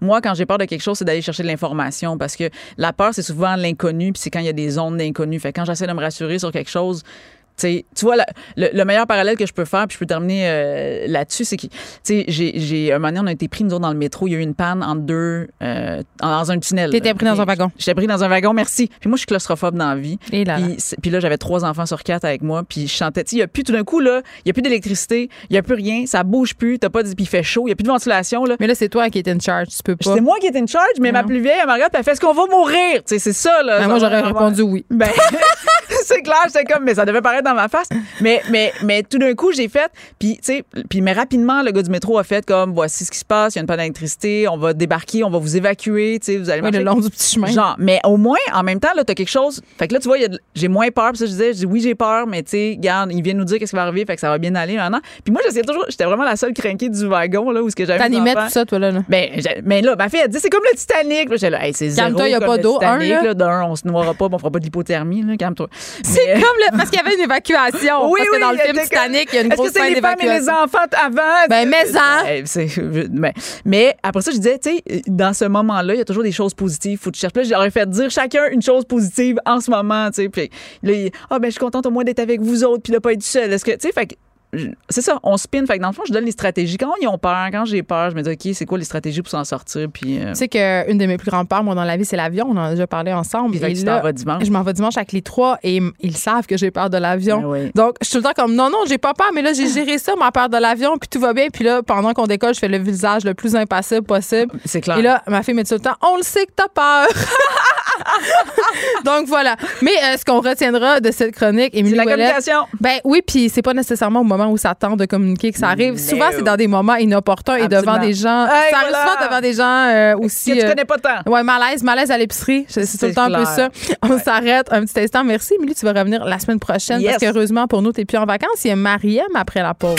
moi, quand j'ai peur de quelque chose, c'est d'aller chercher de l'information parce que la peur, c'est souvent l'inconnu, puis c'est quand il y a des zones d'inconnu. Fait quand j'essaie de me rassurer sur quelque chose, tu vois, la- le, le meilleur parallèle que je peux faire, puis je peux terminer euh, là-dessus, c'est que, tu sais, j'ai, j'ai, un moment donné, on a été pris, nous autres, dans le métro. Il y a eu une panne entre deux, euh, dans un tunnel. T'étais pris dans un wagon. J'étais pris dans un wagon, merci. Puis moi, je suis claustrophobe dans la vie. Et là. Puis, là, j'avais trois enfants sur quatre avec moi, puis je chantais. Tu sais, il y a plus tout d'un coup là, il y a plus d'électricité, il y a plus rien, ça bouge plus, t'as pas de, puis il fait chaud, il y a plus de ventilation là. Mais là, c'est toi qui es in charge, tu peux pas. C'est moi qui étais in charge, mais ma plus vieille, elle me regarde, elle fait est-ce qu'on va mourir? Tu sais, c'est ça là. Ben, moi, j'aurais répondu oui. Ben, c'est clair, j'étais comme, mais ça devait paraître dans ma face. Mais, mais, mais tout d'un coup, j'ai fait, puis, tu sais, puis, mais rapidement, le gars du métro a fait comme, voici ce qui se passe, il y a une panne d'électricité, on va débarquer, on va vous évacuer, tu sais, vous allez Ouais, le long du petit chemin. Genre, mais au moins, en même temps, là, t'as quelque chose. Fait que là, tu vois, il j'ai moins peur. Puis ça, je disais, je dis, oui, j'ai peur, mais tu sais, regarde, il vient nous dire qu'est-ce qui va arriver, fait que ça va bien aller maintenant. Puis moi, j'essayais toujours, j'étais vraiment la seule crinquée du wagon, là, où ce que j'avais. T'animais tout ça, toi, là. là? Ben, j'ai- mais là, ma fille, elle dit, c'est comme le Titanic. Là, j'étais là, hey, c'est zéro. Calme-toi, y a pas d'eau. D'un, on se noiera pas, on fera pas là, calme-toi. C'est Mais- comme le. Parce qu'il y avait une évacuation. Oui, parce que oui, dans le film Titanic, il y a une Est-ce grosse que c'est scène les femmes et les d'évacuation. enfants avant? Ben, mais en. C'est- je- mais, mais après ça, je disais, tu sais, dans ce moment-là, il y a toujours des choses positives. Faut que tu cherches. Là, j'aurais fait dire chacun une chose positive en ce moment, tu sais. Puis là, il- ah, ben, je suis contente au moins d'être avec vous autres, puis de pas être seule. Est-ce que, tu sais, fait c'est ça, on spin. Fait que dans le fond, je donne les stratégies. Quand ils ont peur, quand j'ai peur, je me dis, OK, c'est quoi les stratégies pour s'en sortir? Puis, euh, Tu sais qu'une de mes plus grandes peurs, moi, dans la vie, c'est l'avion. On en a déjà parlé ensemble. puis Et tu là, vas dimanche. je m'en vais dimanche avec les trois et ils savent que j'ai peur de l'avion. Oui. Donc, je suis tout le temps comme non, non, j'ai pas peur, mais là, j'ai géré ça, ma peur de l'avion, puis tout va bien. Puis là, pendant qu'on décolle, je fais le visage le plus impassible possible. C'est clair. Et là, ma fille me dit tout le temps, on le sait que t'as peur. Donc voilà. Mais euh, ce qu'on retiendra de cette chronique, Émilie c'est la communication. ben oui, puis c'est pas nécessairement au moment où ça tente de communiquer que ça arrive. Souvent, c'est dans des moments inopportuns et devant des gens. Hey, ça arrive voilà. souvent devant des gens euh, aussi. Que tu euh, connais pas tant. Ouais, malaise, malaise à l'épicerie. C'est c'est tout le temps un peu ça. clair. On s'arrête un petit instant. Merci, Émilie. Tu vas revenir la semaine prochaine Yes. parce qu'heureusement pour nous, t'es plus en vacances. Il y a Mariem après la pause.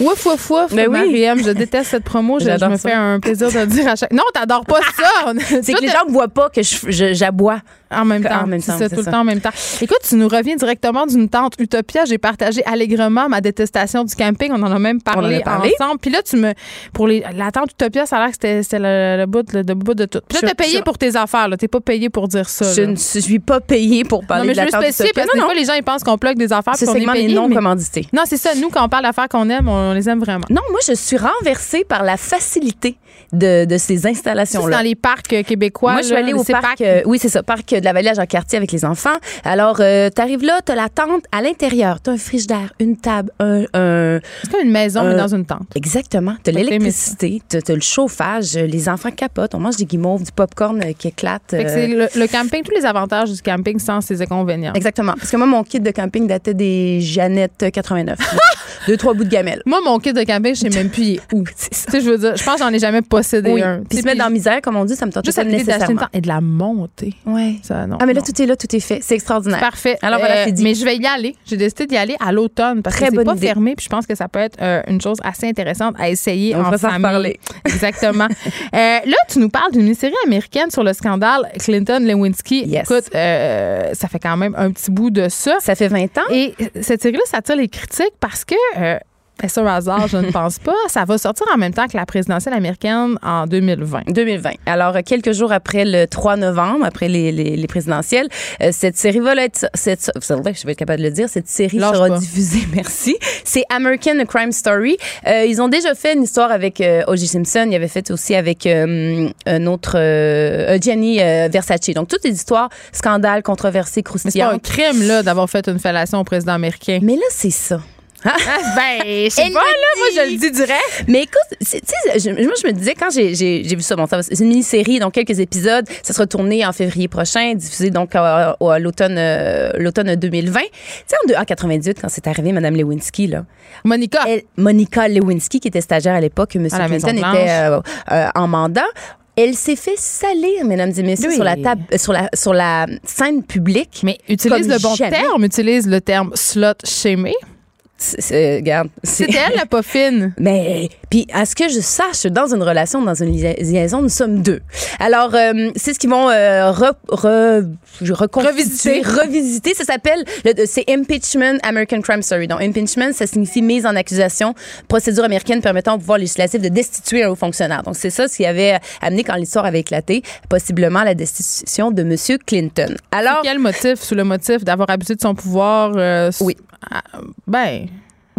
Ouf, ouf, ouf. Ben oui. Mariam, je déteste cette promo. Je, je me ça. fais un plaisir de le dire à chaque. Non, t'adores pas ça. C'est que les gens ne voient pas que j'aboie. En même En temps. même c'est temps, c'est tout le temps en même temps. Écoute, tu nous reviens directement d'une tente Utopia. J'ai partagé allègrement ma détestation du camping. On en a même parlé, en a parlé. ensemble. Puis là, tu me. Pour les, la tente Utopia, ça a l'air que c'était le, le bout, le, le bout de tout. Puis là, t'es payé pour tes affaires. T'es pas payé pour dire ça. Je là. ne suis pas payée pour parler non, mais de je la tente spécifier parce que Utopia. des Non, fois, non. les gens, ils pensent qu'on plug des affaires Ce puis qu'on est segment payé. est non mais- commandité. Non, c'est ça. Nous, quand on parle d'affaires qu'on aime, on les aime vraiment. Non, moi, je suis renversée par la facilité de, de ces installations-là. dans les parcs euh, québécois. Moi, je suis allée au parc, euh, oui, c'est ça, parc de la Vallée à Jean-Cartier avec les enfants. Alors, euh, t'arrives là, t'as la tente à l'intérieur, t'as un frigidaire, une table, un, un- C'est comme une maison, mais Euh, dans une tente. exactement, t'as l'électricité, t'as t'as le chauffage, euh, les enfants capotent, on mange des guimauves, du popcorn euh, qui éclate. Euh, c'est le, le camping, tous les avantages du camping sans ses inconvénients. Exactement. Parce que moi, mon kit de camping datait des Jeannette 89. Deux, trois bouts de gamelle. Moi, mon kit de camping, je sais même plus il est où. Tu je veux dire, je pense que j'en ai jamais possédé Oui. un. Puis se mettre dans la misère, comme on dit, ça me tente Juste nécessairement. et de la monter. Ouais. Ça, non. Ah, mais là, non. tout est là, tout est fait. C'est extraordinaire. Parfait. Alors voilà, Euh, c'est dit. Mais je vais y aller. J'ai décidé d'y aller à l'automne parce Très que c'est pas idée. fermé. Puis je pense que ça peut être euh, une chose assez intéressante à essayer On en famille. reparler. Exactement. Euh, là, tu nous parles d'une mini-série américaine sur le scandale Clinton-Lewinsky. Yes. Écoute, euh, ça fait quand même un petit bout de ça. Ça fait 20 ans. Et cette série-là, ça attire les critiques parce que, est-ce un hasard? Je ne pense pas. Ça va sortir en même temps que la présidentielle américaine en 2020. 2020. Alors, euh, quelques jours après le 3 novembre, après les, les, les présidentielles, euh, cette série va être... Cette, savez, je vais être capable de le dire. Cette série Lâche sera pas. diffusée, merci. C'est American Crime Story. Euh, ils ont déjà fait une histoire avec euh, O.J. Simpson. Ils avaient fait aussi avec euh, un autre... Gianni Versace. Donc, toutes les histoires, scandales, controversées, Mais c'est pas un croustillantes. crime, là, d'avoir fait une fellation au président américain. Mais là, c'est ça. Ben, je sais pas, là. Moi, je le dis direct. Mais écoute, tu sais, je- moi, je me disais, quand j'ai j'ai- j'ai vu ça, bon, ça c'est une mini-série, donc quelques épisodes, ça sera tourné en février prochain, diffusé donc à, à l'automne euh, l'automne 2020. Tu sais, en, de- en 98, quand c'est arrivé, Mme Lewinsky, là, Monica. elle- Monica Lewinsky, qui était stagiaire à l'époque, M. Clinton était euh, euh, en mandat. Elle s'est fait salir, mesdames et messieurs, Oui. sur la table, sur la, sur la scène publique. Mais utilise le bon jamais. terme, utilise le terme slot shamé. C'est- c'est- regarde, c'est- C'était elle la pas fine. Mais puis à ce que je sache, dans une relation, dans une lia- liaison, nous sommes deux. Alors euh, c'est ce qu'ils vont euh, re, re- je- Revisiter. revisiter. Ça s'appelle le- c'est impeachment American Crime Story. Donc impeachment, ça signifie mise en accusation, procédure américaine permettant au pouvoir législatif de destituer un haut fonctionnaire. Donc c'est ça ce qui avait amené quand l'histoire avait éclaté, possiblement la destitution de Monsieur Clinton. Alors Quel motif? Sous le motif d'avoir abusé de son pouvoir? euh, Oui. ah, Ben,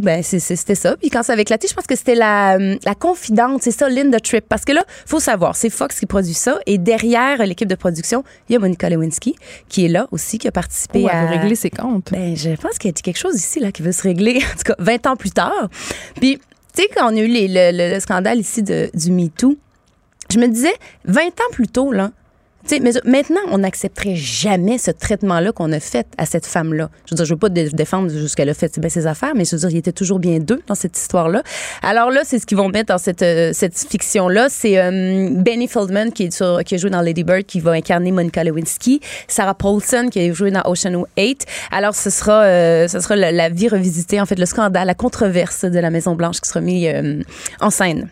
Ben, c'était ça. Puis quand ça avait éclaté, je pense que c'était la, euh, la confidente, c'est ça, Linda Tripp. Parce que là, faut savoir, c'est Fox qui produit ça. Et derrière l'équipe de production, il y a Monica Lewinsky, qui est là aussi, qui a participé oh, elle à. veut régler ses comptes. Ben, je pense qu'il y a quelque chose ici là, qui veut se régler, en tout cas, 20 ans plus tard. Puis, tu sais, quand on a eu les- le, le- le scandale ici de, du MeToo, je me disais, 20 ans plus tôt, là, tu sais, mais maintenant, on n'accepterait jamais ce traitement-là qu'on a fait à cette femme-là. Je veux dire, je veux pas dé- défendre ce qu'elle a fait, bien ses affaires, mais je veux dire, il était toujours bien deux dans cette histoire-là. Alors là, c'est ce qu'ils vont mettre dans cette, euh, cette fiction-là. C'est euh, Benny Feldman qui, est sur- qui a joué dans Lady Bird, qui va incarner Monica Lewinsky. Sarah Paulson qui a joué dans Ocean 8. Alors, ce sera, euh, ce sera la, la vie revisitée, en fait, le scandale, la controverse de la Maison-Blanche qui sera mis euh, en scène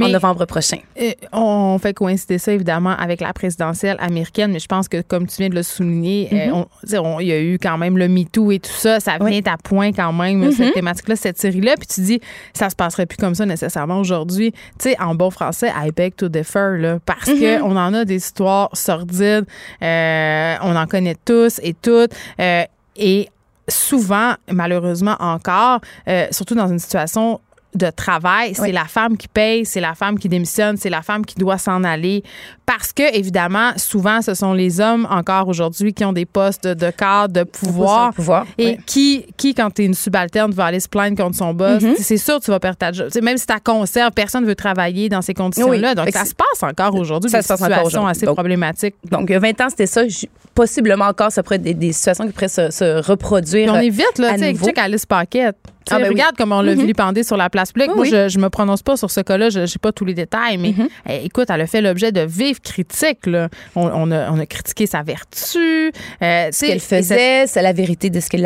en novembre prochain. Euh, on fait coïncider ça évidemment avec la présidentielle américaine, mais je pense que comme tu viens de le souligner, euh, on- il y a eu quand même le MeToo et tout ça, ça Oui. vient à point quand même cette thématique-là, cette série-là, puis tu dis ça se passerait plus comme ça nécessairement aujourd'hui. Tu sais, en bon français, I beg to differ là, parce que on en a des histoires sordides, euh, on en connaît tous et toutes, et souvent, malheureusement encore, surtout dans une situation de travail, c'est Oui. la femme qui paye, c'est la femme qui démissionne, c'est la femme qui doit s'en aller. Parce que, évidemment, souvent, ce sont les hommes encore aujourd'hui qui ont des postes de, cadre, de pouvoir. pouvoir, Et oui. qui, qui, quand tu es une subalterne, va aller se plaindre contre son boss, Mhm. c'est sûr que tu vas perdre ta job. Même si tu conserve, personne ne veut travailler dans ces conditions-là. Oui. Donc, ça se passe encore aujourd'hui, ça se passe encore aujourd'hui. assez Donc, problématiques. Donc, il y a 20 ans, c'était ça. Possiblement encore, ça pourrait être des, des situations qui pourraient se, se reproduire. Puis on est vite, là, tu sais, Alice Paquette. Ah, ben oui. regarde comment on l'a Mhm. vilipendé sur la place publique. Oui, Moi, oui. je, je me prononce pas sur ce cas-là, je sais pas tous les détails, mais Mhm. eh, écoute, elle a fait l'objet de vives critiques. Là. On, on a, on a critiqué sa vertu. euh, ce qu'elle faisait, c'est la vérité de ce qu'elle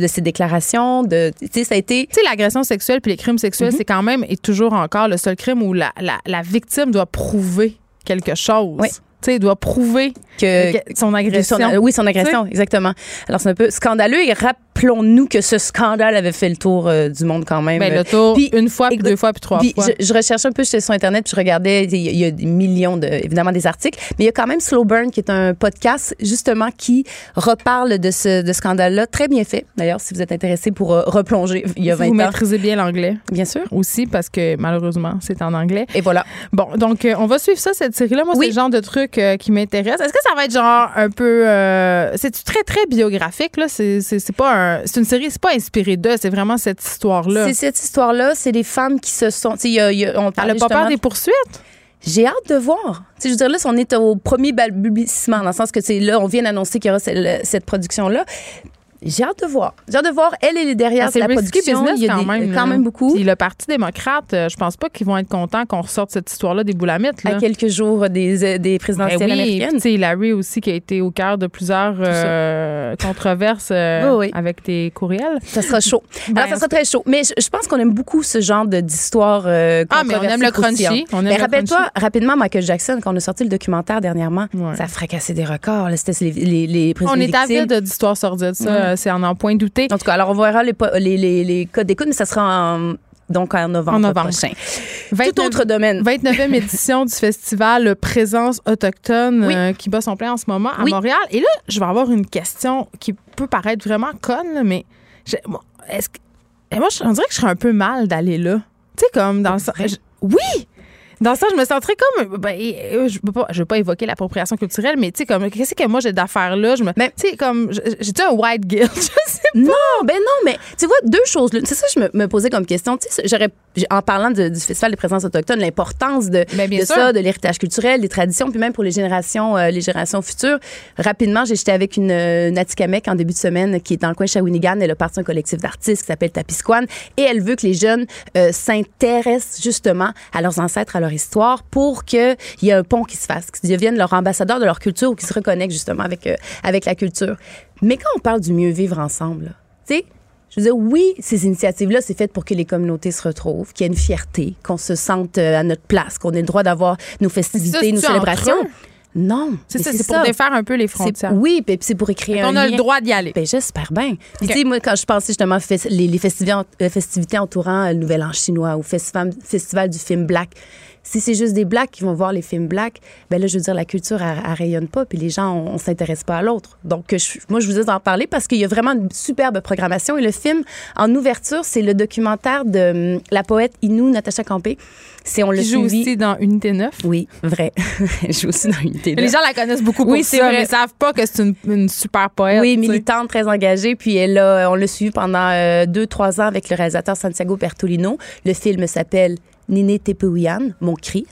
de ses déclarations, de, tu sais, ça a été. Tu sais, l'agression sexuelle puis les crimes sexuels, Mhm. c'est quand même et toujours encore le seul crime où la, la, la victime doit prouver quelque chose. Oui. Tu sais, doit prouver que, que- son agression. son- oui, son agression, exactement. Alors, c'est un peu scandaleux et rappelons-nous que ce scandale avait fait le tour euh, du monde quand même. Ben, le tour, Puis, une fois, puis deux fois, puis trois Puis fois. je, je recherchais un peu sur Internet, puis je regardais, il y, a- il y a des millions, de, évidemment, des articles, mais il y a quand même Slow Burn, qui est un podcast, justement, qui reparle de ce de scandale-là. Très bien fait, d'ailleurs, si vous êtes intéressé pour euh, replonger il y a 20 Vous ans. maîtrisez bien l'anglais Bien sûr. aussi, parce que malheureusement, c'est en anglais. Et voilà. Bon, donc, euh, on va suivre ça, cette série-là. Moi, Oui. c'est le genre de truc euh, qui m'intéresse. Est-ce que ça va être genre un peu. euh, c'est très, très biographique, là? C'est c'est- c'est pas un. C'est une série, c'est pas inspiré d'eux, c'est vraiment cette histoire-là. C'est cette histoire-là, c'est des femmes qui se sont. y a- y a- on Elle parlait a pas peur des poursuites? J'ai hâte de voir. Tu sais, je veux dire, là, on est au premier balbutiement, dans le sens que c'est là, on vient d'annoncer qu'il y aura cette, cette production-là. J'ai hâte de voir. J'ai hâte de voir. Elle, elle est derrière Ah, c'est la production. business il y a quand des- même. quand même beaucoup. Puis le Parti démocrate, euh, je pense pas qu'ils vont être contents qu'on ressorte cette histoire-là des boulamites. Là. à quelques jours des, des Ben présidentielles oui, américaines. tu Hillary aussi qui a été au cœur de plusieurs euh, controverses euh, oui. avec tes courriels. Ça sera chaud. Ben, Alors, ça sera très chaud. Mais je, je pense qu'on aime beaucoup ce genre de- d'histoire euh, Ah, mais on aime le crunchy. croustillante. On aime Mais le rappelle-toi, rapidement, Michael Jackson, quand on a sorti le documentaire dernièrement, Ouais. ça a fracassé des records. là. C'était les, les, les On est avide d'histoires sordides, ça, Ouais. Euh, c'est en en point douter. En tout cas, alors on verra les, les, les, les codes d'écoute, mais ça sera en, donc en novembre, En novembre. prochain. 29 Tout autre domaine. 29e édition du festival Présence autochtone Oui. euh, qui bat son plein en ce moment à Oui. Montréal. Et là, je vais avoir une question qui peut paraître vraiment conne, mais est-ce que, et moi, je- on dirait que je serais un peu mal d'aller là. Tu sais, comme dans le sens- je- Oui! Dans ça, je me sentirais comme. Ben, euh, je ne veux, veux, pas évoquer l'appropriation culturelle, mais tu sais, comme, qu'est-ce que moi j'ai d'affaires là? Je me. Ben, tu sais, comme. J'ai-tu un white guilt? Je sais pas. Non, ben non, mais tu vois, deux choses. C'est ça que je me, me, posais comme question. Tu sais, j'aurais. En parlant de, du Festival des présences autochtones, l'importance de, ben, de ça, de l'héritage culturel, des traditions, puis même pour les générations, euh, les générations futures. Rapidement, j'étais avec une, une Atikamek en début de semaine qui est dans le coin de Shawinigan. Elle a parti un collectif d'artistes qui s'appelle Tapisquan et elle veut que les jeunes euh, s'intéressent justement à leurs ancêtres, à leur histoire pour qu'il y ait un pont qui se fasse, qu'ils deviennent leur ambassadeur de leur culture ou qu'ils se reconnectent justement avec, euh, avec la culture. Mais quand on parle du mieux vivre ensemble, tu sais, je veux dire, oui, ces initiatives-là, c'est fait pour que les communautés se retrouvent, qu'il y ait une fierté, qu'on se sente euh, à notre place, qu'on ait le droit d'avoir nos festivités, nos célébrations. Non. C'est ça, c'est pour défaire un peu les frontières. Oui, puis c'est pour écrire un On a le droit d'y aller. Ben, j'espère bien. Puis, tu sais, moi, quand je pensais justement les, les festivités, festivités entourant le Nouvel An chinois ou festival, festival du film Black, si c'est juste des blacks qui vont voir les films blacks, ben là, je veux dire, la culture, elle, elle rayonne pas, puis les gens, on, on s'intéresse pas à l'autre. Donc, je, moi, je vous ai en parler parce qu'il y a vraiment une superbe programmation. Et le film, en ouverture, c'est le documentaire de hum, la poète Inou Natacha Campé. C'est on le joue aussi dans Unité 9. Oui, vrai. Elle joue aussi dans Unité 9. Les gens la connaissent beaucoup pour oui, ça, vrai. mais ils savent pas que c'est une, une, super poète. Oui, militante, très engagée. Puis elle a, on l'a suivi pendant euh, deux, trois ans avec le réalisateur Santiago Bertolino. Le film s'appelle Nine Tepehuyan, Mon cri.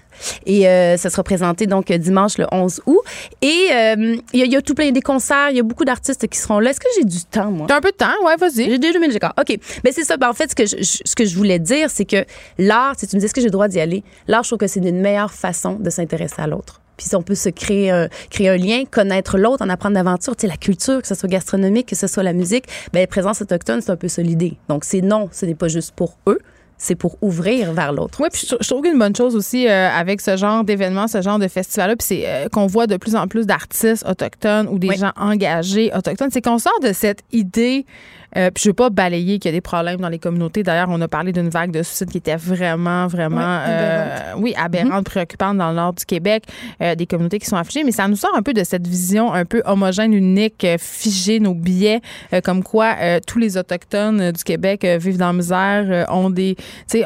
Et euh, ça sera présenté donc dimanche le 11 août. Et il euh, y, y, a tout plein des concerts, il y a beaucoup d'artistes qui seront là. Est-ce que j'ai du temps, moi? T'as un peu de temps, ouais, vas-y. J'ai deux minutes, d'accord. OK. Mais c'est ça. Ben, en fait, ce que je, ce que je voulais dire, c'est que l'art, si tu me dis est-ce que j'ai le droit d'y aller, l'art, je trouve que c'est une meilleure façon de s'intéresser à l'autre. Puis on peut se créer un, créer un lien, connaître l'autre, en apprendre d'aventure, tu sais, la culture, que ce soit gastronomique, que ce soit la musique, ben, les présences autochtones, c'est un peu ça l'idée. Donc, c'est non, ce n'est pas juste pour eux, c'est pour ouvrir vers l'autre. Oui, puis je, trouve qu'une bonne chose aussi euh, avec ce genre d'événement, ce genre de festival-là, puis c'est euh, qu'on voit de plus en plus d'artistes autochtones ou des oui. gens engagés autochtones, c'est qu'on sort de cette idée. Euh, puis je veux pas balayer qu'il y a des problèmes dans les communautés. D'ailleurs, on a parlé d'une vague de suicide qui était vraiment, vraiment, Oui, aberrante. oui, aberrante, préoccupante dans le nord du Québec, des communautés qui sont affligées. Mais ça nous sort un peu de cette vision un peu homogène, unique, figée, nos billets, comme quoi tous les autochtones du Québec vivent dans la misère, ont des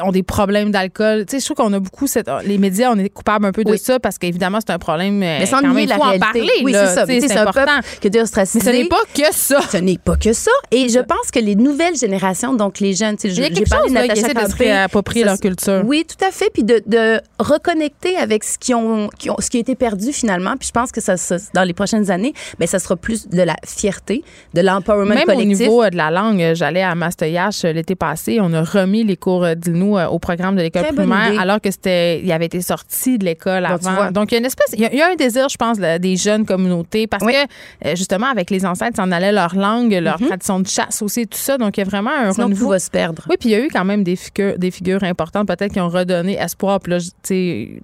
ont des problèmes d'alcool. Je trouve qu'on a beaucoup cette. Les médias, on est coupable un peu de ça parce qu'évidemment, c'est un problème. Mais sans nier la faut réalité. en parler. Oui, c'est ça. C'est important. Que Dieu Mais ce n'est pas que ça. Ce n'est pas que ça. Et je pense que les nouvelles générations, donc les jeunes, a quelque chose de là, qui essaie de se réapproprier leur culture. Oui, tout à fait. Puis de, de reconnecter avec ce qui, ont, qui ont, ce qui a été perdu finalement. Puis je pense que ça, ça dans les prochaines années, ben, ça sera plus de la fierté, de l'empowerment Même collectif. au niveau de la langue, j'allais à Mastoyache l'été passé. On a remis les cours d'Inou au programme de l'école primaire alors que c'était il avait été sorti de l'école avant. Donc il y a une espèce il y, a, il y, a un désir je pense des jeunes communautés parce oui. que justement avec les ancêtres s'en allait leur langue, leur mm -hmm. tradition de chasse aussi tout ça. Donc il y a vraiment un Sinon, renouveau. tout va se perdre. Oui, puis il y a eu quand même des figures des figures importantes peut-être qui ont redonné espoir puis là tu sais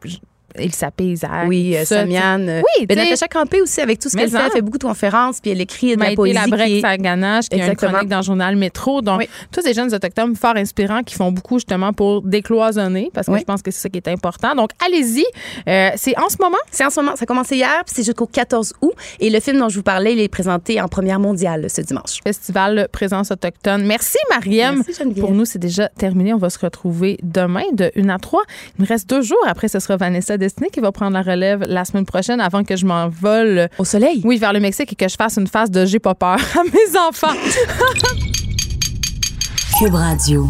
Elsa Isaac. Oui, euh, Samiane. Oui, ben, Natacha Campé aussi, avec tout ce qu'elle fait, elle fait beaucoup de conférences, puis elle écrit de la poésie. Qui est... Saganache, qui une chronique dans le journal Métro. Donc, oui. tous ces jeunes autochtones fort inspirants qui font beaucoup justement pour décloisonner, parce que oui. je pense que c'est ça qui est important. Donc, allez-y. Euh, c'est en ce moment? C'est en ce moment. Ça a commencé hier, puis c'est jusqu'au 14 août. Et le film dont je vous parlais, il est présenté en première mondiale ce dimanche. Festival Présence autochtone. Merci, Mariam. Merci. Pour nous, c'est déjà terminé. On va se retrouver demain de 1 à 3. Il me reste deux jours. Après, ce sera Vanessa Destinée qui va prendre la relève la semaine prochaine avant que je m'envole. Au soleil? Oui, vers le Mexique et que je fasse une phase de j'ai pas peur à mes enfants. Cube Radio.